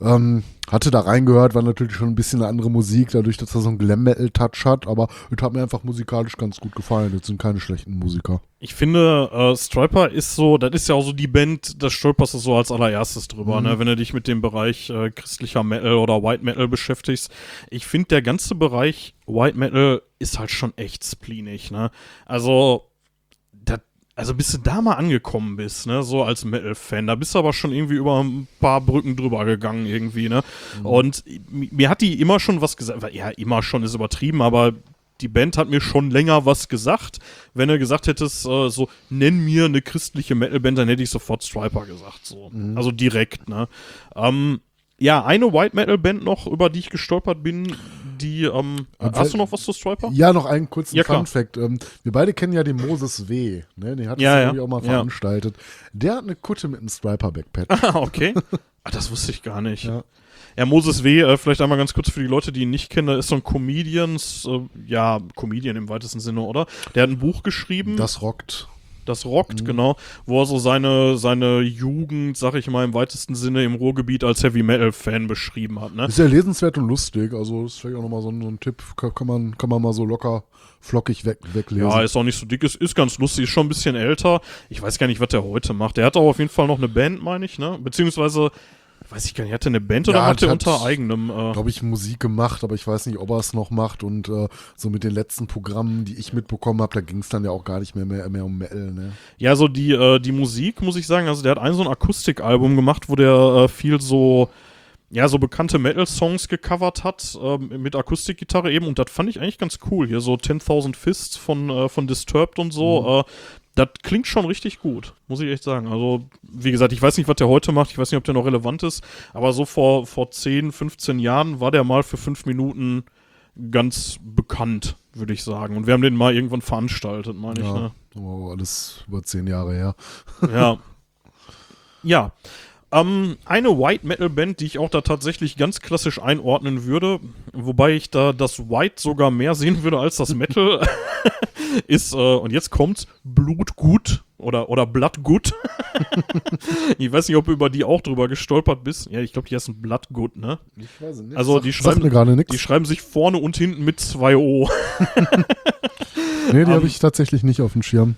Ähm, hatte da reingehört, war natürlich schon ein bisschen eine andere Musik, dadurch, dass er so einen Glam-Metal-Touch hat, aber es hat mir einfach musikalisch ganz gut gefallen. Jetzt sind keine schlechten Musiker. Ich finde, äh, Striper ist so, das ist ja auch so die Band, da stolperst du so als allererstes drüber, Mhm. ne, wenn du dich mit dem Bereich äh, christlicher Metal oder White Metal beschäftigst. Ich finde, der ganze Bereich White Metal ist halt schon echt spleenig, ne? Also, das, also bis du da mal angekommen bist, ne, so als Metal-Fan, da bist du aber schon irgendwie über ein paar Brücken drüber gegangen irgendwie, ne? Und mi- mir hat die immer schon was gesagt, ja, immer schon ist übertrieben, aber die Band hat mir schon länger was gesagt. Wenn du gesagt hättest, äh, so, nenn mir eine christliche Metal-Band, dann hätte ich sofort Striper gesagt, so. Also direkt, ne? Ähm, ja, eine White Metal-Band noch, über die ich gestolpert bin, die, ähm, hast du noch was zu Striper? Ja, noch einen kurzen Ja. Fun-Fact. Ähm, wir beide kennen ja den Moses W. Ne? Den hat Ja, ja, irgendwie auch mal veranstaltet. Der hat eine Kutte mit einem Striper-Backpad. Ah, okay. Ah, das wusste ich gar nicht. Ja. Ja, Moses W., äh, vielleicht einmal ganz kurz für die Leute, die ihn nicht kennen, da ist so ein Comedians, äh, ja, Comedian im weitesten Sinne, oder? Der hat ein Buch geschrieben, das, Das rockt. rockt, genau, wo er so seine, seine Jugend, sag ich mal, im weitesten Sinne im Ruhrgebiet als Heavy Metal-Fan beschrieben hat, ne? Ist ja lesenswert und lustig. Also, das ist vielleicht auch nochmal so, ein- so ein Tipp. Kann, kann, man, kann man mal so locker, flockig weg, weglesen. Ja, ist auch nicht so dick, ist, ist ganz lustig, ist schon ein bisschen älter. Ich weiß gar nicht, was der heute macht. Der hat auch auf jeden Fall noch eine Band, meine ich, ne? Beziehungsweise, weiß ich gar nicht, hat er eine Band oder Ja, macht er hat- unter eigenem? Äh, glaube ich, Musik gemacht, aber ich weiß nicht, ob er es noch macht. Und äh, so mit den letzten Programmen, die ich mitbekommen habe, da ging es dann ja auch gar nicht mehr, mehr, mehr um Metal. Ne? Ja, so die, äh, die Musik, muss ich sagen, also der hat ein so ein Akustikalbum gemacht, wo der äh, viel so, ja, so bekannte Metal-Songs gecovert hat, ähm, mit Akustikgitarre eben, und das fand ich eigentlich ganz cool. Hier so 10.000 Fists von, äh, von Disturbed und so, äh, das klingt schon richtig gut, muss ich echt sagen. Also, wie gesagt, ich weiß nicht, was der heute macht, ich weiß nicht, ob der noch relevant ist, aber so vor, vor 10, 15 Jahren war der mal für fünf Minuten ganz bekannt, würde ich sagen. Und wir haben den mal irgendwann veranstaltet, meine ich, Ja, ne? aber alles über zehn Jahre her. Ja. ja. Ähm, eine White Metal Band, die ich auch da tatsächlich ganz klassisch einordnen würde, wobei ich da das White sogar mehr sehen würde als das Metal, ist, äh, und jetzt kommt's, Blutgut oder, oder Bloodgood. ich weiß nicht, ob du über die auch drüber gestolpert bist. Ja, ich glaube, die heißen Bloodgood, ne? Ich weiß nicht. Also, die mir schreiben, die schreiben sich vorne und hinten mit zwei O. Nee, die Ähm, habe ich tatsächlich nicht auf dem Schirm.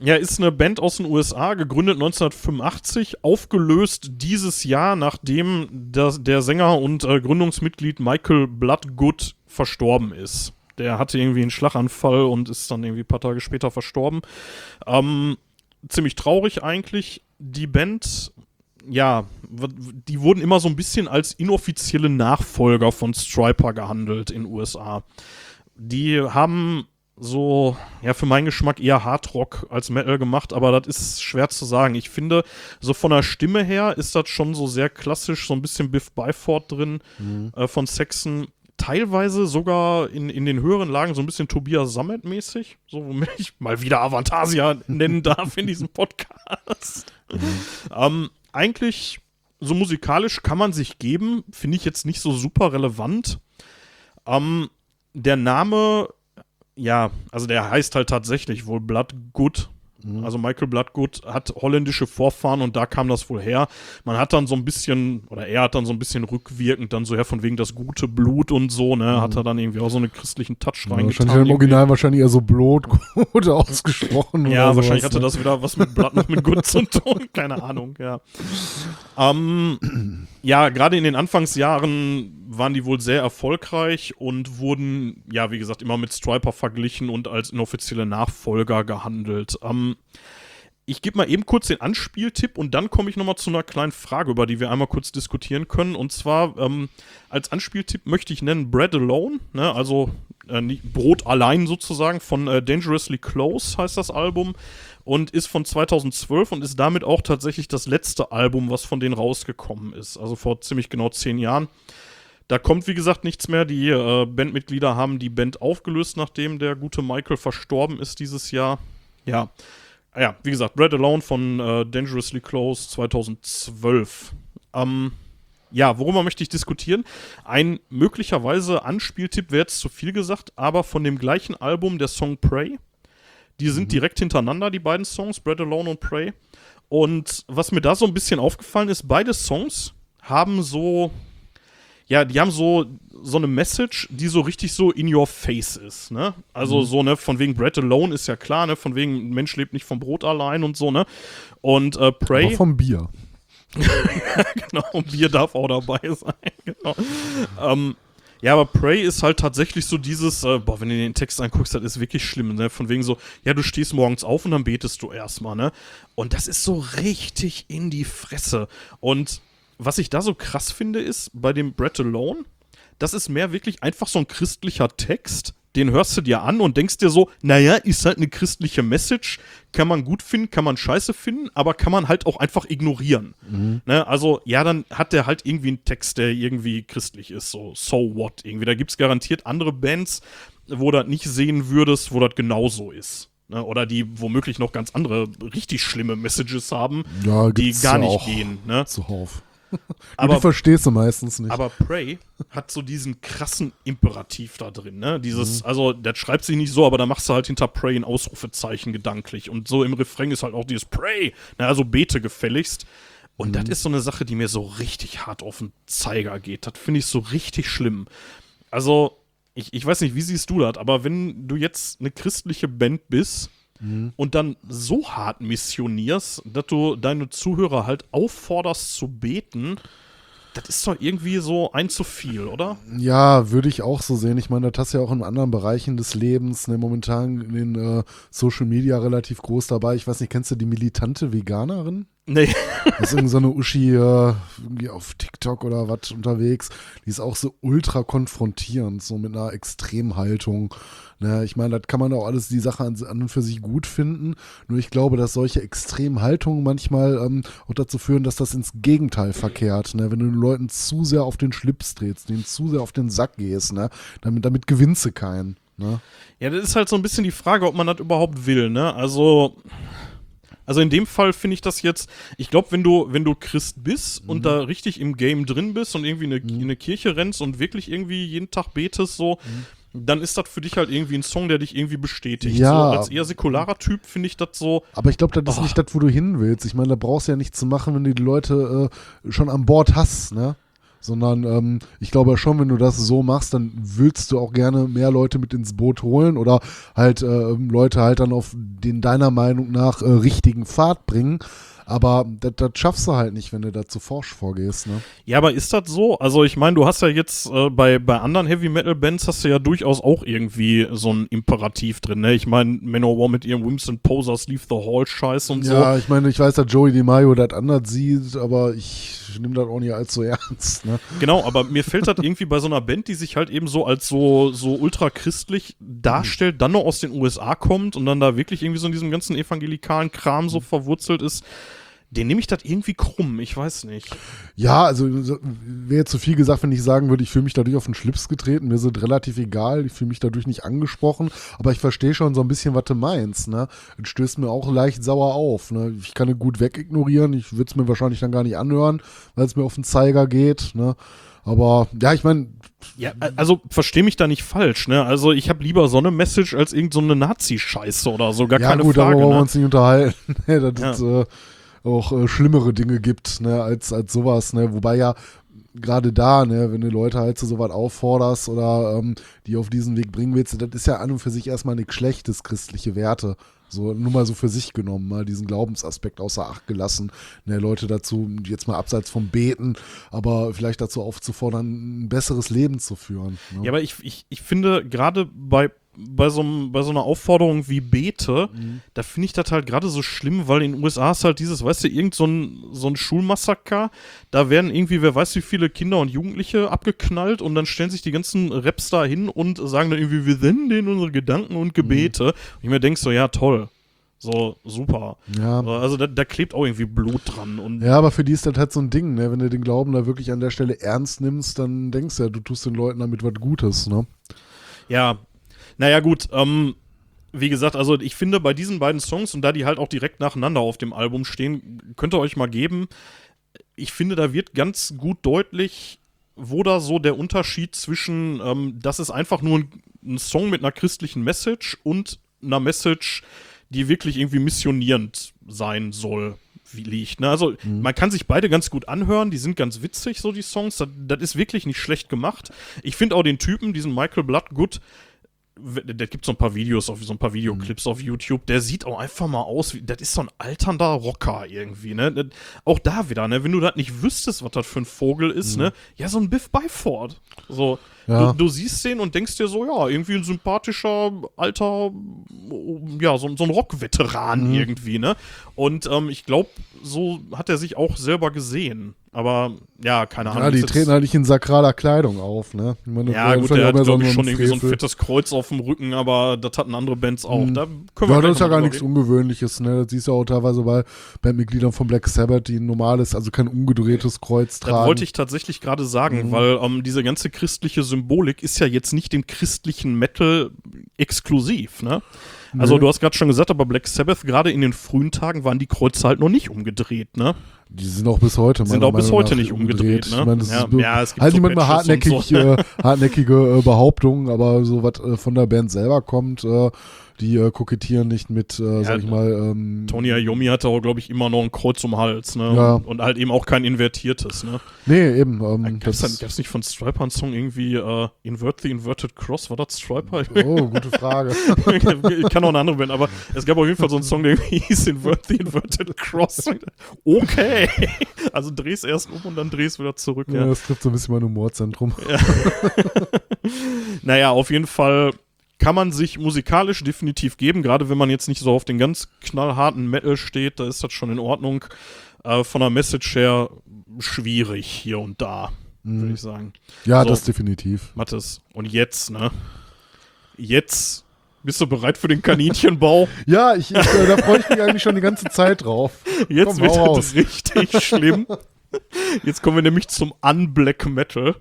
Ja, ist eine Band aus den USA, gegründet 1985, aufgelöst dieses Jahr, nachdem das, der Sänger und äh, Gründungsmitglied Michael Bloodgood verstorben ist. Der hatte irgendwie einen Schlaganfall und ist dann irgendwie ein paar Tage später verstorben. Ähm, ziemlich traurig eigentlich. Die Band, ja, die wurden immer so ein bisschen als inoffizielle Nachfolger von Striper gehandelt in USA. Die haben so, ja, für meinen Geschmack eher Hardrock als Metal gemacht, aber das ist schwer zu sagen. Ich finde, so von der Stimme her ist das schon so sehr klassisch, so ein bisschen Biff Byford drin äh, von Saxon. Teilweise sogar in, in den höheren Lagen so ein bisschen Tobias Sammet-mäßig, so womit ich mal wieder Avantasia nennen darf in diesem Podcast. ähm, eigentlich, so musikalisch kann man sich geben, finde ich jetzt nicht so super relevant. Ähm, der Name, ja, also der heißt halt tatsächlich wohl Bloodgood. Also Michael Bloodgood hat holländische Vorfahren und da kam das wohl her. Man hat dann so ein bisschen, oder er hat dann so ein bisschen rückwirkend dann so her von wegen das gute Blut und so, ne, hat er dann irgendwie auch so einen christlichen Touch Ja, reingetan. wahrscheinlich im. Original wahrscheinlich eher so oder ausgesprochen. Ja, wahrscheinlich sowas, hatte ne? das wieder was mit Blatt noch mit Gut zu tun. Keine Ahnung, ja. Ähm, ja, gerade in den Anfangsjahren waren die wohl sehr erfolgreich und wurden, ja, wie gesagt, immer mit Striper verglichen und als inoffizielle Nachfolger gehandelt. Ähm, ich gebe mal eben kurz den Anspieltipp und dann komme ich nochmal zu einer kleinen Frage, über die wir einmal kurz diskutieren können. Und zwar ähm, als Anspieltipp möchte ich nennen Bread Alone, ne? also äh, Brot allein sozusagen von äh, Dangerously Close heißt das Album und ist von 2012 und ist damit auch tatsächlich das letzte Album, was von denen rausgekommen ist. Also vor ziemlich genau zehn Jahren. Da kommt, wie gesagt, nichts mehr. Die äh, Bandmitglieder haben die Band aufgelöst, nachdem der gute Michael verstorben ist dieses Jahr. Ja. Ah ja, wie gesagt, Bread Alone von äh, Dangerously Close 2012. Ähm, ja, worüber möchte ich diskutieren? Ein möglicherweise Anspieltipp wäre jetzt zu viel gesagt, aber von dem gleichen Album der Song Pray. Die sind mhm. direkt hintereinander, die beiden Songs, Bread Alone und Pray. Und was mir da so ein bisschen aufgefallen ist, beide Songs haben so, ja, die haben so, so eine Message, die so richtig so in your face ist, ne? Also mhm. so, ne, von wegen Bread Alone ist ja klar, ne? Von wegen, ein Mensch lebt nicht vom Brot allein und so, ne? Und äh, Pray. Aber vom Bier. genau, Bier darf auch dabei sein, genau. ähm, ja, aber Prey ist halt tatsächlich so dieses, äh, boah, wenn du den Text anguckst, das ist wirklich schlimm, ne? Von wegen so, ja, du stehst morgens auf und dann betest du erstmal, ne? Und das ist so richtig in die Fresse. Und was ich da so krass finde, ist, bei dem Brett Alone, das ist mehr wirklich einfach so ein christlicher Text, den hörst du dir an und denkst dir so, naja, ist halt eine christliche Message, kann man gut finden, kann man scheiße finden, aber kann man halt auch einfach ignorieren. Mhm. Ne? Also, ja, dann hat der halt irgendwie einen Text, der irgendwie christlich ist, so, so what, irgendwie. Da gibt es garantiert andere Bands, wo du das nicht sehen würdest, wo das genauso ist. Ne? Oder die womöglich noch ganz andere, richtig schlimme Messages haben, ja, die gar nicht gehen. Ne? Zuhauf aber die verstehst du meistens nicht. Aber Prey hat so diesen krassen Imperativ da drin, ne? Dieses, mhm. also, der schreibt sich nicht so, aber da machst du halt hinter Prey ein Ausrufezeichen gedanklich. Und so im Refrain ist halt auch dieses Prey, ne? also bete gefälligst. Und mhm. das ist so eine Sache, die mir so richtig hart auf den Zeiger geht. Das finde ich so richtig schlimm. Also, ich, ich weiß nicht, wie siehst du das, aber wenn du jetzt eine christliche Band bist mhm. und dann so hart missionierst, dass du deine Zuhörer halt aufforderst zu beten, das ist doch irgendwie so ein zu viel, oder? Ja, würde ich auch so sehen. Ich meine, das hast du ja auch in anderen Bereichen des Lebens, ne, momentan in den äh, Social Media relativ groß dabei. Ich weiß nicht, kennst du die militante Veganerin? Nee. Das ist irgendeine so eine Uschi äh, auf TikTok oder was unterwegs. Die ist auch so ultra konfrontierend, so mit einer Extremhaltung. Ne, ich meine, das kann man auch alles die Sache an, an, und für sich gut finden. Nur ich glaube, dass solche Extremhaltungen manchmal ähm, auch dazu führen, dass das ins Gegenteil verkehrt. Ne? Wenn du den Leuten zu sehr auf den Schlips drehst, denen zu sehr auf den Sack gehst, ne? damit, damit gewinnst du keinen. Ne? Ja, das ist halt so ein bisschen die Frage, ob man das überhaupt will. Ne? Also also in dem Fall finde ich das jetzt, ich glaube, wenn du, wenn du Christ bist mhm. und da richtig im Game drin bist und irgendwie eine, mhm. in eine Kirche rennst und wirklich irgendwie jeden Tag betest, so, mhm. Dann ist das für dich halt irgendwie ein Song, der dich irgendwie bestätigt. Ja. So, als eher säkularer Typ finde ich das so. Aber ich glaube, das ist oh. nicht das, wo du hin willst. Ich meine, da brauchst du ja nichts zu machen, wenn du die Leute äh, schon an Bord hast, ne? sondern ähm, ich glaube schon, wenn du das so machst, dann willst du auch gerne mehr Leute mit ins Boot holen oder halt äh, Leute halt dann auf den deiner Meinung nach äh, richtigen Pfad bringen. Aber das, das schaffst du halt nicht, wenn du da zu forsch vorgehst, ne? Ja, aber ist das so? Also ich meine, du hast ja jetzt äh, bei, bei anderen Heavy Metal Bands hast du ja durchaus auch irgendwie so ein Imperativ drin, ne? Ich meine, Manowar mit ihrem Winston Posers Leave the Hall Scheiß und ja, so. Ja, ich meine, ich weiß, dass Joey DiMaio das anders sieht, aber ich nehme das auch nicht allzu ernst, ne? Genau, aber mir fällt das irgendwie bei so einer Band, die sich halt eben so als so, so ultra-christlich darstellt, dann noch aus den USA kommt und dann da wirklich irgendwie so in diesem ganzen evangelikalen Kram so verwurzelt ist, den nehme ich das irgendwie krumm, ich weiß nicht. Ja, also wäre zu viel gesagt, wenn ich sagen würde, ich fühle mich dadurch auf den Schlips getreten. Mir sind relativ egal, ich fühle mich dadurch nicht angesprochen, aber ich verstehe schon so ein bisschen, was du meinst. Ne? Es stößt mir auch leicht sauer auf. Ne? Ich kann es gut wegignorieren, ich würde es mir wahrscheinlich dann gar nicht anhören, weil es mir auf den Zeiger geht. Ne? Aber ja, ich meine. Ja, also verstehe mich da nicht falsch, ne? Also ich habe lieber so eine Message als irgendeine so Nazi-Scheiße oder so, gar ja, keine gut, Frage. Ja gut, darüber wollen wir ne? uns nicht unterhalten. das ja. ist, äh, auch äh, schlimmere Dinge gibt, ne, als, als sowas, ne? Wobei ja gerade da, ne, wenn du Leute halt zu sowas aufforderst oder ähm, die auf diesen Weg bringen willst, das ist ja an und für sich erstmal nichts Schlechtes, christliche Werte. So, nur mal so für sich genommen, mal diesen Glaubensaspekt außer Acht gelassen, ne, Leute dazu, jetzt mal abseits vom Beten, aber vielleicht dazu aufzufordern, ein besseres Leben zu führen. Ne? Ja, aber ich, ich, ich finde, gerade bei bei so, bei so einer Aufforderung wie Bete, Mhm. da finde ich das halt gerade so schlimm, weil in den USA ist halt dieses, weißt du, irgend so ein, so ein Schulmassaker, da werden irgendwie, wer weiß wie viele Kinder und Jugendliche abgeknallt und dann stellen sich die ganzen Raps da hin und sagen dann irgendwie, wir senden denen unsere Gedanken und Gebete. Und ich mir denke so, ja, toll. So, super. Ja. Also da, da klebt auch irgendwie Blut dran und Ja, aber für die ist das halt so ein Ding, ne? Wenn du den Glauben da wirklich an der Stelle ernst nimmst, dann denkst du ja, du tust den Leuten damit was Gutes, ne? Ja, naja, gut. Ähm, wie gesagt, also ich finde bei diesen beiden Songs und da die halt auch direkt nacheinander auf dem Album stehen, könnt ihr euch mal geben. Ich finde, da wird ganz gut deutlich, wo da so der Unterschied zwischen, ähm, das ist einfach nur ein, ein Song mit einer christlichen Message und einer Message, die wirklich irgendwie missionierend sein soll, wie liegt. Ne? Also man kann sich beide ganz gut anhören, die sind ganz witzig, so die Songs. Das, das ist wirklich nicht schlecht gemacht. Ich finde auch den Typen, diesen Michael Bloodgood, der gibt so ein paar Videos, auf so ein paar Videoclips auf YouTube, der sieht auch einfach mal aus, wie, das ist so ein alternder Rocker irgendwie, ne? Das, auch da wieder, ne? Wenn du das nicht wüsstest, was das für ein Vogel ist, ne? Ja, so ein Biff Byford. So, Ja. du, du siehst den und denkst dir so, ja, irgendwie ein sympathischer, alter, ja, so, so ein Rock-Veteran irgendwie, ne? Und ähm, ich glaube, so hat er sich auch selber gesehen. Aber ja, keine Ahnung. Ja, die treten halt nicht in sakraler Kleidung auf, ne? Ich meine, ja, das gut, der hat, glaube ich, schon irgendwie so ein Frevel. fettes Kreuz auf dem Rücken, aber das hatten andere Bands auch. Mhm. Da können wir Ja, das ist ja gar nichts reden. Ungewöhnliches, ne? Das siehst du auch teilweise bei Bandmitgliedern von Black Sabbath, die ein normales, also kein umgedrehtes Kreuz Das tragen. wollte ich tatsächlich gerade sagen, Mhm. weil ähm, diese ganze christliche Symbolik ist ja jetzt nicht dem christlichen Metal exklusiv, ne? Also Nö. du hast gerade schon gesagt, aber Black Sabbath, gerade in den frühen Tagen waren die Kreuze halt noch nicht umgedreht, ne? Die sind auch bis heute Sind meiner auch bis Meinung heute nicht umgedreht, ne? Ich meine, das Ja, ist ja, es gibt halt so und hartnäckig, so. äh, hartnäckige äh, Behauptungen, aber so was äh, von der Band selber kommt, äh, die äh, kokettieren nicht mit, äh, sag ich mal, ähm, Tony Iommi hatte auch, glaube ich, immer noch ein Kreuz um Hals, ne? Ja. Und, und halt eben auch kein invertiertes, ne? Nee, eben. Ähm, das, dann, gab's nicht von Striper einen Song irgendwie äh, Invert the Inverted Cross? War das Striper? oh, gute Frage. ich kann auch eine andere Band, aber es gab auf jeden Fall so einen Song, der irgendwie hieß Invert the Inverted Cross. Okay. Also dreh's erst um und dann dreh's wieder zurück. ja. Ja. Das trifft so ein bisschen mein Humorzentrum. Naja, auf jeden Fall kann man sich musikalisch definitiv geben, gerade wenn man jetzt nicht so auf den ganz knallharten Metal steht, da ist das schon in Ordnung. Äh, von der Message her schwierig hier und da, würde ich sagen. Ja, So. das definitiv. Mathis, und jetzt, ne? Jetzt bist du bereit für den Kaninchenbau? Ja, ich, ich, äh, da freue ich mich eigentlich schon die ganze Zeit drauf. Jetzt Komm, wird das richtig schlimm. Jetzt kommen wir nämlich zum Unblack Metal.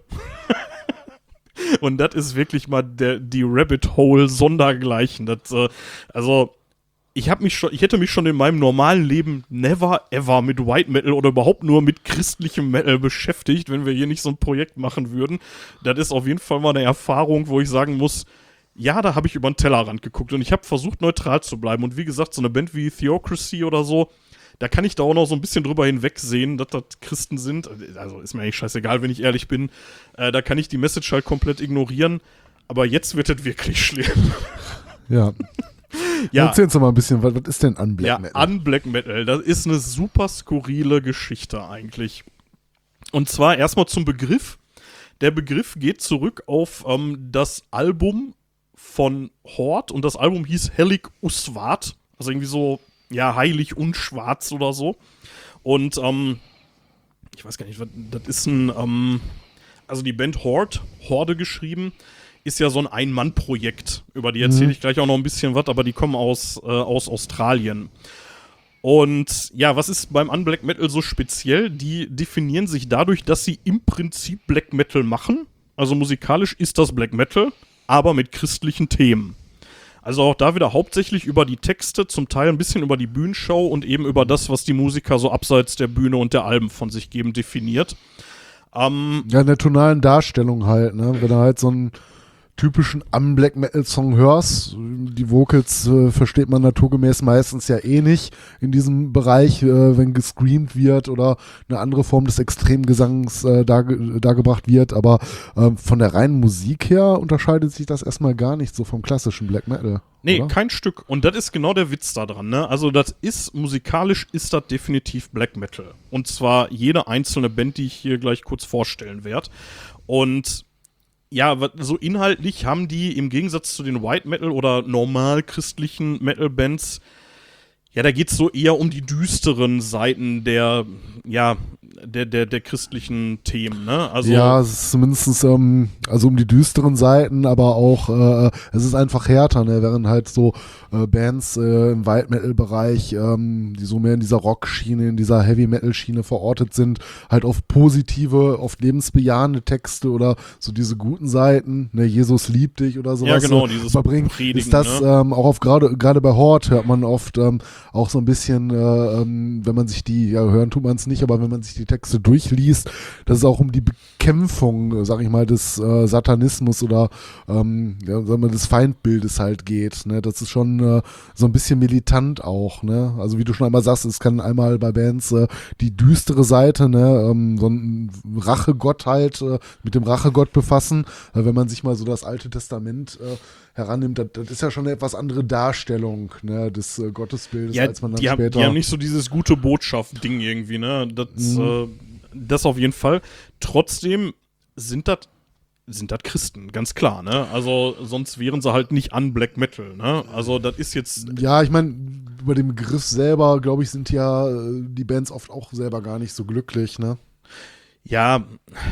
Und das ist wirklich mal der, die Rabbit Hole Sondergleichen. Das, äh, also, ich habe mich schon, ich hätte mich schon in meinem normalen Leben never ever mit White Metal oder überhaupt nur mit christlichem Metal beschäftigt, wenn wir hier nicht so ein Projekt machen würden. Das ist auf jeden Fall mal eine Erfahrung, wo ich sagen muss, ja, da habe ich über den Tellerrand geguckt und ich habe versucht, neutral zu bleiben. Und wie gesagt, so eine Band wie Theocracy oder so, da kann ich da auch noch so ein bisschen drüber hinwegsehen, dass das Christen sind. Also ist mir eigentlich scheißegal, wenn ich ehrlich bin. Äh, da kann ich die Message halt komplett ignorieren. Aber jetzt wird es wirklich schlimm. Ja. ja, Erzähl uns doch mal ein bisschen, was, was ist denn an Black ja, Metal? an Black Metal. Das ist eine super skurrile Geschichte eigentlich. Und zwar erstmal zum Begriff. Der Begriff geht zurück auf ähm, das Album von Hort und das Album hieß Hellig Uswart. Also irgendwie so, ja, heilig und schwarz oder so. Und ähm, ich weiß gar nicht, was, das ist ein, ähm, also die Band Horde, Horde geschrieben, ist ja so ein Ein-Mann-Projekt. Über die erzähle ich gleich auch noch ein bisschen was, aber die kommen aus, äh, aus Australien. Und ja, was ist beim Unblack Metal so speziell? Die definieren sich dadurch, dass sie im Prinzip Black Metal machen. Also musikalisch ist das Black Metal, aber mit christlichen Themen. Also auch da wieder hauptsächlich über die Texte, zum Teil ein bisschen über die Bühnenshow und eben über das, was die Musiker so abseits der Bühne und der Alben von sich geben, definiert. Ähm, Ja, in der tonalen Darstellung halt, ne? Wenn du halt so einen typischen Unblack Metal Song hörst, die Vocals äh, versteht man naturgemäß meistens ja eh nicht in diesem Bereich, äh, wenn gescreamt wird oder eine andere Form des Extremgesangs äh, darge dargebracht wird, aber ähm, von der reinen Musik her unterscheidet sich das erstmal gar nicht so vom klassischen Black Metal. Nee, oder? kein Stück. Und das ist genau der Witz da dran, ne? Also, das ist, musikalisch ist das definitiv Black Metal. Und zwar jede einzelne Band, die ich hier gleich kurz vorstellen werde. Und ja, so inhaltlich haben die im Gegensatz zu den White Metal oder normal christlichen Metal-Bands, ja, da geht's so eher um die düsteren Seiten der, ja, der, der, der christlichen Themen, ne? Also, ja, es ist zumindest ähm, also um die düsteren Seiten, aber auch äh, es ist einfach härter, ne? während halt so äh, Bands äh, im White Metal Bereich, ähm, die so mehr in dieser Rock-Schiene, in dieser Heavy Metal Schiene verortet sind, halt auf positive, auf lebensbejahende Texte oder so diese guten Seiten, ne, Jesus liebt dich oder sowas. Ja, genau, äh, dieses überbringen, Predigen, ist das ne? ähm, auch auf gerade gerade bei Hort hört man oft ähm, auch so ein bisschen, äh, ähm, wenn man sich die, ja hören tut man es nicht, aber wenn man sich die Texte durchliest, dass es auch um die Bekämpfung, sag ich mal, des äh, Satanismus oder ähm, ja, sagen wir, des Feindbildes halt geht. Ne? Das ist schon äh, so ein bisschen militant auch. Ne? Also wie du schon einmal sagst, es kann einmal bei Bands äh, die düstere Seite, ne? ähm, so ein Rachegott halt äh, mit dem Rachegott befassen. Äh, wenn man sich mal so das Alte Testament äh, herannimmt, das, das ist ja schon eine etwas andere Darstellung ne, des äh, Gottesbildes, ja, als man dann die, haben, später. die haben nicht so dieses gute Botschaft-Ding irgendwie, ne? Das, Mhm. äh, das auf jeden Fall. Trotzdem sind das sind das Christen, ganz klar, ne? Also sonst wären sie halt nicht an Black Metal, ne? Also das ist jetzt ja, ich meine, über den Begriff selber, glaube ich, sind ja äh, die Bands oft auch selber gar nicht so glücklich, ne? Ja,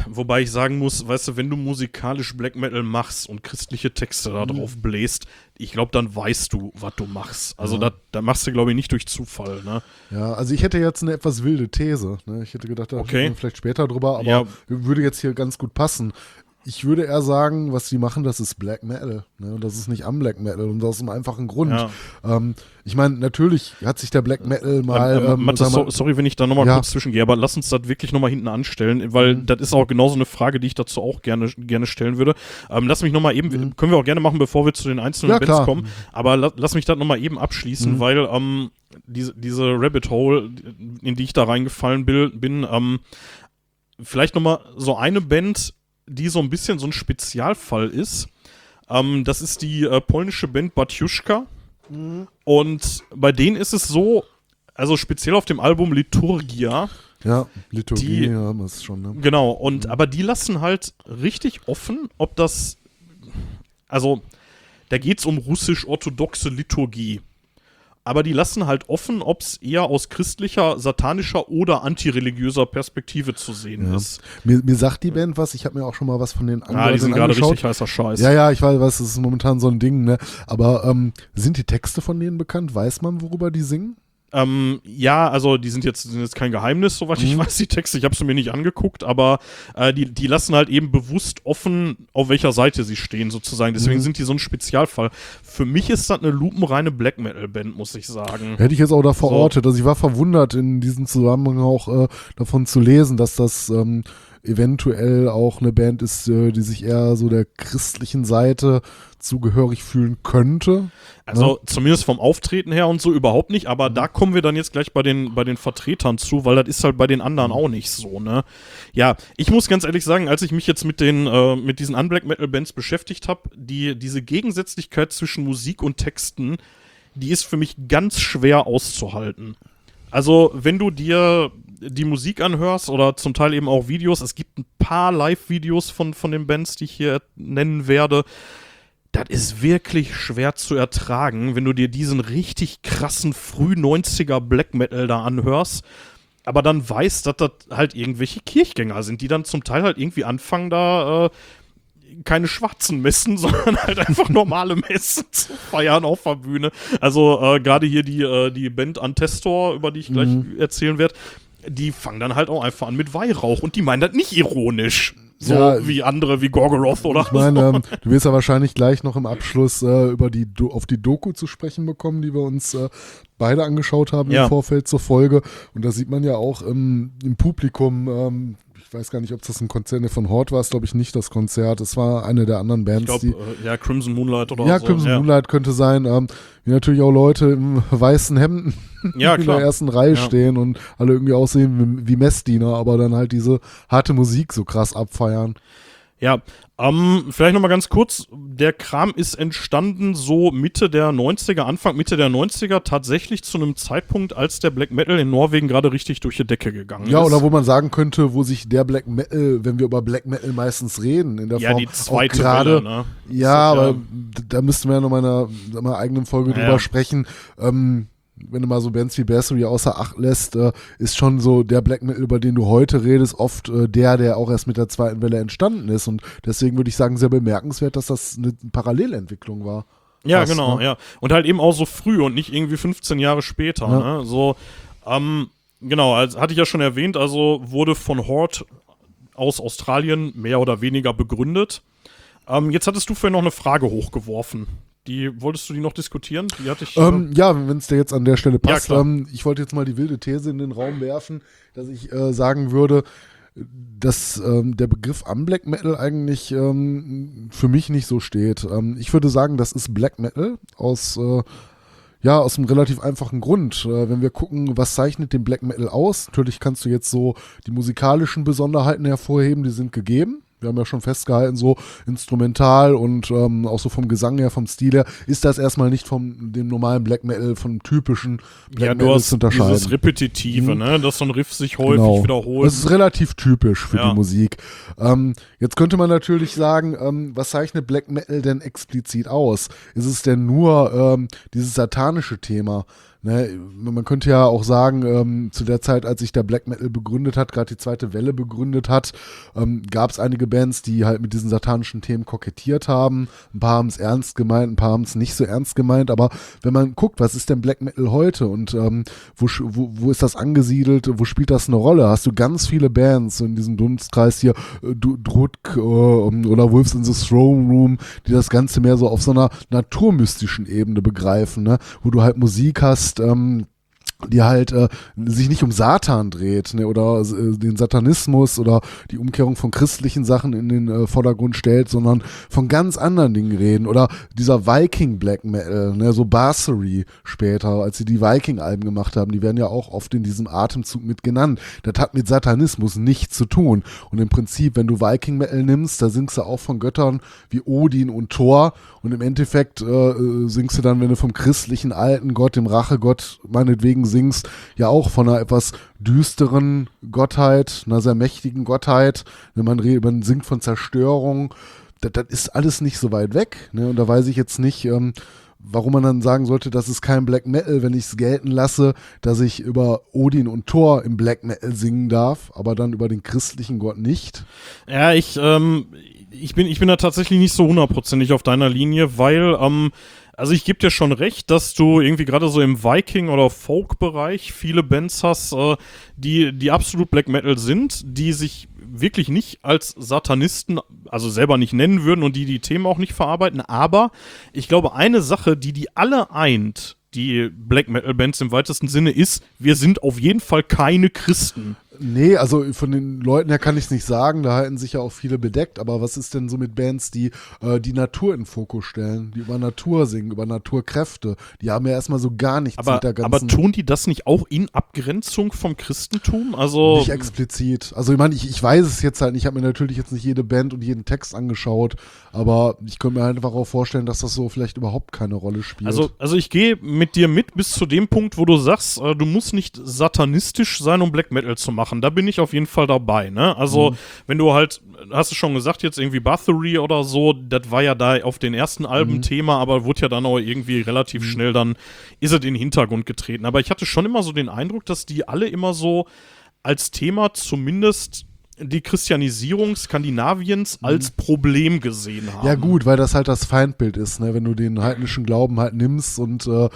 wobei ich sagen muss, weißt du, wenn du musikalisch Black Metal machst und christliche Texte da Mhm. drauf bläst, ich glaube, dann weißt du, was du machst. Also Ja. da, da machst du, glaube ich, nicht durch Zufall, ne? Ja, also ich hätte jetzt eine etwas wilde These. Ne? Ich hätte gedacht, da Okay. reden wir vielleicht später drüber, aber Ja. würde jetzt hier ganz gut passen. Ich würde eher sagen, was die machen, das ist Black Metal. Ne? Das ist nicht am Black Metal und aus einem einfachen Grund. Ja. Ähm, ich meine, natürlich hat sich der Black Metal mal. ähm, ähm, mal- so, sorry, wenn ich da nochmal Ja. kurz zwischengehe, aber lass uns das wirklich nochmal hinten anstellen, weil Mhm. das ist auch genauso eine Frage, die ich dazu auch gerne, gerne stellen würde. Ähm, lass mich nochmal eben, können wir auch gerne machen, bevor wir zu den einzelnen Mhm. Ja, Bands klar. kommen, aber la, lass mich das nochmal eben abschließen, Mhm. weil ähm, diese, diese Rabbit Hole, in die ich da reingefallen bil- bin, ähm, vielleicht nochmal so eine Band, die so ein bisschen so ein Spezialfall ist. Ähm, das ist die äh, polnische Band Batjuszka. Und bei denen ist es so, also speziell auf dem Album Liturgia, Ja, Liturgie, Die- ja, das ist schon. Ne? genau, und aber die lassen halt richtig offen, ob das, also da geht es um russisch-orthodoxe Liturgie. Aber die lassen halt offen, ob es eher aus christlicher, satanischer oder antireligiöser Perspektive zu sehen Ja. ist. Mir, mir sagt die Band was, ich habe mir auch schon mal was von den Ah, anderen die sind gerade richtig heißer Scheiß. Ja, ja, ich weiß, was, das ist momentan so ein Ding, ne? Aber ähm, sind die Texte von denen bekannt? Weiß man, worüber die singen? Ähm, ja, also die sind jetzt, sind jetzt kein Geheimnis, soweit ich Mhm. weiß, die Texte. Ich habe sie mir nicht angeguckt, aber äh, die, die lassen halt eben bewusst offen, auf welcher Seite sie stehen, sozusagen. Deswegen Mhm. sind die so ein Spezialfall. Für mich ist das eine lupenreine Black Metal-Band, muss ich sagen. Hätte ich jetzt auch da verortet. Also ich war verwundert, in diesem Zusammenhang auch äh, davon zu lesen, dass das ähm, eventuell auch eine Band ist, äh, die sich eher so der christlichen Seite zugehörig fühlen könnte. Also zumindest vom Auftreten her und so überhaupt nicht, aber da kommen wir dann jetzt gleich bei den, bei den Vertretern zu, weil das ist halt bei den anderen auch nicht so, ne? Ja, ich muss ganz ehrlich sagen, als ich mich jetzt mit den, äh, mit diesen Unblack Metal Bands beschäftigt habe, die, diese Gegensätzlichkeit zwischen Musik und Texten, die ist für mich ganz schwer auszuhalten. Also, wenn du dir die Musik anhörst oder zum Teil eben auch Videos, es gibt ein paar Live-Videos von, von den Bands, die ich hier nennen werde. Das ist wirklich schwer zu ertragen, wenn du dir diesen richtig krassen Früh-90er Black Metal da anhörst, aber dann weißt, dass das halt irgendwelche Kirchgänger sind, die dann zum Teil halt irgendwie anfangen, da äh, keine schwarzen Messen, sondern halt einfach normale Messen zu feiern auf der Bühne. Also äh, gerade hier die, äh, die Band Antestor, über die ich gleich Mhm. erzählen werde, die fangen dann halt auch einfach an mit Weihrauch und die meinen das nicht ironisch. So Ja, wie andere, wie Gorgoroth oder Ich meine, so. ähm, du wirst ja wahrscheinlich gleich noch im Abschluss äh, über die Do auf die Doku zu sprechen bekommen, die wir uns äh, beide angeschaut haben Ja. im Vorfeld zur Folge. Und da sieht man ja auch im, im Publikum, ähm, weiß gar nicht, ob das ein Konzert nee, von Hort war, es glaube ich nicht das Konzert. Es war eine der anderen Bands, Ich glaube, äh, ja, Crimson Moonlight oder Ja, so. Crimson ja. Moonlight könnte sein. Ähm, wie natürlich auch Leute im weißen Hemden Ja, in der ersten Reihe Ja. stehen und alle irgendwie aussehen wie, wie Messdiener, aber dann halt diese harte Musik so krass abfeiern. Ja, ähm, vielleicht nochmal ganz kurz. Der Kram ist entstanden so Mitte der 90er, Anfang Mitte der 90er, tatsächlich zu einem Zeitpunkt, als der Black Metal in Norwegen gerade richtig durch die Decke gegangen Ja, ist. oder wo man sagen könnte, wo sich der Black Metal, wenn wir über Black Metal meistens reden, in der ja, Form die zweite gerade, ne? Ja, ja- aber d- da müssten wir ja noch in einer, sag mal, eigenen Folge Ja. drüber sprechen. Ähm, wenn du mal so Bands wie Bathory außer Acht lässt, äh, ist schon so der Black Metal, über den du heute redest, oft äh, der, der auch erst mit der zweiten Welle entstanden ist. Und deswegen würde ich sagen, sehr bemerkenswert, dass das eine Parallelentwicklung war. Ja, Fast, genau, ne? ja. Und halt eben auch so früh und nicht irgendwie 15 Jahre später. Ja. Ne? So, ähm, genau, als, hatte ich ja schon erwähnt, also wurde von Hort aus Australien mehr oder weniger begründet. Ähm, jetzt hattest du vorhin noch eine Frage hochgeworfen. Die wolltest du die noch diskutieren? Die hatte ich. Ähm, ja, wenn es dir jetzt an der Stelle passt. klar. ähm, ich wollte jetzt mal die wilde These in den Raum werfen, dass ich äh, sagen würde, dass ähm, der Begriff am Black Metal eigentlich ähm, für mich nicht so steht. Ähm, ich würde sagen, das ist Black Metal aus äh, ja, aus einem relativ einfachen Grund. Äh, wenn wir gucken, was zeichnet den Black Metal aus, natürlich kannst du jetzt so die musikalischen Besonderheiten hervorheben, die sind gegeben. Wir haben ja schon festgehalten, so instrumental und ähm, auch so vom Gesang her, vom Stil her, ist das erstmal nicht vom dem normalen Black Metal, vom typischen Black ja, du Metal hast zu unterscheiden. dieses Repetitive, Mhm. ne? Dass so ein Riff sich häufig Genau. wiederholt. Das ist relativ typisch für Ja. die Musik. Ähm, jetzt könnte man natürlich sagen, ähm, was zeichnet Black Metal denn explizit aus? Ist es denn nur ähm, dieses satanische Thema? Ne, man könnte ja auch sagen, ähm, zu der Zeit, als sich der Black Metal begründet hat, gerade die zweite Welle begründet hat, ähm, gab es einige Bands, die halt mit diesen satanischen Themen kokettiert haben. Ein paar haben es ernst gemeint, ein paar haben es nicht so ernst gemeint. Aber wenn man guckt, was ist denn Black Metal heute und ähm, wo, wo, wo ist das angesiedelt, wo spielt das eine Rolle? Hast du ganz viele Bands in diesem Dunstkreis hier, äh, Drutk äh, oder Wolves in the Throne Room, die das Ganze mehr so auf so einer naturmystischen Ebene begreifen, ne? wo du halt Musik hast, ähm, die halt äh, sich nicht um Satan dreht ne, oder äh, den Satanismus oder die Umkehrung von christlichen Sachen in den äh, Vordergrund stellt, sondern von ganz anderen Dingen reden. Oder dieser Viking Black Metal, ne, so Bassery später, als sie die Viking-Alben gemacht haben, die werden ja auch oft in diesem Atemzug mit genannt. Das hat mit Satanismus nichts zu tun. Und im Prinzip, wenn du Viking Metal nimmst, da singst du auch von Göttern wie Odin und Thor. Und im Endeffekt äh, äh, singst du dann, wenn du vom christlichen alten Gott, dem Rachegott meinetwegen singst, ja auch von einer etwas düsteren Gottheit, einer sehr mächtigen Gottheit. Wenn man, re- man singt von Zerstörung, das, das ist alles nicht so weit weg. Ne? Und da weiß ich jetzt nicht, ähm, warum man dann sagen sollte, das ist kein Black Metal, wenn ich es gelten lasse, dass ich über Odin und Thor im Black Metal singen darf, aber dann über den christlichen Gott nicht. Ja, ich, ähm, ich bin, ich bin da tatsächlich nicht so hundertprozentig auf deiner Linie, weil, ähm, also ich gebe dir schon recht, dass du irgendwie gerade so im Viking- oder Folk-Bereich viele Bands hast, äh, die, die absolut Black Metal sind, die sich wirklich nicht als Satanisten, also selber nicht nennen würden und die die Themen auch nicht verarbeiten. Aber ich glaube, eine Sache, die die alle eint, die Black Metal Bands im weitesten Sinne, ist, wir sind auf jeden Fall keine Christen. Nee, also von den Leuten her kann ich es nicht sagen, da halten sich ja auch viele bedeckt, aber was ist denn so mit Bands, die äh, die Natur in Fokus stellen, die über Natur singen, über Naturkräfte? Die haben ja erstmal so gar nichts Aber, mit der aber ganzen... tun die das nicht auch in Abgrenzung vom Christentum? Also nicht explizit. Also ich meine, ich, ich weiß es jetzt halt nicht. Ich habe mir natürlich jetzt nicht jede Band und jeden Text angeschaut, aber ich könnte mir halt einfach auch vorstellen, dass das so vielleicht überhaupt keine Rolle spielt. Also, also ich gehe mit dir mit bis zu dem Punkt, wo du sagst, äh, du musst nicht satanistisch sein, um Black Metal zu machen. Da bin ich auf jeden Fall dabei. Ne? Also, Mhm. wenn du halt, hast du schon gesagt, jetzt irgendwie Bathory oder so, das war ja da auf den ersten Alben Mhm. Thema, aber wurde ja dann auch irgendwie relativ schnell dann, ist es in den Hintergrund getreten. Aber ich hatte schon immer so den Eindruck, dass die alle immer so als Thema zumindest die Christianisierung Skandinaviens als Problem gesehen haben. Mhm. Ja gut, weil das halt das Feindbild ist, ne? wenn du den heidnischen Glauben halt nimmst und äh,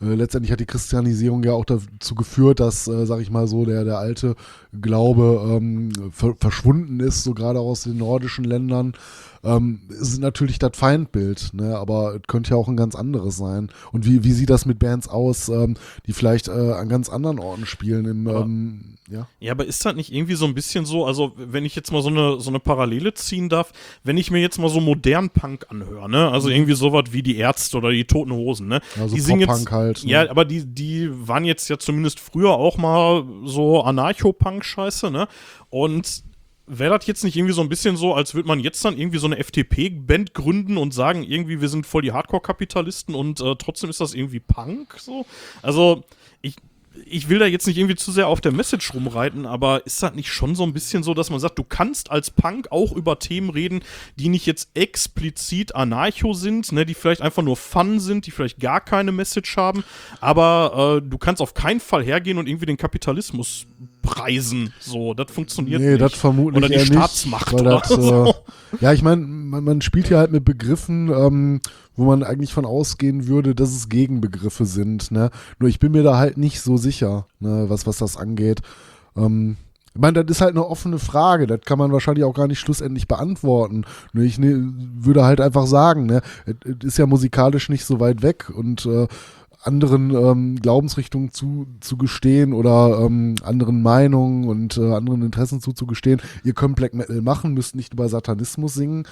äh, letztendlich hat die Christianisierung ja auch dazu geführt, dass, äh, sag ich mal so, der, der alte Glaube ähm, ver verschwunden ist, so gerade aus den nordischen Ländern. Ähm, ist natürlich das Feindbild, ne? aber es könnte ja auch ein ganz anderes sein. Und wie, wie sieht das mit Bands aus, ähm, die vielleicht äh, an ganz anderen Orten spielen? Im, ähm, ja? Ja, aber ist das nicht irgendwie so ein bisschen so, also wenn ich jetzt mal so eine, so eine Parallele ziehen darf, wenn ich mir jetzt mal so modern Punk anhöre, ne? Also irgendwie sowas wie die Ärzte oder die Toten Hosen, ne? Also die singen jetzt, halt, ne? Ja, aber die, die waren jetzt ja zumindest früher auch mal so Anarcho-Punk-Scheiße, ne? Und wäre das jetzt nicht irgendwie so ein bisschen so, als würde man jetzt dann irgendwie so eine FDP-Band gründen und sagen, irgendwie, wir sind voll die Hardcore-Kapitalisten und äh, trotzdem ist das irgendwie Punk so? Also, ich, will da jetzt nicht irgendwie zu sehr auf der Message rumreiten, aber ist das nicht schon so ein bisschen so, dass man sagt, du kannst als Punk auch über Themen reden, die nicht jetzt explizit anarcho sind, ne, die vielleicht einfach nur Fun sind, die vielleicht gar keine Message haben, aber äh, du kannst auf keinen Fall hergehen und irgendwie den Kapitalismus preisen. So, das funktioniert nee, nicht. das vermutlich Oder die eher Staatsmacht nicht, oder das, so. äh, Ja, ich meine, man, man spielt hier halt mit Begriffen, ähm, wo man eigentlich von ausgehen würde, dass es Gegenbegriffe sind. Ne? Nur ich bin mir da halt nicht so sicher, ne, was, was das angeht. Ähm, ich meine, das ist halt eine offene Frage. Das kann man wahrscheinlich auch gar nicht schlussendlich beantworten. Nur ich ne, würde halt einfach sagen, ne, es es ist ja musikalisch nicht so weit weg und äh, anderen ähm, Glaubensrichtungen zu, zu gestehen oder ähm, anderen Meinungen und äh, anderen Interessen zuzugestehen. Ihr könnt Black Metal machen, müsst nicht über Satanismus singen.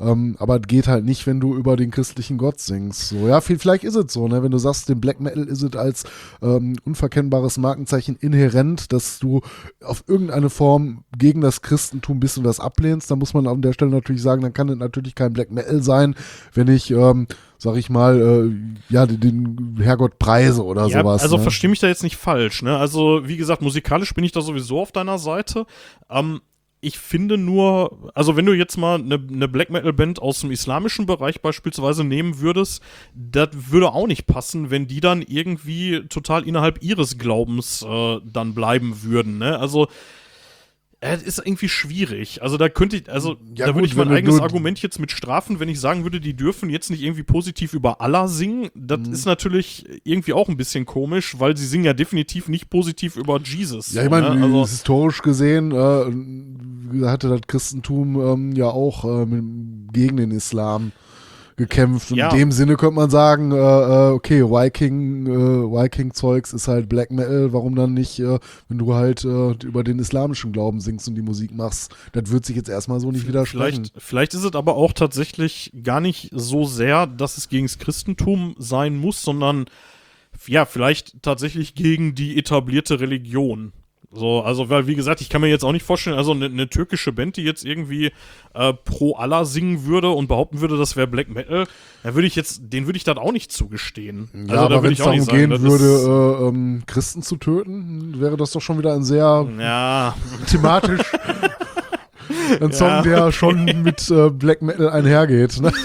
Ähm, aber es geht halt nicht, wenn du über den christlichen Gott singst. So, ja, viel, vielleicht ist es so, ne? Wenn du sagst, dem Black Metal ist es als ähm, unverkennbares Markenzeichen inhärent, dass du auf irgendeine Form gegen das Christentum bist und das ablehnst, dann muss man an der Stelle natürlich sagen, dann kann es natürlich kein Black Metal sein, wenn ich, ähm, sag ich mal, äh, ja, den, den Herrgott preise oder Ja, sowas. also ne? versteh mich da jetzt nicht falsch, ne? Also, wie gesagt, musikalisch bin ich da sowieso auf deiner Seite. Ähm, ich finde nur, also wenn du jetzt mal eine ne Black Metal Band aus dem islamischen Bereich beispielsweise nehmen würdest, das würde auch nicht passen, wenn die dann irgendwie total innerhalb ihres Glaubens äh, dann bleiben würden, ne? Also das ist irgendwie schwierig. Also da könnte ich, also Ja, da würde ich mein eigenes Argument jetzt mit strafen, wenn ich sagen würde, die dürfen jetzt nicht irgendwie positiv über Allah singen. Das Mhm. ist natürlich irgendwie auch ein bisschen komisch, weil sie singen ja definitiv nicht positiv über Jesus. Ja, ich meine, ne? also, historisch gesehen äh, hatte das Christentum ähm, ja auch äh, mit, gegen den Islam gekämpft. Ja. in dem Sinne könnte man sagen, äh, äh, okay, Viking, äh, Viking-Zeugs ist halt Black Metal, warum dann nicht, äh, wenn du halt äh, über den islamischen Glauben singst und die Musik machst, das wird sich jetzt erstmal so nicht widersprechen. Vielleicht, vielleicht ist es aber auch tatsächlich gar nicht so sehr, dass es gegen das Christentum sein muss, sondern ja, vielleicht tatsächlich gegen die etablierte Religion. So, also, weil, wie gesagt, ich kann mir jetzt auch nicht vorstellen, also eine ne türkische Band, die jetzt irgendwie äh, pro Allah singen würde und behaupten würde, das wäre Black Metal, da würde ich jetzt, den würde ich das auch nicht zugestehen. Ja, also, da aber würde wenn ich es auch darum nicht sagen, gehen würde, äh, ähm, Christen zu töten, wäre das doch schon wieder ein sehr ja, thematisch ein Song, Ja, der okay. schon mit äh, Black Metal einhergeht. Ne?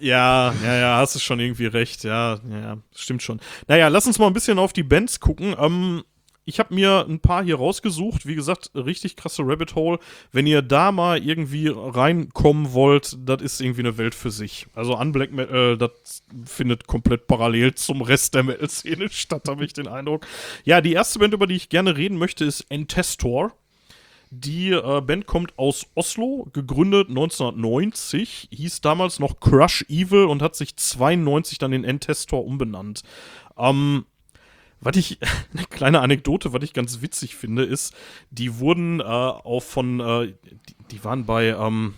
Ja, ja, ja, hast du schon irgendwie recht, ja, ja, ja, stimmt schon. Naja, lass uns mal ein bisschen auf die Bands gucken. Ähm, ich habe mir ein paar hier rausgesucht, wie gesagt, richtig krasse Rabbit Hole. Wenn ihr da mal irgendwie reinkommen wollt, das ist irgendwie eine Welt für sich. Also an Black Metal, das findet komplett parallel zum Rest der Metal-Szene statt, habe ich den Eindruck. Ja, die erste Band, über die ich gerne reden möchte, ist Entestor. Die äh, Band kommt aus Oslo, gegründet 1990, hieß damals noch Crush Evil und hat sich 92 dann in Entestor umbenannt. Ähm, was ich, eine kleine Anekdote, was ich ganz witzig finde, ist, die wurden äh, auch von, äh, die, die waren bei, ähm,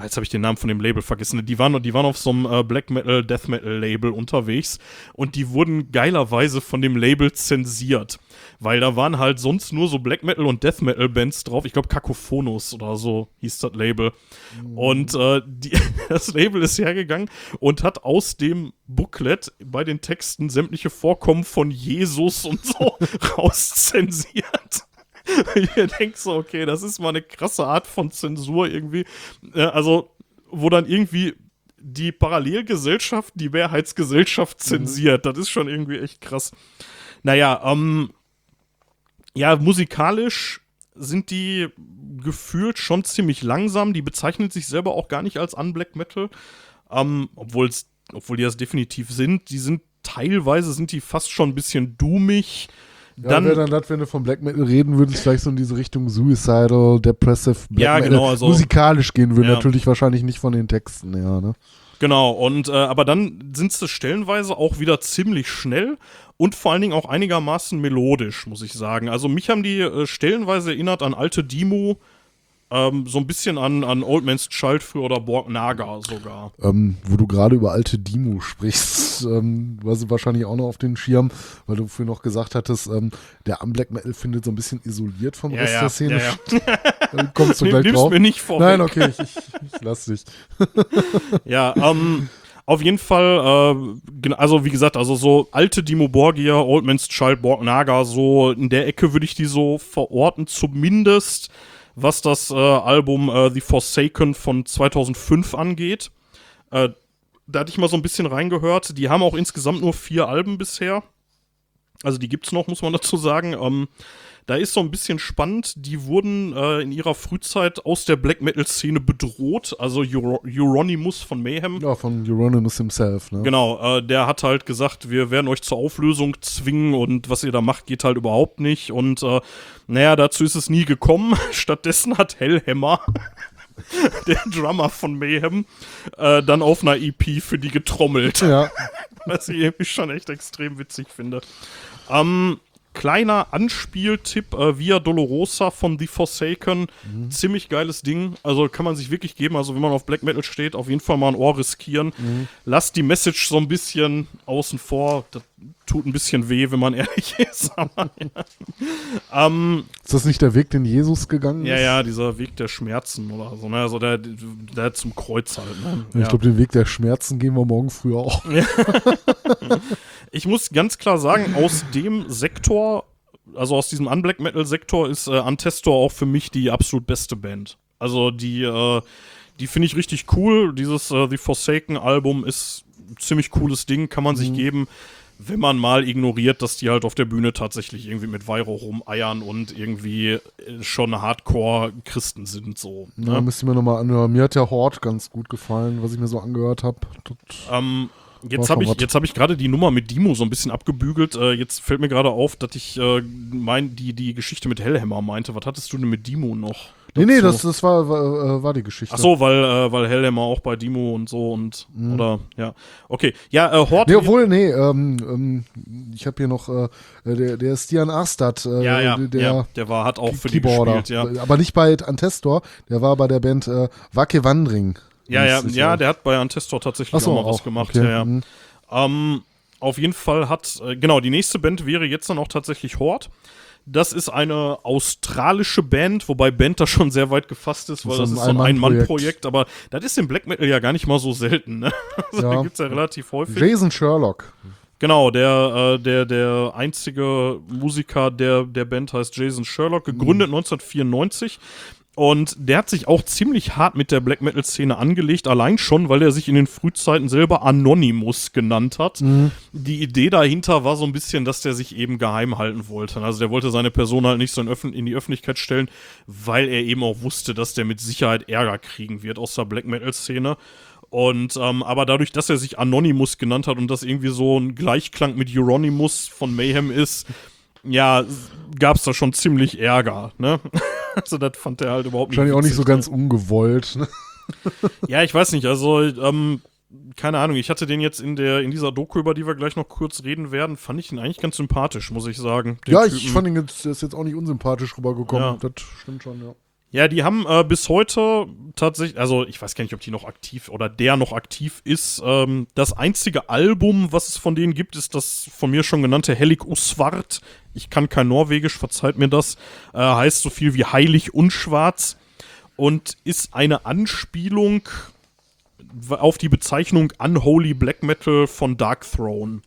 jetzt habe ich den Namen von dem Label vergessen, die waren, die waren auf so einem äh, Black Metal, Death Metal Label unterwegs und die wurden geilerweise von dem Label zensiert, weil da waren halt sonst nur so Black Metal und Death Metal Bands drauf, ich glaube Kakophonos oder so hieß das Label. Und äh, die, das Label ist hergegangen und hat aus dem Booklet bei den Texten sämtliche Vorkommen von Jesus und so rauszensiert. Ich denke so, okay, das ist mal eine krasse Art von Zensur irgendwie. Äh, also, wo dann irgendwie die Parallelgesellschaft die Mehrheitsgesellschaft zensiert. Das ist schon irgendwie echt krass. Naja, ähm, ja, musikalisch sind die gefühlt schon ziemlich langsam. Die bezeichnen sich selber auch gar nicht als Unblack Metal. Ähm, obwohl's, obwohl die das definitiv sind. Die sind teilweise sind die fast schon ein bisschen doomig. Ja, Dann, wäre dann das, wenn du von Black Metal reden würdest, vielleicht so in diese Richtung Suicidal, Depressive Black Ja, Metal genau, also- musikalisch gehen würde. Ja. Natürlich wahrscheinlich nicht von den Texten her. Ne? Genau, und äh, aber dann sind sie stellenweise auch wieder ziemlich schnell und vor allen Dingen auch einigermaßen melodisch, muss ich sagen. Also mich haben die äh, stellenweise erinnert an alte Demo Ähm, so ein bisschen an, an Old Man's Child früher oder Borg Naga sogar. Ähm, wo du gerade über alte Demo sprichst, ähm, war sie wahrscheinlich auch noch auf den Schirm, weil du früher noch gesagt hattest, ähm, der am Black Metal findet so ein bisschen isoliert vom Ja, Rest ja, der Szene. ja, Dann kommst du gleich nimm's drauf. mir nicht vor. Nein, okay, ich, ich, ich lass dich. Ja, ähm, auf jeden Fall, äh, also wie gesagt, also so alte Dimo Borgia, Old Man's Child, Borg Naga, so in der Ecke würde ich die so verorten, zumindest was das äh, Album äh, The Forsaken von 2005 angeht. Äh, da hatte ich mal so ein bisschen reingehört. Die haben auch insgesamt nur vier Alben bisher. Also die gibt's noch, muss man dazu sagen. Ähm, da ist so ein bisschen spannend. Die wurden äh, in ihrer Frühzeit aus der Black Metal Szene bedroht. Also Euro Euronymous von Mayhem. Ja, von Euronymous himself, ne? Genau, äh, der hat halt gesagt, wir werden euch zur Auflösung zwingen und was ihr da macht, geht halt überhaupt nicht. Und äh, naja, dazu ist es nie gekommen. Stattdessen hat Hellhammer, der Drummer von Mayhem, äh, dann auf einer EP für die getrommelt. Ja, Was ich irgendwie schon echt extrem witzig finde. Ähm, kleiner Anspieltipp, äh, Via Dolorosa von The Forsaken. Ziemlich geiles Ding. Also kann man sich wirklich geben. Also wenn man auf Black Metal steht, auf jeden Fall mal ein Ohr riskieren. Lasst die Message so ein bisschen außen vor. Das tut ein bisschen weh, wenn man ehrlich ist. Aber, ja. ähm, ist das nicht der Weg, den Jesus gegangen ja, ist? ja, dieser Weg der Schmerzen oder so. Ne? Also der, der zum Kreuz halt. Ne? Ich Ja. glaube, den Weg der Schmerzen gehen wir morgen früh auch. Ich muss ganz klar sagen, aus dem Sektor, also aus diesem Unblack Metal Sektor, ist äh, Antestor auch für mich die absolut beste Band. Also die, äh, die finde ich richtig cool. Dieses äh, The Forsaken Album ist ein ziemlich cooles Ding, kann man sich geben, wenn man mal ignoriert, dass die halt auf der Bühne tatsächlich irgendwie mit Weihrauch rumeiern und irgendwie äh, schon Hardcore-Christen sind, so. Ja, Ne? müsst ihr mir nochmal anhören. Mir hat der Hort ganz gut gefallen, was ich mir so angehört habe. Ähm, jetzt habe ich, was. jetzt hab ich gerade die Nummer mit Dimo so ein bisschen abgebügelt. Äh, jetzt fällt mir gerade auf, dass ich äh, mein, die, die Geschichte mit Hellhammer meinte. Was hattest du denn mit Dimo noch? Nee, nee, das, das war, war, äh, war die Geschichte. Ach so, weil, äh, weil Hellhammer auch bei Dimo und so und oder ja. Okay. Ja, äh, Hort. Mhm. Nee, obwohl, nee, ähm, ähm, ich habe hier noch, äh, der, der Stian Arstad, äh, ja, ja, der ja, der war, hat auch für die Keyboarder, gespielt, ja. aber nicht bei Antestor, der war bei der Band äh, Wacke Wandring. Ja, ja, ja, der hat bei Antestor tatsächlich so, auch mal was gemacht. okay, Ja, ja. mhm. Ähm, auf jeden Fall hat, äh, genau, die nächste Band wäre jetzt dann auch tatsächlich Hort. Das ist eine australische Band, wobei Band da schon sehr weit gefasst ist, weil Das das ist ist ein so ein Ein-Mann-Projekt. Aber das ist im Black Metal ja gar nicht mal so selten, ne? Also Ja. Da gibt's ja relativ häufig. Jason Sherlock. Genau, der, äh, der, der einzige Musiker der, der Band heißt Jason Sherlock, gegründet 1994. Und der hat sich auch ziemlich hart mit der Black Metal Szene angelegt, allein schon, weil er sich in den Frühzeiten selber Anonymous genannt hat. Die Idee dahinter war so ein bisschen, dass der sich eben geheim halten wollte. Also der wollte seine Person halt nicht so in, Öffn in die Öffentlichkeit stellen, weil er eben auch wusste, dass der mit Sicherheit Ärger kriegen wird aus der Black Metal Szene. Und ähm, aber dadurch, dass er sich Anonymous genannt hat und das irgendwie so ein Gleichklang mit Euronymous von Mayhem ist, ja, gab es da schon ziemlich Ärger, ne? Also das fand er halt überhaupt nicht. Wahrscheinlich auch nicht so ganz ungewollt. Ne? Ne? Ja, ich weiß nicht, also, ähm, keine Ahnung, ich hatte den jetzt in der, in dieser Doku, über die wir gleich noch kurz reden werden, fand ich ihn eigentlich ganz sympathisch, muss ich sagen. Ja, ich Typen. fand ihn jetzt, der ist jetzt auch nicht unsympathisch rübergekommen. Ja. Das stimmt schon, ja. Ja, die haben äh, bis heute tatsächlich, also ich weiß gar nicht, ob die noch aktiv oder der noch aktiv ist. Ähm, das einzige Album, was es von denen gibt, ist das von mir schon genannte Hellig Usvart. Ich kann kein Norwegisch, verzeiht mir das. Äh, heißt so viel wie heilig und schwarz und ist eine Anspielung auf die Bezeichnung Unholy Black Metal von Dark Throne.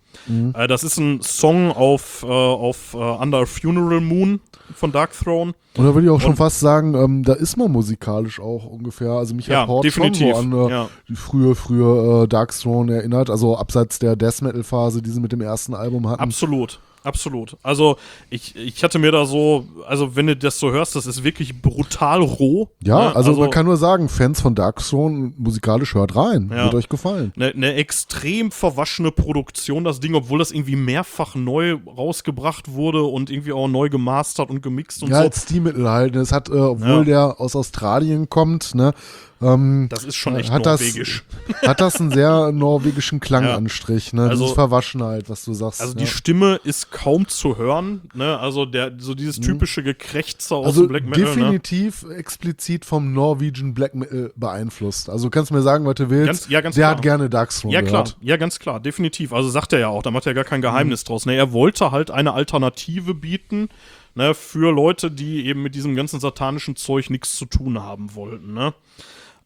Äh, das ist ein Song auf, äh, auf äh, Under Funeral Moon von Dark Throne. Und da würde ich auch schon Und- fast sagen, ähm, da ist man musikalisch auch ungefähr. Also mich Ja, hat Hort definitiv. schon so an äh, Ja. die frühe, frühe äh, Dark Throne erinnert. Also abseits der Death Metal Phase, die sie mit dem ersten Album hatten. Absolut, absolut. Also ich, ich hatte mir da so, also wenn du das so hörst, das ist wirklich brutal roh. ja, ne? also, man kann nur sagen, Fans von Dark Throne musikalisch hört rein. Ja. Wird euch gefallen. eine, eine extrem verwaschene Produktion, das Ding, obwohl das irgendwie mehrfach neu rausgebracht wurde und irgendwie auch neu gemastert und gemixt und Ja, so. als Stilmittel halt. Es hat, äh, obwohl Ja. der aus Australien kommt, ne, ähm, Das ist schon echt hat das, norwegisch. hat das einen sehr norwegischen Klanganstrich, ne? Also- Dieses Verwaschene halt, was du sagst. Also ja. die Stimme ist kaum zu hören, ne? Also der so dieses typische Gekrächzer aus Mhm. also dem Black Metal, ne? definitiv explizit vom Norwegian Black Metal beeinflusst. Also du kannst mir sagen, was du willst. Ganz- ja, ganz der klar. hat gerne Darkthrone Ja, klar, gehört. ja, ganz klar, definitiv. Also sagt er ja auch, da macht er gar kein Geheimnis Mhm. draus. Ne? Er wollte halt eine Alternative bieten, ne, für Leute, die eben mit diesem ganzen satanischen Zeug nichts zu tun haben wollten, ne?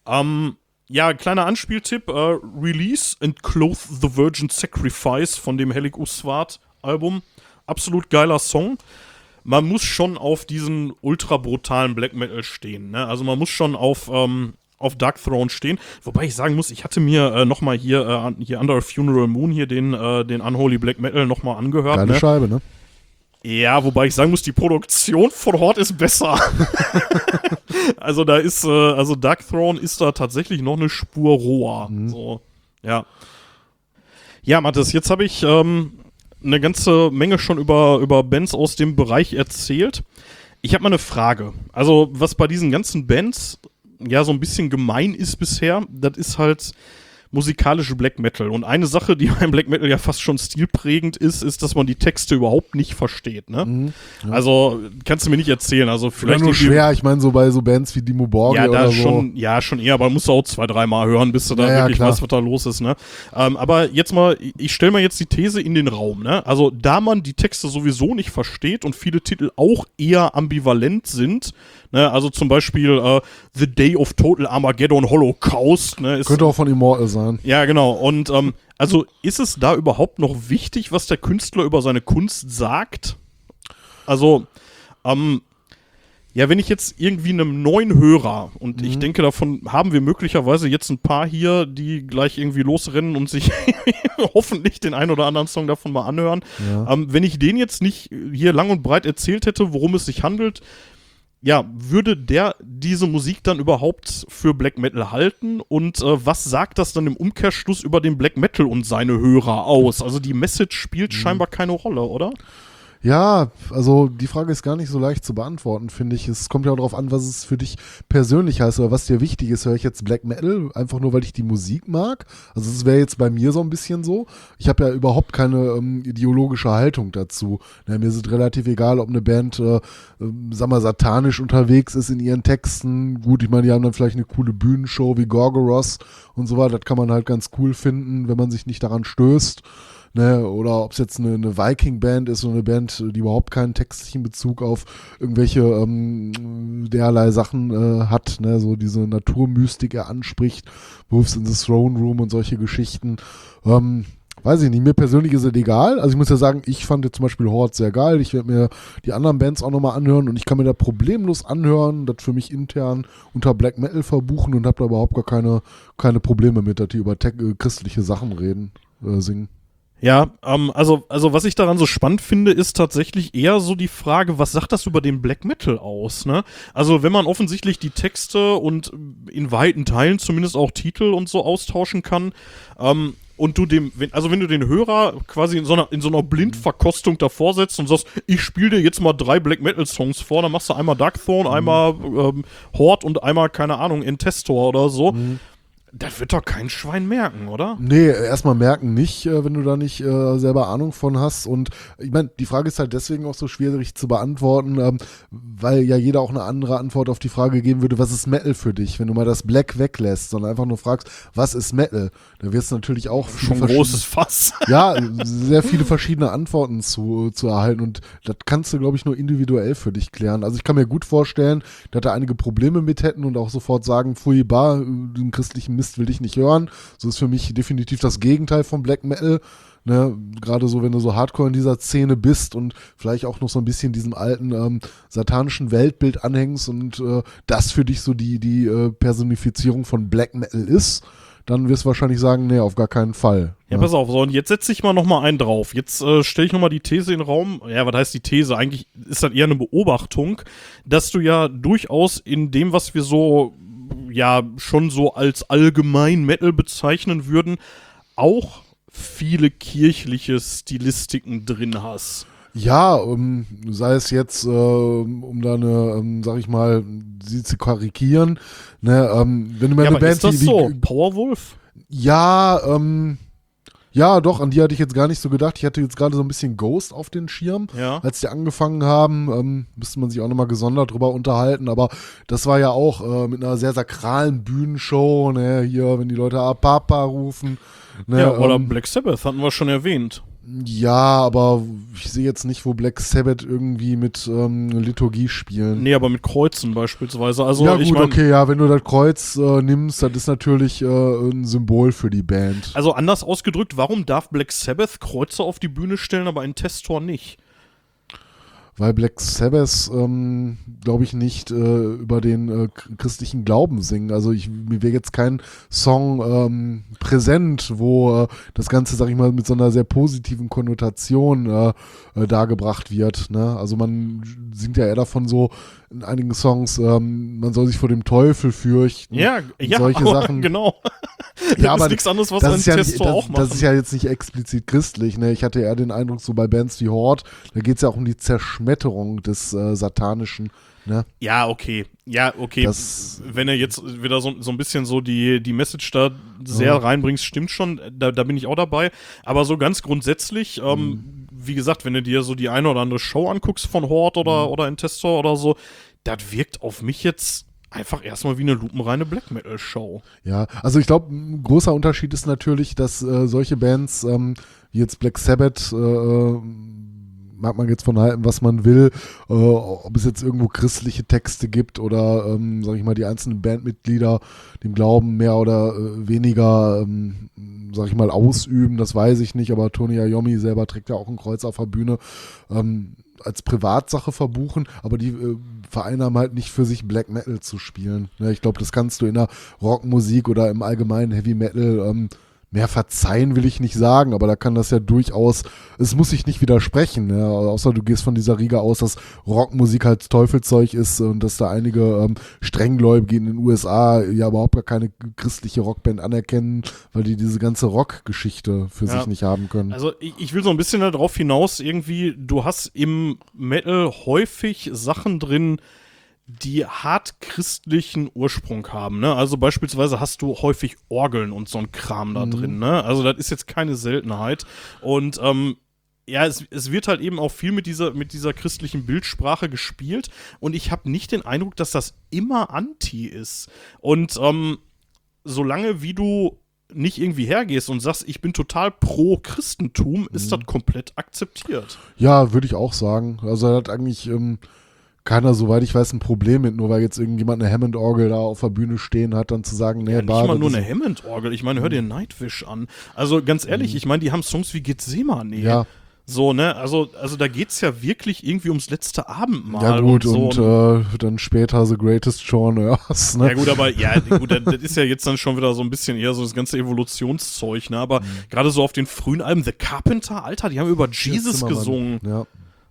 Ähm, ja, kleiner Anspieltipp, äh, Release and Clothe the Virgin Sacrifice von dem Helig Uswart Album. Absolut geiler Song. Man muss schon auf diesen ultra brutalen Black Metal stehen, ne? Also man muss schon auf, ähm, auf Dark Throne stehen. Wobei ich sagen muss, ich hatte mir äh, noch mal hier, äh, an- hier Under a Funeral Moon hier den, äh, den Unholy Black Metal noch mal angehört. Geile ne? Scheibe, ne? Ja, wobei ich sagen muss, die Produktion von Hort ist besser. also da ist, äh, also Dark Throne ist da tatsächlich noch eine Spur roher. So, ja. Ja, Mathis, jetzt habe ich ähm, eine ganze Menge schon über, über Bands aus dem Bereich erzählt. Ich habe mal eine Frage. Also, was bei diesen ganzen Bands ja so ein bisschen gemein ist bisher, das ist halt musikalische Black Metal. Und eine Sache, die beim Black Metal ja fast schon stilprägend ist, ist, dass man die Texte überhaupt nicht versteht. Ne? Also kannst du mir nicht erzählen. Also vielleicht nur die- schwer, ich meine, so bei so Bands wie Dimo Borgir ja, da oder so. schon, ja, schon eher, aber musst du auch zwei, dreimal hören, bis du da Ja, ja, wirklich klar. weißt, was da los ist, ne? Ähm, aber jetzt mal, ich stelle mal jetzt die These in den Raum, ne? Also, da man die Texte sowieso nicht versteht und viele Titel auch eher ambivalent sind, ne? Also zum Beispiel äh, The Day of Total Armageddon Holocaust, ne? Ist, Könnte auch von Immortal sein. ja, genau. Und ähm, also ist es da überhaupt noch wichtig, was der Künstler über seine Kunst sagt? Also, ähm, ja, wenn ich jetzt irgendwie einem neuen Hörer, und ich denke, davon haben wir möglicherweise jetzt ein paar hier, die gleich irgendwie losrennen und sich hoffentlich den einen oder anderen Song davon mal anhören. Ähm, wenn ich den jetzt nicht hier lang und breit erzählt hätte, worum es sich handelt, ja, würde der diese Musik dann überhaupt für Black Metal halten? Und äh, was sagt das dann im Umkehrschluss über den Black Metal und seine Hörer aus? Also die Message spielt scheinbar keine Rolle, oder? Ja, also die Frage ist gar nicht so leicht zu beantworten, finde ich. Es kommt ja auch darauf an, was es für dich persönlich heißt oder was dir wichtig ist. Höre ich jetzt Black Metal, einfach nur weil ich die Musik mag? Also das wäre jetzt bei mir so ein bisschen so. Ich habe ja überhaupt keine ähm, ideologische Haltung dazu. Ja, mir ist es relativ egal, ob eine Band, äh, ähm, sag mal, satanisch unterwegs ist in ihren Texten. Gut, ich meine, die haben dann vielleicht eine coole Bühnenshow wie Gorgoros und so weiter. Das kann man halt ganz cool finden, wenn man sich nicht daran stößt. Ne, oder ob es jetzt eine, eine Viking-Band ist, so eine Band, die überhaupt keinen textlichen Bezug auf irgendwelche ähm, derlei Sachen äh, hat, ne, so diese Naturmystik er anspricht, Wolves in the Throne Room und solche Geschichten. Ähm, weiß ich nicht, mir persönlich ist es egal. Also ich muss ja sagen, ich fand jetzt zum Beispiel Horde sehr geil. Ich werde mir die anderen Bands auch nochmal anhören und ich kann mir da problemlos anhören, das für mich intern unter Black Metal verbuchen und habe da überhaupt gar keine, keine Probleme mit, dass die über äh, christliche Sachen reden, äh, singen. Ja, ähm, also, also was ich daran so spannend finde, ist tatsächlich eher so die Frage, was sagt das über den Black Metal aus, ne? Also wenn man offensichtlich die Texte und in weiten Teilen zumindest auch Titel und so austauschen kann, ähm, und du dem, also wenn du den Hörer quasi in so einer, in so einer Blindverkostung davor setzt und sagst, ich spiele dir jetzt mal drei Black Metal Songs vor, dann machst du einmal Dark Throne, einmal ähm, Horde und einmal, keine Ahnung, Intestor oder so. Das wird doch kein Schwein merken, oder? Nee, erstmal merken nicht, äh, wenn du da nicht äh, selber Ahnung von hast. Und ich meine, die Frage ist halt deswegen auch so schwierig zu beantworten, ähm, weil ja jeder auch eine andere Antwort auf die Frage geben würde, was ist Metal für dich? Wenn du mal das Black weglässt, sondern einfach nur fragst, was ist Metal? Da wirst du natürlich auch Schon ein großes Fass. ja, sehr viele verschiedene Antworten zu, zu erhalten und das kannst du, glaube ich, nur individuell für dich klären. Also ich kann mir gut vorstellen, dass da einige Probleme mit hätten und auch sofort sagen, pfui, bar, den christlichen Mist will ich nicht hören. So ist für mich definitiv das Gegenteil von Black Metal. Ne, gerade so, wenn du so hardcore in dieser Szene bist und vielleicht auch noch so ein bisschen diesem alten ähm, satanischen Weltbild anhängst und äh, das für dich so die, die äh, Personifizierung von Black Metal ist, dann wirst du wahrscheinlich sagen, nee, auf gar keinen Fall. Ja, ne? pass auf, so, und jetzt setze ich mal noch mal einen drauf. Jetzt äh, stelle ich noch mal die These in den Raum. Ja, was heißt die These? Eigentlich ist das eher eine Beobachtung, dass du ja durchaus in dem, was wir so, ja, schon so als allgemein Metal bezeichnen würden, auch viele kirchliche Stilistiken drin hast. Ja, um, sei es jetzt, äh, um da eine, ähm, sag ich mal, sie zu karikieren, ne, ähm, wenn du mir Ja, eine aber ist Band das wie, so? Powerwolf? Ja, ähm, ja, doch, an die hatte ich jetzt gar nicht so gedacht. Ich hatte jetzt gerade so ein bisschen Ghost auf den Schirm. Ja. Als die angefangen haben, ähm, müsste man sich auch nochmal gesondert drüber unterhalten, aber das war ja auch äh, mit einer sehr sakralen Bühnenshow, ne, hier, wenn die Leute Apapa rufen. Ne, Ja, oder ähm, Black Sabbath hatten wir schon erwähnt. Ja, aber ich sehe jetzt nicht, wo Black Sabbath irgendwie mit ähm, Liturgie spielen. Nee, aber mit Kreuzen beispielsweise. Also ja, ich gut, mein, okay, ja, wenn du das Kreuz äh, nimmst, das ist natürlich äh, ein Symbol für die Band. Also anders ausgedrückt, warum darf Black Sabbath Kreuze auf die Bühne stellen, aber ein Testor nicht? Weil Black Sabbath, ähm, glaube ich, nicht äh, über den äh, ch- christlichen Glauben singen. Also ich, mir wäre jetzt kein Song ähm, präsent, wo äh, das Ganze, sag ich mal, mit so einer sehr positiven Konnotation äh, äh, dargebracht wird. Ne? Also man singt ja eher davon so in einigen Songs, ähm, man soll sich vor dem Teufel fürchten. Ja, ja, solche aber Sachen. genau. das Ja, aber ist nichts anderes, was das ein ist, ja nicht, auch macht. das ist ja jetzt nicht explizit christlich. Ne? Ich hatte eher den Eindruck, so bei Bands wie Horde, da geht es ja auch um die Zerschmetterung des äh, Satanischen. Ne? Ja, okay. Ja, okay. Das- Wenn er jetzt wieder so, so ein bisschen so die, die Message da sehr Ja. reinbringst, stimmt schon, da, da bin ich auch dabei. Aber so ganz grundsätzlich, ähm, Mhm. Wie gesagt, wenn du dir so die eine oder andere Show anguckst von Horde oder, Mhm. oder Intestor oder so, das wirkt auf mich jetzt einfach erstmal wie eine lupenreine Black Metal Show. Ja, also ich glaube, ein großer Unterschied ist natürlich, dass äh, solche Bands ähm, wie jetzt Black Sabbath, äh, äh, mag man jetzt von halten, was man will, äh, ob es jetzt irgendwo christliche Texte gibt oder, ähm, sag ich mal, die einzelnen Bandmitglieder dem Glauben mehr oder äh, weniger, ähm, sag ich mal, ausüben, das weiß ich nicht, aber Tony Iommi selber trägt ja auch ein Kreuz auf der Bühne. Ähm, als Privatsache verbuchen, aber die äh, Vereine halt nicht für sich Black Metal zu spielen. Ne, ich glaube, das kannst du in der Rockmusik oder im allgemeinen Heavy Metal ähm, mehr verzeihen, will ich nicht sagen, aber da kann das ja durchaus, es muss sich nicht widersprechen, ne? außer du gehst von dieser Riege aus, dass Rockmusik halt Teufelzeug ist und dass da einige ähm, Strenggläubige in den USA ja überhaupt gar keine christliche Rockband anerkennen, weil die diese ganze Rockgeschichte für Ja. sich nicht haben können. Also ich, ich will so ein bisschen darauf hinaus, irgendwie, du hast im Metal häufig Sachen drin, die hart christlichen Ursprung haben. Ne? Also beispielsweise hast du häufig Orgeln und so ein Kram da drin. Ne? Also das ist jetzt keine Seltenheit. Und ähm, ja, es, es wird halt eben auch viel mit dieser, mit dieser christlichen Bildsprache gespielt. Und ich habe nicht den Eindruck, dass das immer anti ist. Und ähm, solange wie du nicht irgendwie hergehst und sagst, ich bin total pro Christentum, ist das komplett akzeptiert. Ja, würde ich auch sagen. Also da hat eigentlich ähm, keiner, soweit ich weiß, ein Problem mit, nur weil jetzt irgendjemand eine Hammond-Orgel da auf der Bühne stehen hat, dann zu sagen, nee, Ja, nicht mal nur eine Hammond-Orgel. Ich meine, hör dir Nightwish an. Also ganz ehrlich, ich meine, die haben Songs wie Gethsemane. Ja. So, ne? Also, also da geht's ja wirklich irgendwie ums letzte Abendmahl. Ja gut, und, und, so. äh, dann später The Greatest Show on Earth, ne? Ja gut, aber ja, gut, das, ist ja jetzt dann schon wieder so ein bisschen eher so das ganze Evolutionszeug, ne? Mhm. Aber gerade so auf den frühen Alben, The Carpenter, Alter, die haben über Jesus gesungen. Ja.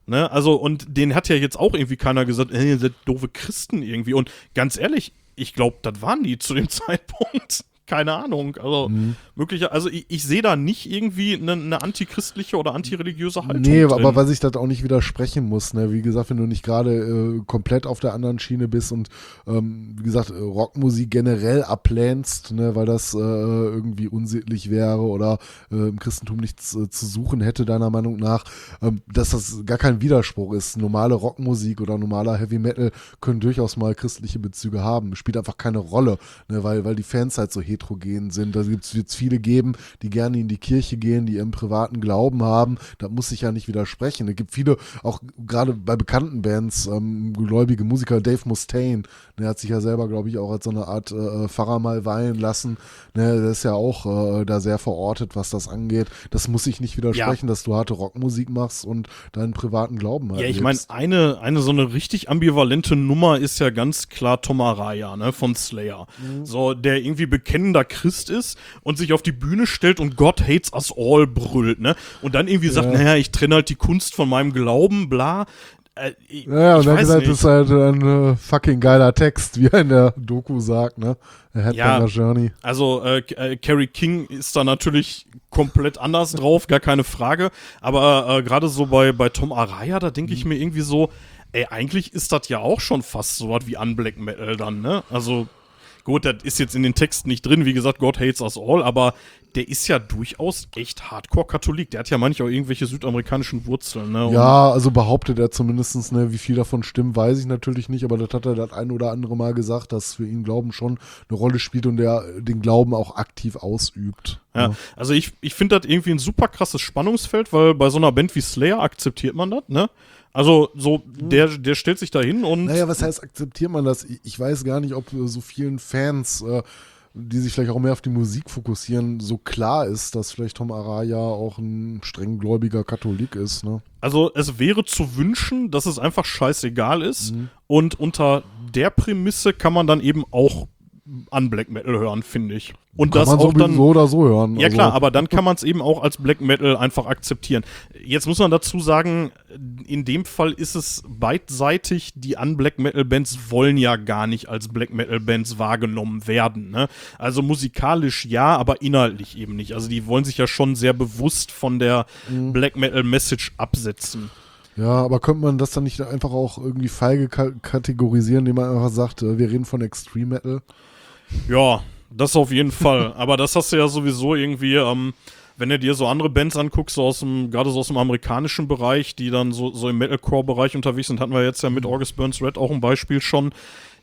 Ne? Also, und den hat ja jetzt auch irgendwie keiner gesagt, ey, ihr seid doofe Christen irgendwie. Und ganz ehrlich, ich glaube, das waren die zu dem Zeitpunkt. Keine Ahnung. Also, Mhm. möglicher, also ich, ich sehe da nicht irgendwie eine, eine antichristliche oder antireligiöse Haltung. Nee, drin. aber weil ich das auch nicht widersprechen muss, ne? Wie gesagt, wenn du nicht gerade äh, komplett auf der anderen Schiene bist und ähm, wie gesagt, äh, Rockmusik generell ablehnst, ne, weil das äh, irgendwie unsittlich wäre oder äh, im Christentum nichts äh, zu suchen hätte, deiner Meinung nach, ähm, dass das gar kein Widerspruch ist. Normale Rockmusik oder normaler Heavy Metal können durchaus mal christliche Bezüge haben. Spielt einfach keine Rolle, ne, weil, weil die Fans halt so heterogen sind. Da wird es viele geben, die gerne in die Kirche gehen, die ihren privaten Glauben haben. Da muss ich ja nicht widersprechen. Es gibt viele, auch gerade bei bekannten Bands, ähm, gläubige Musiker, Dave Mustaine, der hat sich ja selber, glaube ich, auch als so eine Art äh, Pfarrer mal weihen lassen. Ne, der ist ja auch äh, da sehr verortet, was das angeht. Das muss ich nicht widersprechen, dass du harte Rockmusik machst und deinen privaten Glauben halt Ja, ich meine, eine, eine so eine richtig ambivalente Nummer ist ja ganz klar Tom Araya, ne, von Slayer. Mhm. So, der irgendwie bekennender Christ ist und sich auf die Bühne stellt und God hates us all brüllt, ne? Und dann irgendwie sagt, Ja. naja, ich trenne halt die Kunst von meinem Glauben, bla. Äh, ich, Ja, und dann gesagt, das ist halt ein äh, fucking geiler Text, wie er in der Doku sagt, ne? Headbanger Ja. Journey. Also äh, äh, Carrie King ist da natürlich komplett anders drauf, gar keine Frage. Aber äh, gerade so bei, bei Tom Araya, da denke ich Mhm. mir irgendwie so, ey, eigentlich ist das ja auch schon fast so was wie Unblack Metal dann, ne? Also gut, das ist jetzt in den Texten nicht drin, wie gesagt, God hates us all, aber der ist ja durchaus echt Hardcore-Katholik. Der hat ja manchmal auch irgendwelche südamerikanischen Wurzeln, ne? Ja, also behauptet er zumindest, ne, wie viel davon stimmt, weiß ich natürlich nicht, aber das hat er das ein oder andere Mal gesagt, dass für ihn Glauben schon eine Rolle spielt und er den Glauben auch aktiv ausübt. Ja, also ich, ich finde das irgendwie ein super krasses Spannungsfeld, weil bei so einer Band wie Slayer akzeptiert man das, ne? Also so, der, der stellt sich da hin und Naja, was heißt, akzeptiert man das? Ich weiß gar nicht, ob so vielen Fans, äh, die sich vielleicht auch mehr auf die Musik fokussieren, so klar ist, dass vielleicht Tom Araya auch ein streng gläubiger Katholik ist. Ne? Also es wäre zu wünschen, dass es einfach scheißegal ist. Mhm. Und unter der Prämisse kann man dann eben auch an Black Metal hören, finde ich. Und Kann das man auch dann. so oder so hören. Ja also, klar, aber dann kann man es eben auch als Black Metal einfach akzeptieren. Jetzt muss man dazu sagen, in dem Fall ist es beidseitig, die Unblack Metal Bands wollen ja gar nicht als Black Metal Bands wahrgenommen werden. Ne? Also musikalisch ja, aber inhaltlich eben nicht. Also die wollen sich ja schon sehr bewusst von der Mhm. Black Metal Message absetzen. Ja, aber könnte man das dann nicht einfach auch irgendwie feige ka kategorisieren, indem man einfach sagt, äh, wir reden von Extreme Metal? Ja, das auf jeden Fall. Aber das hast du ja sowieso irgendwie, ähm, wenn du dir so andere Bands anguckst, so aus dem, gerade so aus dem amerikanischen Bereich, die dann so, so im Metalcore-Bereich unterwegs sind, hatten wir jetzt ja mit August Burns Red auch ein Beispiel schon.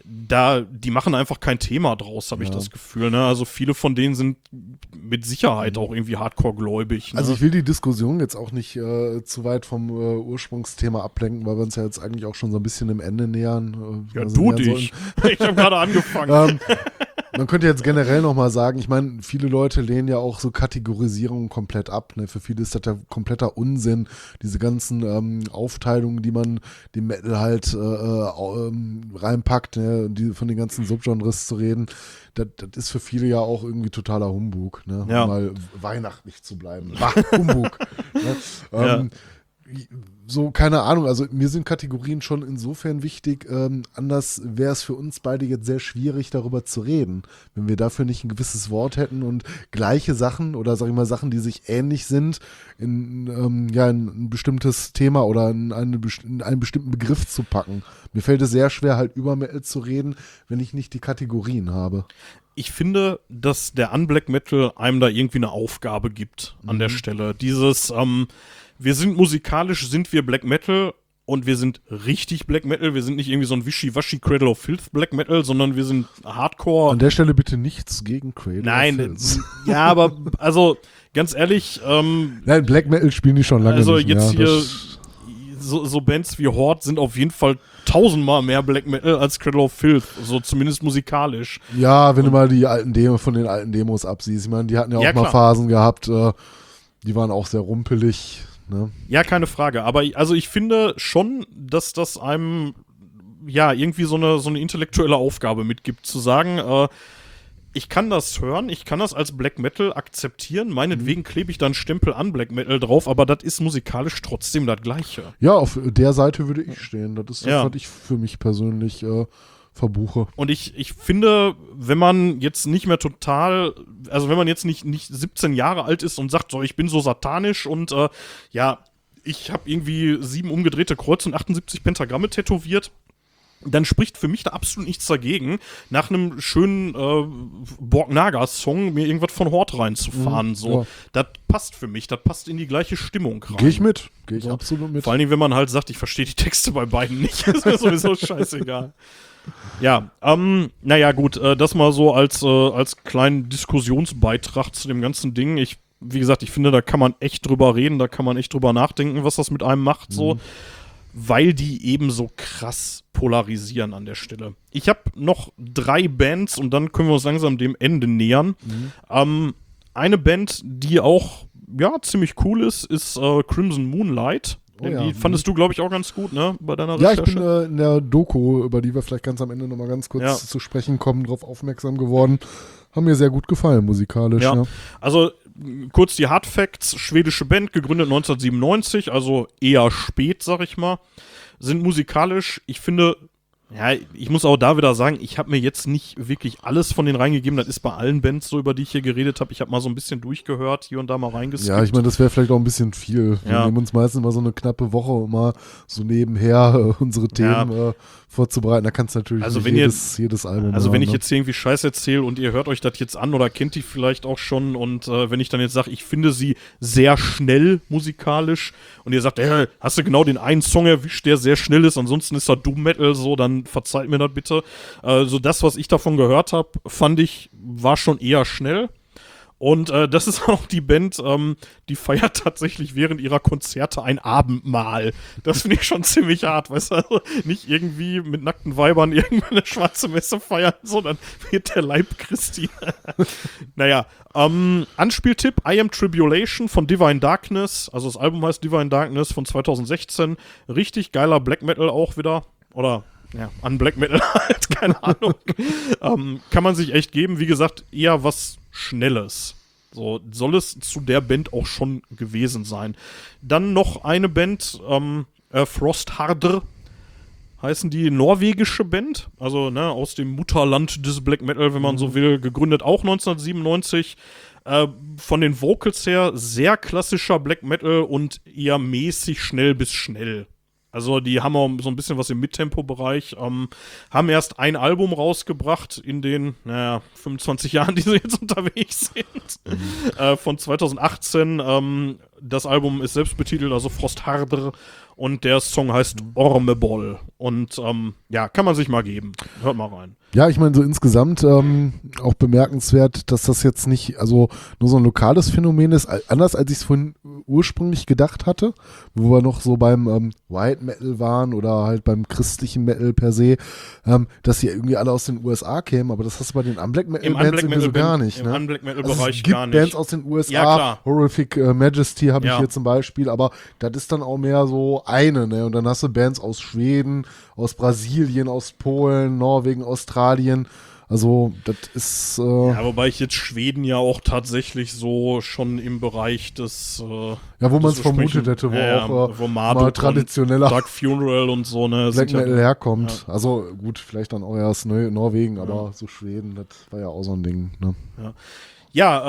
Da, die machen einfach kein Thema draus, habe ich das Gefühl. Ne? Also viele von denen sind mit Sicherheit auch irgendwie Hardcore-gläubig. Ne? Also ich will die Diskussion jetzt auch nicht äh, zu weit vom äh, Ursprungsthema ablenken, weil wir uns ja jetzt eigentlich auch schon so ein bisschen dem Ende nähern. Äh, ja, du dich. ich habe gerade angefangen. ähm, man könnte jetzt generell nochmal sagen, ich meine, viele Leute lehnen ja auch so Kategorisierungen komplett ab. Ne? Für viele ist das ja kompletter Unsinn, diese ganzen ähm, Aufteilungen, die man dem Metal halt äh, äh, ähm, reinpackt, ne? Die, von den ganzen Subgenres zu reden. Das, das ist für viele ja auch irgendwie totaler Humbug, ne? Ja. um mal weihnachtlich zu bleiben. Bah, Humbug. ne? ähm, so, keine Ahnung, also mir sind Kategorien schon insofern wichtig, ähm, anders wäre es für uns beide jetzt sehr schwierig, darüber zu reden, wenn wir dafür nicht ein gewisses Wort hätten und gleiche Sachen oder sag ich mal Sachen, die sich ähnlich sind, in, ähm, ja, in ein bestimmtes Thema oder in, eine, in einen bestimmten Begriff zu packen. Mir fällt es sehr schwer, halt über Metal zu reden, wenn ich nicht die Kategorien habe. ich finde, dass der Unblack Metal einem da irgendwie eine Aufgabe gibt an der Stelle. Dieses, ähm, wir sind musikalisch, sind wir Black Metal und wir sind richtig Black Metal. Wir sind nicht irgendwie so ein Wischiwaschi Cradle of Filth Black Metal, sondern wir sind Hardcore. An der Stelle bitte nichts gegen Cradle. of Nein, Filth. ja, aber also ganz ehrlich, ähm, Nein, Black Metal spielen die schon lange also nicht jetzt mehr. hier so, so Bands wie Horde sind auf jeden Fall tausendmal mehr Black Metal als Cradle of Filth, so zumindest musikalisch. Ja, wenn du mal die alten Demo von den alten Demos absiehst. Ich meine, die hatten ja auch Ja, mal. Phasen gehabt, äh, die waren auch sehr rumpelig. Ne? Ja, keine Frage. Aber ich- also ich finde schon, dass das einem ja irgendwie so eine, so eine intellektuelle Aufgabe mitgibt, zu sagen, äh, ich kann das hören, ich kann das als Black Metal akzeptieren, meinetwegen klebe ich dann Stempel an Black Metal drauf, aber das ist musikalisch trotzdem das Gleiche. Ja, auf der Seite würde ich stehen. Das ist das, Ja. was ich für mich persönlich äh, verbuche. Und ich, ich finde, wenn man jetzt nicht mehr total, also wenn man jetzt nicht, nicht 17 Jahre alt ist und sagt, so, ich bin so satanisch und äh, ja, ich habe irgendwie sieben umgedrehte Kreuze und 78 Pentagramme tätowiert, dann spricht für mich da absolut nichts dagegen, nach einem schönen äh, Borg-Naga-Song mir irgendwas von Hort reinzufahren. Mhm, so, ja. das passt für mich, das passt in die gleiche Stimmung rein. Gehe ich mit. Gehe ich So. absolut mit. Vor allen Dingen, wenn man halt sagt, ich verstehe die Texte bei beiden nicht. ist mir sowieso scheißegal. Ja, ähm, naja, gut, äh, das mal so als, äh, als kleinen Diskussionsbeitrag zu dem ganzen Ding. Ich, wie gesagt, ich finde, da kann man echt drüber reden, da kann man echt drüber nachdenken, was das mit einem macht, so, weil die eben so krass polarisieren an der Stelle. Ich habe noch drei Bands und dann können wir uns langsam dem Ende nähern. Ähm, eine Band, die auch, ja, ziemlich cool ist, ist äh, Crimson Moonlight. Oh ja, die fandest du, glaube ich, auch ganz gut, ne? Bei deiner Ja, ich bin äh, in der Doku, über die wir vielleicht ganz am Ende nochmal ganz kurz Ja. zu sprechen kommen, drauf aufmerksam geworden. Haben mir sehr gut gefallen, musikalisch. Ja. Ja. Also kurz die Hard Facts, schwedische Band, gegründet 1997, also eher spät, sag ich mal. Sind musikalisch, ich finde, ja, ich muss auch da wieder sagen, ich habe mir jetzt nicht wirklich alles von denen reingegeben. Das ist bei allen Bands so, über die ich hier geredet habe. Ich habe mal so ein bisschen durchgehört, hier und da mal reingeskippt. Ja, ich meine, das wäre vielleicht auch ein bisschen viel. Wir Ja. nehmen uns meistens mal so eine knappe Woche, um mal so nebenher äh, unsere Themen äh, vorzubereiten. Da kannst du natürlich Also wenn ihr- jedes, jedes Album Also wenn hören, ich ne? jetzt hier irgendwie Scheiß erzähle und ihr hört euch das jetzt an oder kennt die vielleicht auch schon und äh, wenn ich dann jetzt sage, ich finde sie sehr schnell musikalisch und ihr sagt, äh, hast du genau den einen Song erwischt, der sehr schnell ist, ansonsten ist das Doom Metal so, dann verzeiht mir das bitte. Also das, was ich davon gehört habe, fand ich, war schon eher schnell. Und äh, das ist auch die Band, ähm, die feiert tatsächlich während ihrer Konzerte ein Abendmahl. Das finde ich schon ziemlich hart, weißt du? Also nicht irgendwie mit nackten Weibern irgendwann eine schwarze Messe feiern, sondern wird der Leib Christi. naja, ähm, Anspieltipp: I Am Tribulation von Divine Darkness. Also das Album heißt Divine Darkness von 2016. Richtig geiler Black Metal auch wieder. Oder ja, an Black Metal halt, keine Ahnung. ähm, kann man sich echt geben. Wie gesagt, eher was Schnelles. So soll es zu der Band auch schon gewesen sein. Dann noch eine Band, ähm, äh, Frostharder heißen die norwegische Band, also ne, aus dem Mutterland des Black Metal, wenn man so will, gegründet auch 1997. Äh, von den Vocals her sehr klassischer Black Metal und eher mäßig schnell bis schnell. Also die haben auch so ein bisschen was im Mittempo-Bereich, ähm, haben erst ein Album rausgebracht in den, naja, 25 Jahren, die sie jetzt unterwegs sind. Äh, von 2018. Ähm, das Album ist selbst betitelt, also Frostharder. Und der Song heißt Ormebol. Und ähm, ja, kann man sich mal geben. Hört mal rein. Ja, ich meine, so insgesamt ähm, auch bemerkenswert, dass das jetzt nicht, also nur so ein lokales Phänomen ist, anders als ich es vorhin ursprünglich gedacht hatte, wo wir noch so beim ähm, White Metal waren oder halt beim christlichen Metal per se, ähm, dass die irgendwie alle aus den USA kämen, aber das hast du bei den Unblack Metal Bands Unblack irgendwie so Metal gar nicht. im Ne? Unblack Metal Also es Bereich gibt gar nicht. Bands aus den USA, Ja. Horrific äh, Majesty habe ich Ja. hier zum Beispiel, aber das ist dann auch mehr so eine, ne? Und dann hast du Bands aus Schweden, aus Brasilien, aus Polen, Norwegen, Australien. Also, das ist. Äh, Ja, wobei ich jetzt Schweden ja auch tatsächlich so schon im Bereich des. Äh, Ja, wo man es vermutet hätte, wo ja, auch äh, wo mal traditioneller Dark Funeral und so, ne? Black ja- Metal herkommt. Also gut, vielleicht dann auch erst Norwegen, aber so Schweden, das war ja auch so ein Ding. Ne? Ja,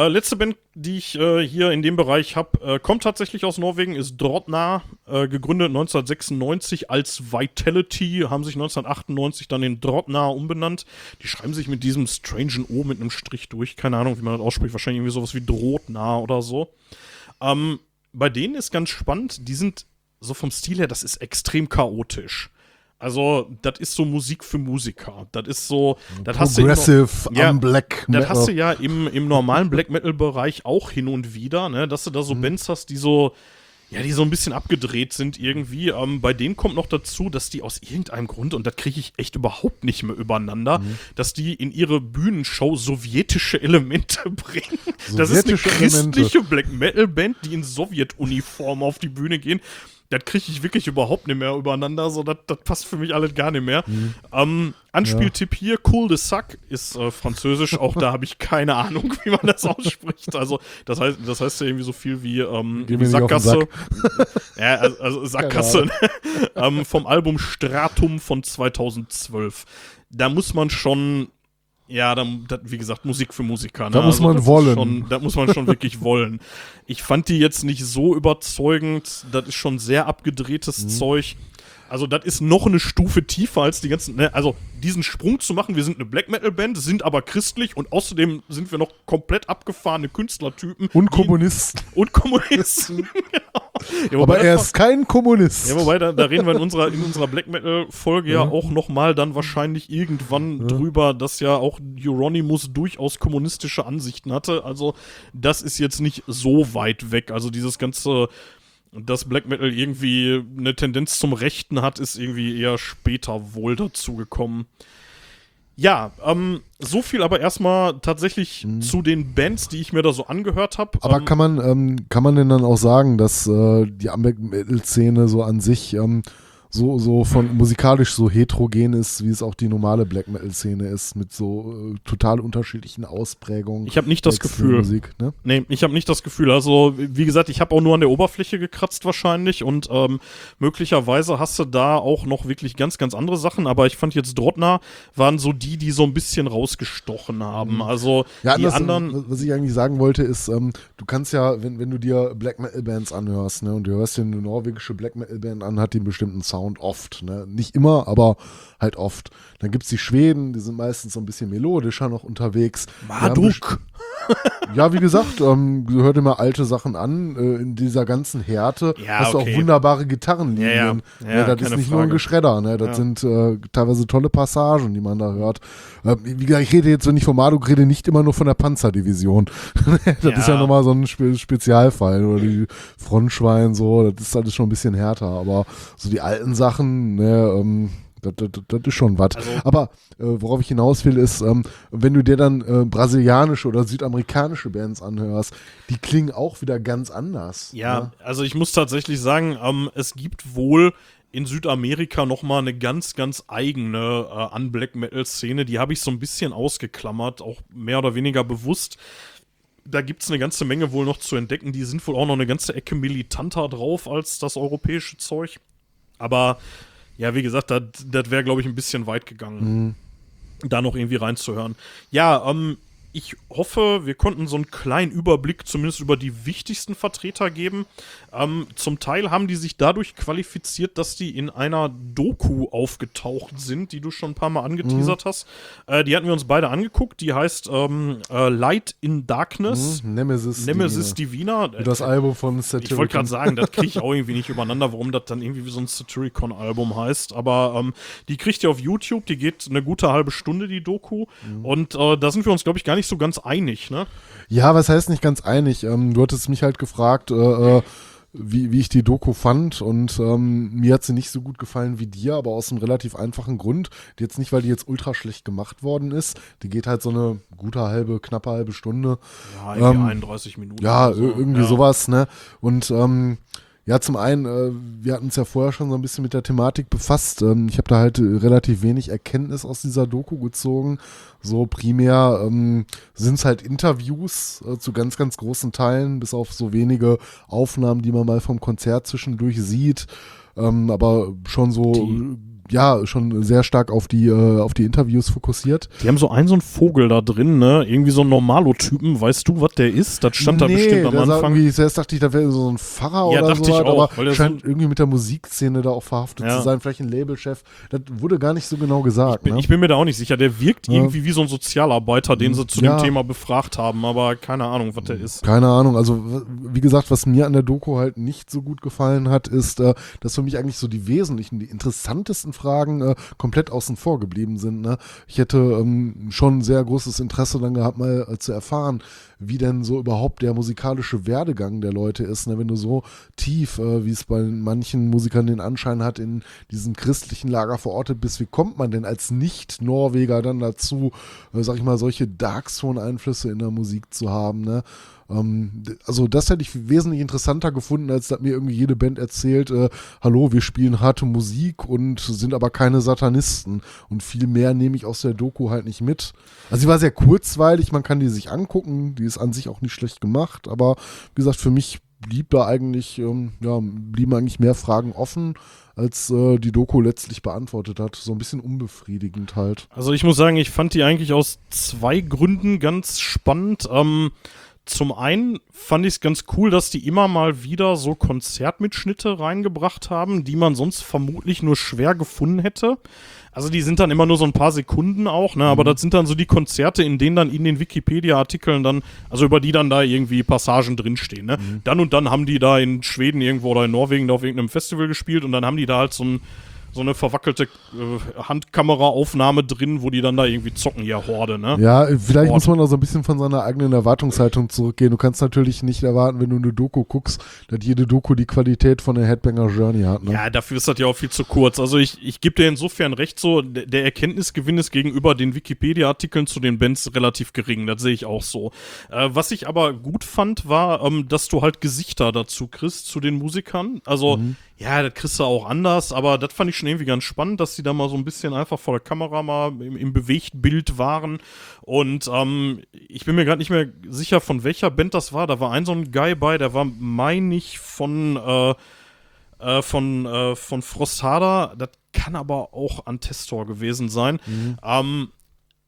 äh, letzte Band, die ich äh, hier in dem Bereich habe, äh, kommt tatsächlich aus Norwegen, ist Drotna, äh, gegründet 1996 als Vitality, haben sich 1998 dann in Drotna umbenannt. Die schreiben sich mit diesem strangen O mit einem Strich durch, keine Ahnung, wie man das ausspricht, wahrscheinlich irgendwie sowas wie Drotna oder so. Ähm, bei denen ist ganz spannend, die sind so vom Stil her, das ist extrem chaotisch. Also, das ist so Musik für Musiker. Das ist so, das hast du Progressive Ja, Black das hast du Metal. ja im, im normalen Black Metal-Bereich auch hin und wieder, ne? dass du da so Mhm. Bands hast, die so, ja, die so ein bisschen abgedreht sind irgendwie. Ähm, bei denen kommt noch dazu, dass die aus irgendeinem Grund, und das kriege ich echt überhaupt nicht mehr übereinander, Mhm. dass die in ihre Bühnenshow sowjetische Elemente bringen. das ist eine Sowjetische Elemente. christliche Black Metal-Band, die in Sowjetuniform auf die Bühne gehen. Das kriege ich wirklich überhaupt nicht mehr übereinander. So, das, das passt für mich alles gar nicht mehr. Mhm. Ähm, Anspieltipp hier, Cool de Sac ist äh, französisch. Auch da habe ich keine Ahnung, wie man das ausspricht. Also, das heißt, das heißt ja irgendwie so viel wie, ähm, wie Sackgasse. ja, also, also Sackgasse. ähm, vom Album Stratum von 2012. Da muss man schon ja, dann, das, wie gesagt, Musik für Musiker. Ne? Da muss man das ist wollen. Schon, da muss man schon wirklich wollen. Ich fand die jetzt nicht so überzeugend. Das ist schon sehr abgedrehtes Mhm. Zeug. Also, das ist noch eine Stufe tiefer als die ganzen. Ne? Also, diesen Sprung zu machen, wir sind eine Black Metal Band, sind aber christlich und außerdem sind wir noch komplett abgefahrene Künstlertypen. Und Kommunisten. Und Kommunisten. genau. Ja, Aber er ist kein Kommunist. ja, wobei, da, da reden wir in unserer, in unserer Black Metal-Folge ja. Ja. auch nochmal dann wahrscheinlich irgendwann drüber, dass ja auch Euronymous durchaus kommunistische Ansichten hatte. Also, das ist jetzt nicht so weit weg. Also, dieses ganze, dass Black Metal irgendwie eine Tendenz zum Rechten hat, ist irgendwie eher später wohl dazugekommen. Ja, ähm, so viel aber erstmal tatsächlich zu den Bands, die ich mir da so angehört habe. Mhm. Aber ähm, kann man, ähm, kann man denn dann auch sagen, dass äh, die Black Metal-Szene so an sich ähm, so, so von musikalisch so heterogen ist, wie es auch die normale Black Metal-Szene ist, mit so äh, total unterschiedlichen Ausprägungen. Ich habe nicht das Gefühl. Musik, ne? Nee, ich habe nicht das Gefühl. Also, wie gesagt, ich habe auch nur an der Oberfläche gekratzt wahrscheinlich und ähm, möglicherweise hast du da auch noch wirklich ganz, ganz andere Sachen. Aber ich fand jetzt Drottner waren so die, die so ein bisschen rausgestochen haben. Also Ja, die anderen. was ich eigentlich sagen wollte, ist, ähm, du kannst ja, wenn, wenn du dir Black Metal Bands anhörst, ne, und du hörst dir eine norwegische Black Metal Band an, hat die einen bestimmten Sound oft, ne, nicht immer, aber halt oft. Dann gibt's die Schweden, die sind meistens so ein bisschen melodischer noch unterwegs. Marduk. Ja, wie gesagt, ähm, hör dir mal alte Sachen an. Äh, in dieser ganzen Härte Ja, hast du okay. auch wunderbare Gitarrenlinien. Ja, ja. Ne, Ja, das ist nicht nur ein Frage. Geschredder, ne? das sind äh, teilweise tolle Passagen, die man da hört. Äh, wie gesagt, ich rede jetzt, wenn ich von Marduk rede, nicht immer nur von der Panzerdivision. das ist ja Ja. nochmal so ein Spe Spezialfall. Oder die Frontschwein, so, das ist alles schon ein bisschen härter. Aber so die alten Sachen, ne, ähm, das, das, das ist schon was. Also- Aber äh, worauf ich hinaus will, ist, ähm, wenn du dir dann äh, brasilianische oder südamerikanische Bands anhörst, die klingen auch wieder ganz anders. Ja, ne? also ich muss tatsächlich sagen, ähm, es gibt wohl in Südamerika noch mal eine ganz, ganz eigene äh, an Black Metal Szene. Die habe ich so ein bisschen ausgeklammert, auch mehr oder weniger bewusst. Da gibt es eine ganze Menge wohl noch zu entdecken. Die sind wohl auch noch eine ganze Ecke militanter drauf als das europäische Zeug. Aber ja, wie gesagt, das wäre, glaube ich, ein bisschen weit gegangen da noch irgendwie reinzuhören. Ja, ähm, ich hoffe, wir konnten so einen kleinen Überblick zumindest über die wichtigsten Vertreter geben. Ähm, zum Teil haben die sich dadurch qualifiziert, dass die in einer Doku aufgetaucht sind, die du schon ein paar Mal angeteasert hast. Äh, die hatten wir uns beide angeguckt. Die heißt ähm, äh, Light in Darkness. Hm, Nemesis. Nemesis Divina. Divina. Äh, Das Album von ich wollte Satyricon. gerade sagen, das kriege ich auch irgendwie nicht übereinander, warum das dann irgendwie wie so ein Satyricon-Album heißt. Aber ähm, die kriegt ihr auf YouTube, die geht eine gute halbe Stunde, die Doku. Mhm. Und äh, da sind wir uns, glaube ich, gar nicht so ganz einig, ne? Ja, was heißt nicht ganz einig? Ähm, du hattest mich halt gefragt, äh, äh, wie, wie ich die Doku fand und ähm, mir hat sie nicht so gut gefallen wie dir, aber aus einem relativ einfachen Grund. Jetzt nicht, weil die jetzt ultra schlecht gemacht worden ist. Die geht halt so eine gute halbe, knappe halbe Stunde. Ja, irgendwie Ähm, 31 Minuten. Ja, so. ir- irgendwie ja. sowas, ne? Und ähm, ja, zum einen, äh, wir hatten uns ja vorher schon so ein bisschen mit der Thematik befasst. Ähm, ich habe da halt äh, relativ wenig Erkenntnis aus dieser Doku gezogen. So primär ähm, sind es halt Interviews äh, zu ganz, ganz großen Teilen, bis auf so wenige Aufnahmen, die man mal vom Konzert zwischendurch sieht. Ähm, aber schon so, Die- ja, schon sehr stark auf die, äh, auf die Interviews fokussiert. Die haben so einen so einen Vogel da drin, ne? Irgendwie so einen Normalo-Typen. Weißt du, was der ist? Das stand da bestimmt am Anfang. Irgendwie, zuerst dachte ich, da wäre so ein Pfarrer Ja, oder dachte so, ich auch, aber scheint so- irgendwie mit der Musikszene da auch verhaftet Ja. zu sein. Vielleicht ein Labelchef. Das wurde gar nicht so genau gesagt. Bin, ne? Ich bin mir da auch nicht sicher. Der wirkt Ja. irgendwie wie so ein Sozialarbeiter, den sie zu dem Thema befragt haben, aber keine Ahnung, was der ist. Keine Ahnung, also wie gesagt, was mir an der Doku halt nicht so gut gefallen hat, ist, äh, dass für mich eigentlich so die wesentlichen, die interessantesten Fragen äh, komplett außen vor geblieben sind. Ne? Ich hätte ähm, schon sehr großes Interesse dann gehabt, mal äh, zu erfahren, wie denn so überhaupt der musikalische Werdegang der Leute ist. Ne? Wenn du so tief, äh, wie es bei manchen Musikern den Anschein hat, in diesem christlichen Lager verortet bist, wie kommt man denn als Nicht-Norweger dann dazu, äh, sag ich mal, solche Darkzone-Einflüsse in der Musik zu haben? Ne? Ähm, also das hätte ich wesentlich interessanter gefunden, als dass mir irgendwie jede Band erzählt, äh, hallo, wir spielen harte Musik und sind aber keine Satanisten. Und viel mehr nehme ich aus der Doku halt nicht mit. Also sie war sehr kurzweilig, man kann die sich angucken, die ist an sich auch nicht schlecht gemacht, aber wie gesagt, für mich blieb da eigentlich, ähm, ja, blieben eigentlich mehr Fragen offen, als äh, die Doku letztlich beantwortet hat. So ein bisschen unbefriedigend halt. Also ich muss sagen, ich fand die eigentlich aus zwei Gründen ganz spannend. Ähm, zum einen fand ich es ganz cool, dass die immer mal wieder so Konzertmitschnitte reingebracht haben, die man sonst vermutlich nur schwer gefunden hätte. Also die sind dann immer nur so ein paar Sekunden auch, ne? Aber das sind dann so die Konzerte, in denen dann in den Wikipedia-Artikeln dann, also über die dann da irgendwie Passagen drinstehen, ne? Dann und dann haben die da in Schweden irgendwo oder in Norwegen da auf irgendeinem Festival gespielt und dann haben die da halt so ein so eine verwackelte äh, Handkameraaufnahme drin, wo die dann da irgendwie zocken, ja, Horde, ne? Ja, vielleicht Ort. muss man auch so ein bisschen von seiner eigenen Erwartungshaltung zurückgehen. Du kannst natürlich nicht erwarten, wenn du eine Doku guckst, dass jede Doku die Qualität von der Headbanger Journey hat. Ne? Ja, dafür ist das ja auch viel zu kurz. Also ich, ich gebe dir insofern recht so, der Erkenntnisgewinn ist gegenüber den Wikipedia-Artikeln zu den Bands relativ gering. Das sehe ich auch so. Äh, was ich aber gut fand, war, ähm, dass du halt Gesichter dazu kriegst zu den Musikern. Also ja, das kriegst du auch anders, aber das fand ich schon irgendwie ganz spannend, dass die da mal so ein bisschen einfach vor der Kamera mal im, im Bewegtbild waren. Und ähm, ich bin mir gerade nicht mehr sicher, von welcher Band das war. Da war ein so ein Guy bei, der war, meine ich, von, äh, äh, von, äh, von Frosthada. Das kann aber auch Antestor gewesen sein. Mhm. Ähm,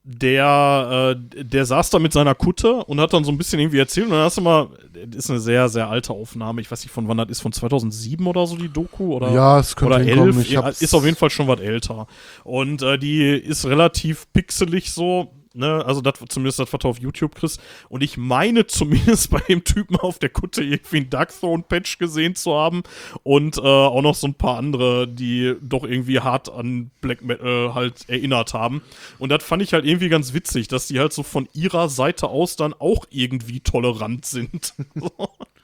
der, äh, der saß da mit seiner Kutte und hat dann so ein bisschen irgendwie erzählt. Und dann hast du mal, das ist eine sehr, sehr alte Aufnahme. Ich weiß nicht, von wann das ist, von 2007 oder so, die Doku? Oder, Ja, es könnte oder hinkommen. 11. Ich Ja, hab's- ist auf jeden Fall schon was älter. Und äh, die ist relativ pixelig so. Ne, also das zumindest das, was du auf YouTube kriegst. Und ich meine zumindest bei dem Typen auf der Kutte irgendwie einen Darkthrone-Patch gesehen zu haben. Und äh, auch noch so ein paar andere, die doch irgendwie hart an Black Metal halt erinnert haben. Und das fand ich halt irgendwie ganz witzig, dass die halt so von ihrer Seite aus dann auch irgendwie tolerant sind.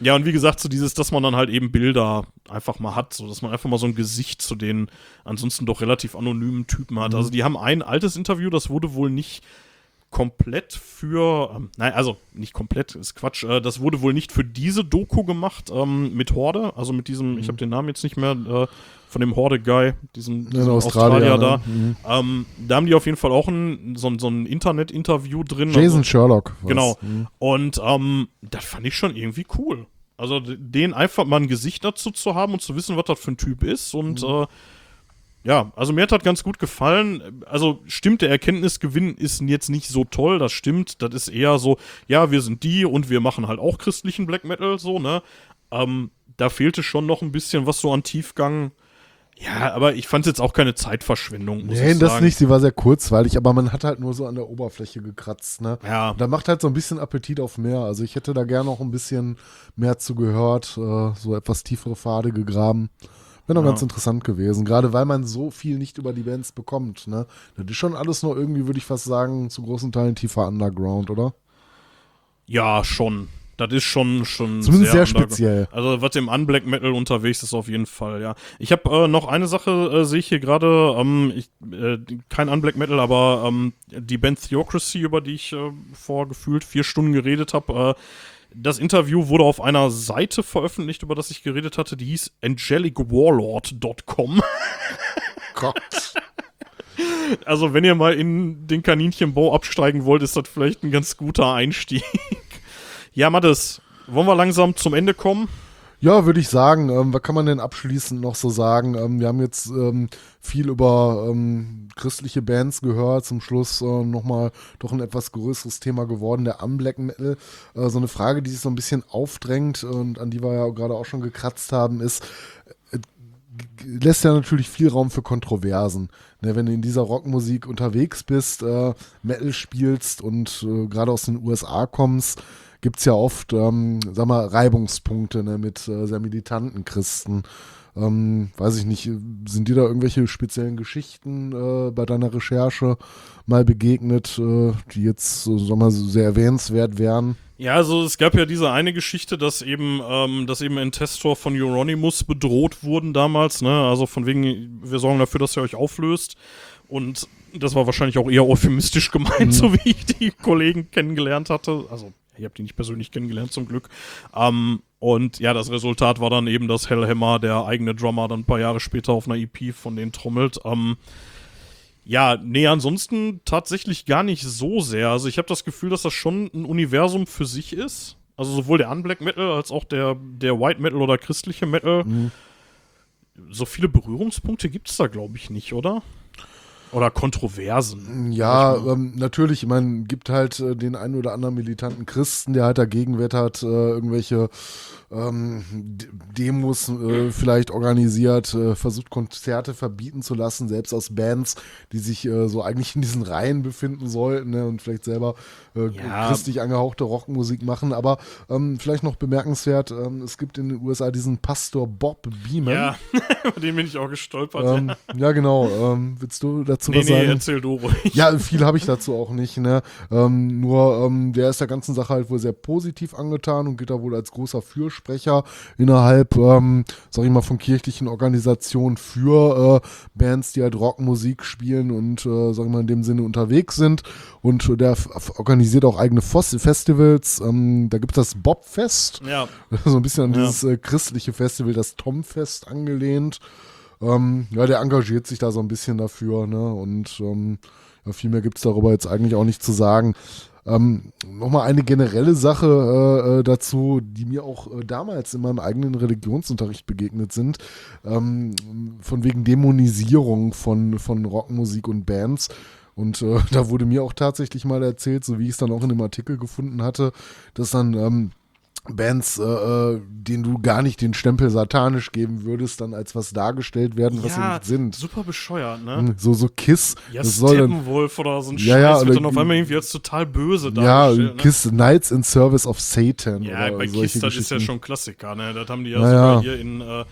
Ja, und wie gesagt, so dieses, dass man dann halt eben Bilder einfach mal hat, so dass man einfach mal so ein Gesicht zu den ansonsten doch relativ anonymen Typen hat. Also die haben ein altes Interview, das wurde wohl nicht komplett für, ähm, nein, also nicht komplett, ist Quatsch, äh, das wurde wohl nicht für diese Doku gemacht ähm, mit Horde, also mit diesem, ich habe den Namen jetzt nicht mehr, äh, von dem Horde-Guy, diesem, diesem Australier, Australier, da. ne? Mhm. Ähm, da haben die auf jeden Fall auch ein, so, ein- so ein Internet-Interview drin. Jason also, Sherlock. war's. Genau. Mhm. Und ähm, das fand ich schon irgendwie cool. Also den einfach mal ein Gesicht dazu zu haben und zu wissen, was das für ein Typ ist. Und Mhm. äh, ja, also mir hat das ganz gut gefallen. Also stimmt, der Erkenntnisgewinn ist jetzt nicht so toll, das stimmt. Das ist eher so, ja, wir sind die und wir machen halt auch christlichen Black Metal, so, ne? Ähm, da fehlte schon noch ein bisschen was so an Tiefgang. Ja, aber ich fand es jetzt auch keine Zeitverschwendung, muss Nee, das sagen. nicht, sie war sehr kurzweilig, aber man hat halt nur so an der Oberfläche gekratzt, ne? Ja. Da macht halt so ein bisschen Appetit auf mehr. Also ich hätte da gerne noch ein bisschen mehr zu gehört, äh, so etwas tiefere Pfade gegraben. Wäre noch Ja. ganz interessant gewesen, gerade weil man so viel nicht über die Bands bekommt, ne? Das ist schon alles nur irgendwie, würde ich fast sagen, zu großen Teilen tiefer Underground, oder? Ja, schon. Das ist schon, schon Zumindest sehr underground. speziell. Also was im Unblack Metal unterwegs ist, auf jeden Fall, ja. Ich habe äh, noch eine Sache, äh, sehe ich hier gerade, ähm, ich, äh, kein Unblack Metal, aber ähm, die Band Theocracy, über die ich äh, vor gefühlt vier Stunden geredet habe, äh, das Interview wurde auf einer Seite veröffentlicht, über das ich geredet hatte, die hieß angelicwarlord.com. Gott. Also wenn ihr mal in den Kaninchenbau absteigen wollt, ist das vielleicht ein ganz guter Einstieg. Ja, Mattes, wollen wir langsam zum Ende kommen? Ja, würde ich sagen. Ähm, was kann man denn abschließend noch so sagen? Ähm, wir haben jetzt ähm, viel über ähm, christliche Bands gehört. Zum Schluss äh, nochmal doch ein etwas größeres Thema geworden, der Unblack Metal. Äh, so eine Frage, die sich so ein bisschen aufdrängt und an die wir ja gerade auch schon gekratzt haben, ist, äh, lässt ja natürlich viel Raum für Kontroversen. Ne, wenn du in dieser Rockmusik unterwegs bist, äh, Metal spielst und äh, gerade aus den USA kommst, gibt es ja oft, ähm, sag mal, Reibungspunkte ne, mit äh, sehr militanten Christen. Ähm, weiß ich nicht, sind dir da irgendwelche speziellen Geschichten äh, bei deiner Recherche mal begegnet, äh, die jetzt, so, sag mal, sehr erwähnenswert wären? Ja, also es gab ja diese eine Geschichte, dass eben, ähm, dass eben Intestor von Euronymous bedroht wurden damals, ne? Also von wegen, wir sorgen dafür, dass ihr euch auflöst. Und das war wahrscheinlich auch eher euphemistisch gemeint, so wie ich die Kollegen kennengelernt hatte. Also, ich habe die nicht persönlich kennengelernt, zum Glück. Ähm, und ja, das Resultat war dann eben, dass Hellhammer, der eigene Drummer, dann ein paar Jahre später auf einer EP von denen trommelt. Ähm, ja, nee, ansonsten tatsächlich gar nicht so sehr. Also ich habe das Gefühl, dass das schon ein Universum für sich ist. Also sowohl der Unblack Metal als auch der, der White Metal oder christliche Metal. So viele Berührungspunkte gibt es da, glaube ich, nicht, oder? Oder Kontroversen. Ja, ähm, natürlich, ich meine, gibt halt äh, den einen oder anderen militanten Christen, der halt dagegen wettert, äh, irgendwelche ähm, Demos äh, vielleicht organisiert, äh, versucht Konzerte verbieten zu lassen, selbst aus Bands, die sich äh, so eigentlich in diesen Reihen befinden sollten ne, und vielleicht selber äh, Ja. christlich angehauchte Rockmusik machen. Aber ähm, vielleicht noch bemerkenswert, ähm, es gibt in den USA diesen Pastor Bob Beeman. Ja, über den bin ich auch gestolpert. Ähm, ja, genau. Ähm, willst du dazu Nee, was nee, sagen? erzähl du ruhig. Ja, viel habe ich dazu auch nicht. Ne? Ähm, nur der ist der ganzen Sache halt wohl sehr positiv angetan und geht da wohl als großer Fürsprecher innerhalb, ähm, sag ich mal, von kirchlichen Organisationen für äh, Bands, die halt Rockmusik spielen und, äh, sag ich mal, in dem Sinne unterwegs sind. Und der organisiert auch eigene Fos Festivals. Ähm, da gibt es das Bobfest. Ja, so ein bisschen an Ja. dieses äh, christliche Festival, das Tomfest angelehnt. Ähm, ja, der engagiert sich da so ein bisschen dafür, ne? Und ähm, ja, viel mehr gibt es darüber jetzt eigentlich auch nicht zu sagen. Ähm, Nochmal eine generelle Sache äh, äh, dazu, die mir auch äh, damals in meinem eigenen Religionsunterricht begegnet sind, ähm, von wegen Dämonisierung von, von Rockmusik und Bands. Und äh, da wurde mir auch tatsächlich mal erzählt, so wie ich es dann auch in dem Artikel gefunden hatte, dass dann ähm, Bands, äh, äh, denen du gar nicht den Stempel satanisch geben würdest, dann als was dargestellt werden, was sie ja nicht sind. super bescheuert, ne? Hm, So, so Kiss. Ja, das soll Steppenwolf oder so ein Ja, ja, Scheiß wird oder- dann auf einmal irgendwie als total böse ja, dargestellt. ne? Kiss Knights in Service of Satan. Ja, bei Kiss, das ist ja schon Klassiker, ne? Das haben die ja Ja, sogar ja. hier in, äh,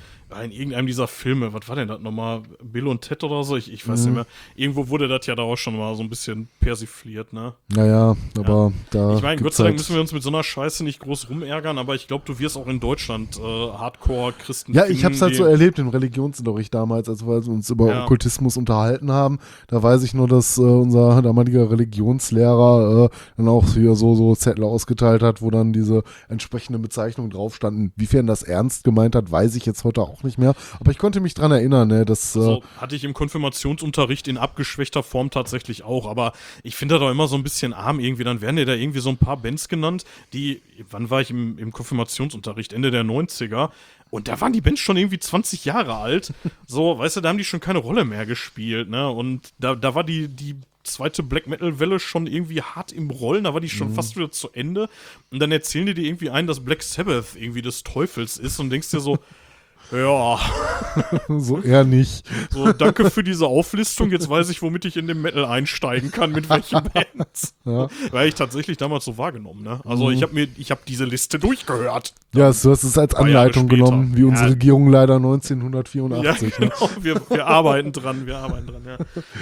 in irgendeinem dieser Filme, was war denn das nochmal? Bill und Ted oder so? Ich, ich Mhm. weiß nicht mehr. Irgendwo wurde das ja da auch schon mal so ein bisschen persifliert, ne? Naja, aber da. Ich meine, Gott sei Dank halt- müssen wir uns mit so einer Scheiße nicht groß rumärgern, aber ich glaube, du wirst auch in Deutschland äh, Hardcore-Christen Ja, ich hab's halt die- so erlebt im Religionsunterricht damals, als wir uns über Ja. Okkultismus unterhalten haben. Da weiß ich nur, dass äh, unser damaliger Religionslehrer äh, dann auch hier so, so Zettel ausgeteilt hat, wo dann diese entsprechende Bezeichnung drauf standen. Wiefern das ernst gemeint hat, weiß ich jetzt heute auch nicht mehr. Aber ich konnte mich dran erinnern, ne, dass äh, So, hatte ich im Konfirmationsunterricht in abgeschwächter Form tatsächlich auch, aber ich finde das doch immer so ein bisschen arm irgendwie. Dann werden dir da irgendwie so ein paar Bands genannt, die, wann war ich im, im Konfirmationsunterricht? Ende der 90er. Und da waren die Bands schon irgendwie 20 Jahre alt. So, weißt du, da haben die schon keine Rolle mehr gespielt, ne? Und da, da war die, die zweite Black Metal-Welle schon irgendwie hart im Rollen, da war die schon fast wieder zu Ende. Und dann erzählen die dir irgendwie ein, dass Black Sabbath irgendwie des Teufels ist und denkst dir so, ja, so eher nicht. so, danke für diese Auflistung. Jetzt weiß ich, womit ich in den Metal einsteigen kann, mit welchen Bands. Ja. Weil ich tatsächlich damals so wahrgenommen, ne? Also ich habe mir, ich habe diese Liste durchgehört. Ja, du hast es als Anleitung genommen, wie unsere Ja. Regierung leider Ja, 1984. ne? genau. Wir, wir arbeiten dran, wir arbeiten dran, ja.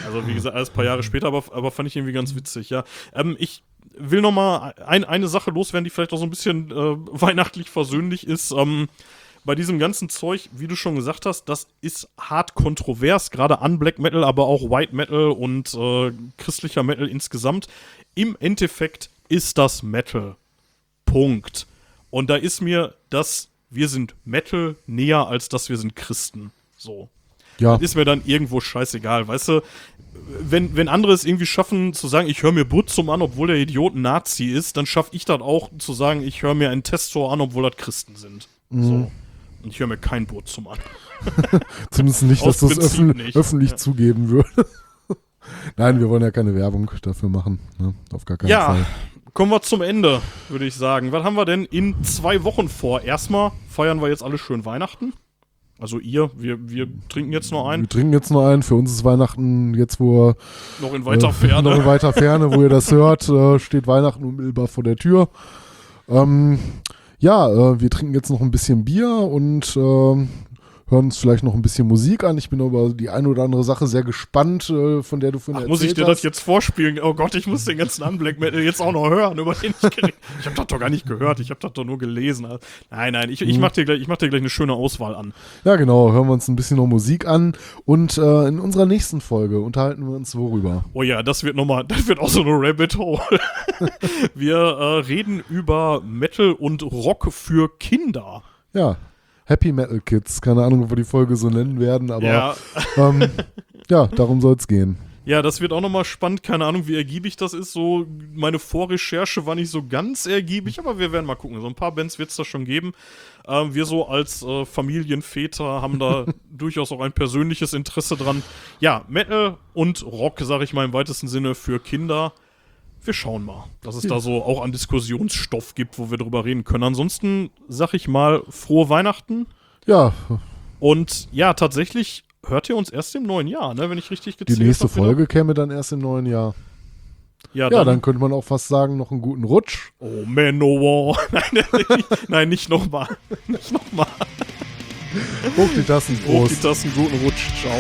Also wie gesagt, alles ein paar Jahre später, aber, aber fand ich irgendwie ganz witzig, ja. Ähm, ich will noch mal ein, eine Sache loswerden, die vielleicht auch so ein bisschen äh, weihnachtlich versöhnlich ist. Ähm, bei diesem ganzen Zeug, wie du schon gesagt hast, das ist hart kontrovers, gerade an Black Metal, aber auch White Metal und äh, christlicher Metal insgesamt. Im Endeffekt ist das Metal. Punkt. Und da ist mir das, wir sind Metal näher, als dass wir sind Christen. So. Ja, Ist mir dann irgendwo scheißegal, weißt du? Wenn, wenn andere es irgendwie schaffen zu sagen, ich höre mir Butzum an, obwohl der Idiot ein Nazi ist, dann schaffe ich das auch zu sagen, ich höre mir einen Testor an, obwohl das Christen sind. So. Und ich höre mir kein Butzum an. zumindest nicht, dass du es nicht. öffentlich Ja. zugeben würdest. Nein, wir wollen ja keine Werbung dafür machen. Ne? Auf gar keinen Ja, Fall. kommen wir zum Ende, würde ich sagen. Was haben wir denn in zwei Wochen vor? Erstmal feiern wir jetzt alle schön Weihnachten. Also ihr, wir, wir trinken jetzt noch Wir ein, trinken jetzt noch einen. Für uns ist Weihnachten jetzt, wo wir noch in weiter äh, Ferne. noch in weiter Ferne, wo ihr das hört, äh, steht Weihnachten unmittelbar vor der Tür. Ähm, ja, äh, wir trinken jetzt noch ein bisschen Bier und ähm, hören uns vielleicht noch ein bisschen Musik an. Ich bin über die eine oder andere Sache sehr gespannt, äh, von der du vorhin Ach, muss ich dir hast. das jetzt vorspielen? Oh Gott, ich muss den ganzen Unblack Metal jetzt auch noch hören, über den ich geredet Ich habe das doch gar nicht gehört, ich habe das doch nur gelesen. Nein, nein, ich, Mhm. ich mache dir, gleich- ich mach dir gleich eine schöne Auswahl an. Ja, genau. Hören wir uns ein bisschen noch Musik an. Und äh, in unserer nächsten Folge unterhalten wir uns worüber? Oh ja, das wird nochmal, das wird auch so eine Rabbit Hole. Wir äh, reden über Metal und Rock für Kinder. Ja, Happy Metal Kids. Keine Ahnung, ob wir die Folge so nennen werden, aber Ja, ähm, ja, darum soll es gehen. ja, das wird auch nochmal spannend. Keine Ahnung, wie ergiebig das ist. So, meine Vorrecherche war nicht so ganz ergiebig, aber wir werden mal gucken. So ein paar Bands wird es da schon geben. Ähm, wir so als äh, Familienväter haben da durchaus auch ein persönliches Interesse dran. Ja, Metal und Rock, sage ich mal im weitesten Sinne, für Kinder. Wir schauen mal, dass es da so auch an Diskussionsstoff gibt, wo wir drüber reden können. Ansonsten sag ich mal frohe Weihnachten. Ja, Und ja, tatsächlich hört ihr uns erst im neuen Jahr, ne? Wenn ich richtig die gezählt nächste hab wieder. Folge käme dann erst im neuen Jahr. Ja, Ja, dann, dann könnte man auch fast sagen, noch einen guten Rutsch. Oh, Manowar. nein, nicht, nein, nicht nochmal. Nicht nochmal. Hoch die Tassen, Hoch Prost. die Tassen, guten Rutsch. Ciao.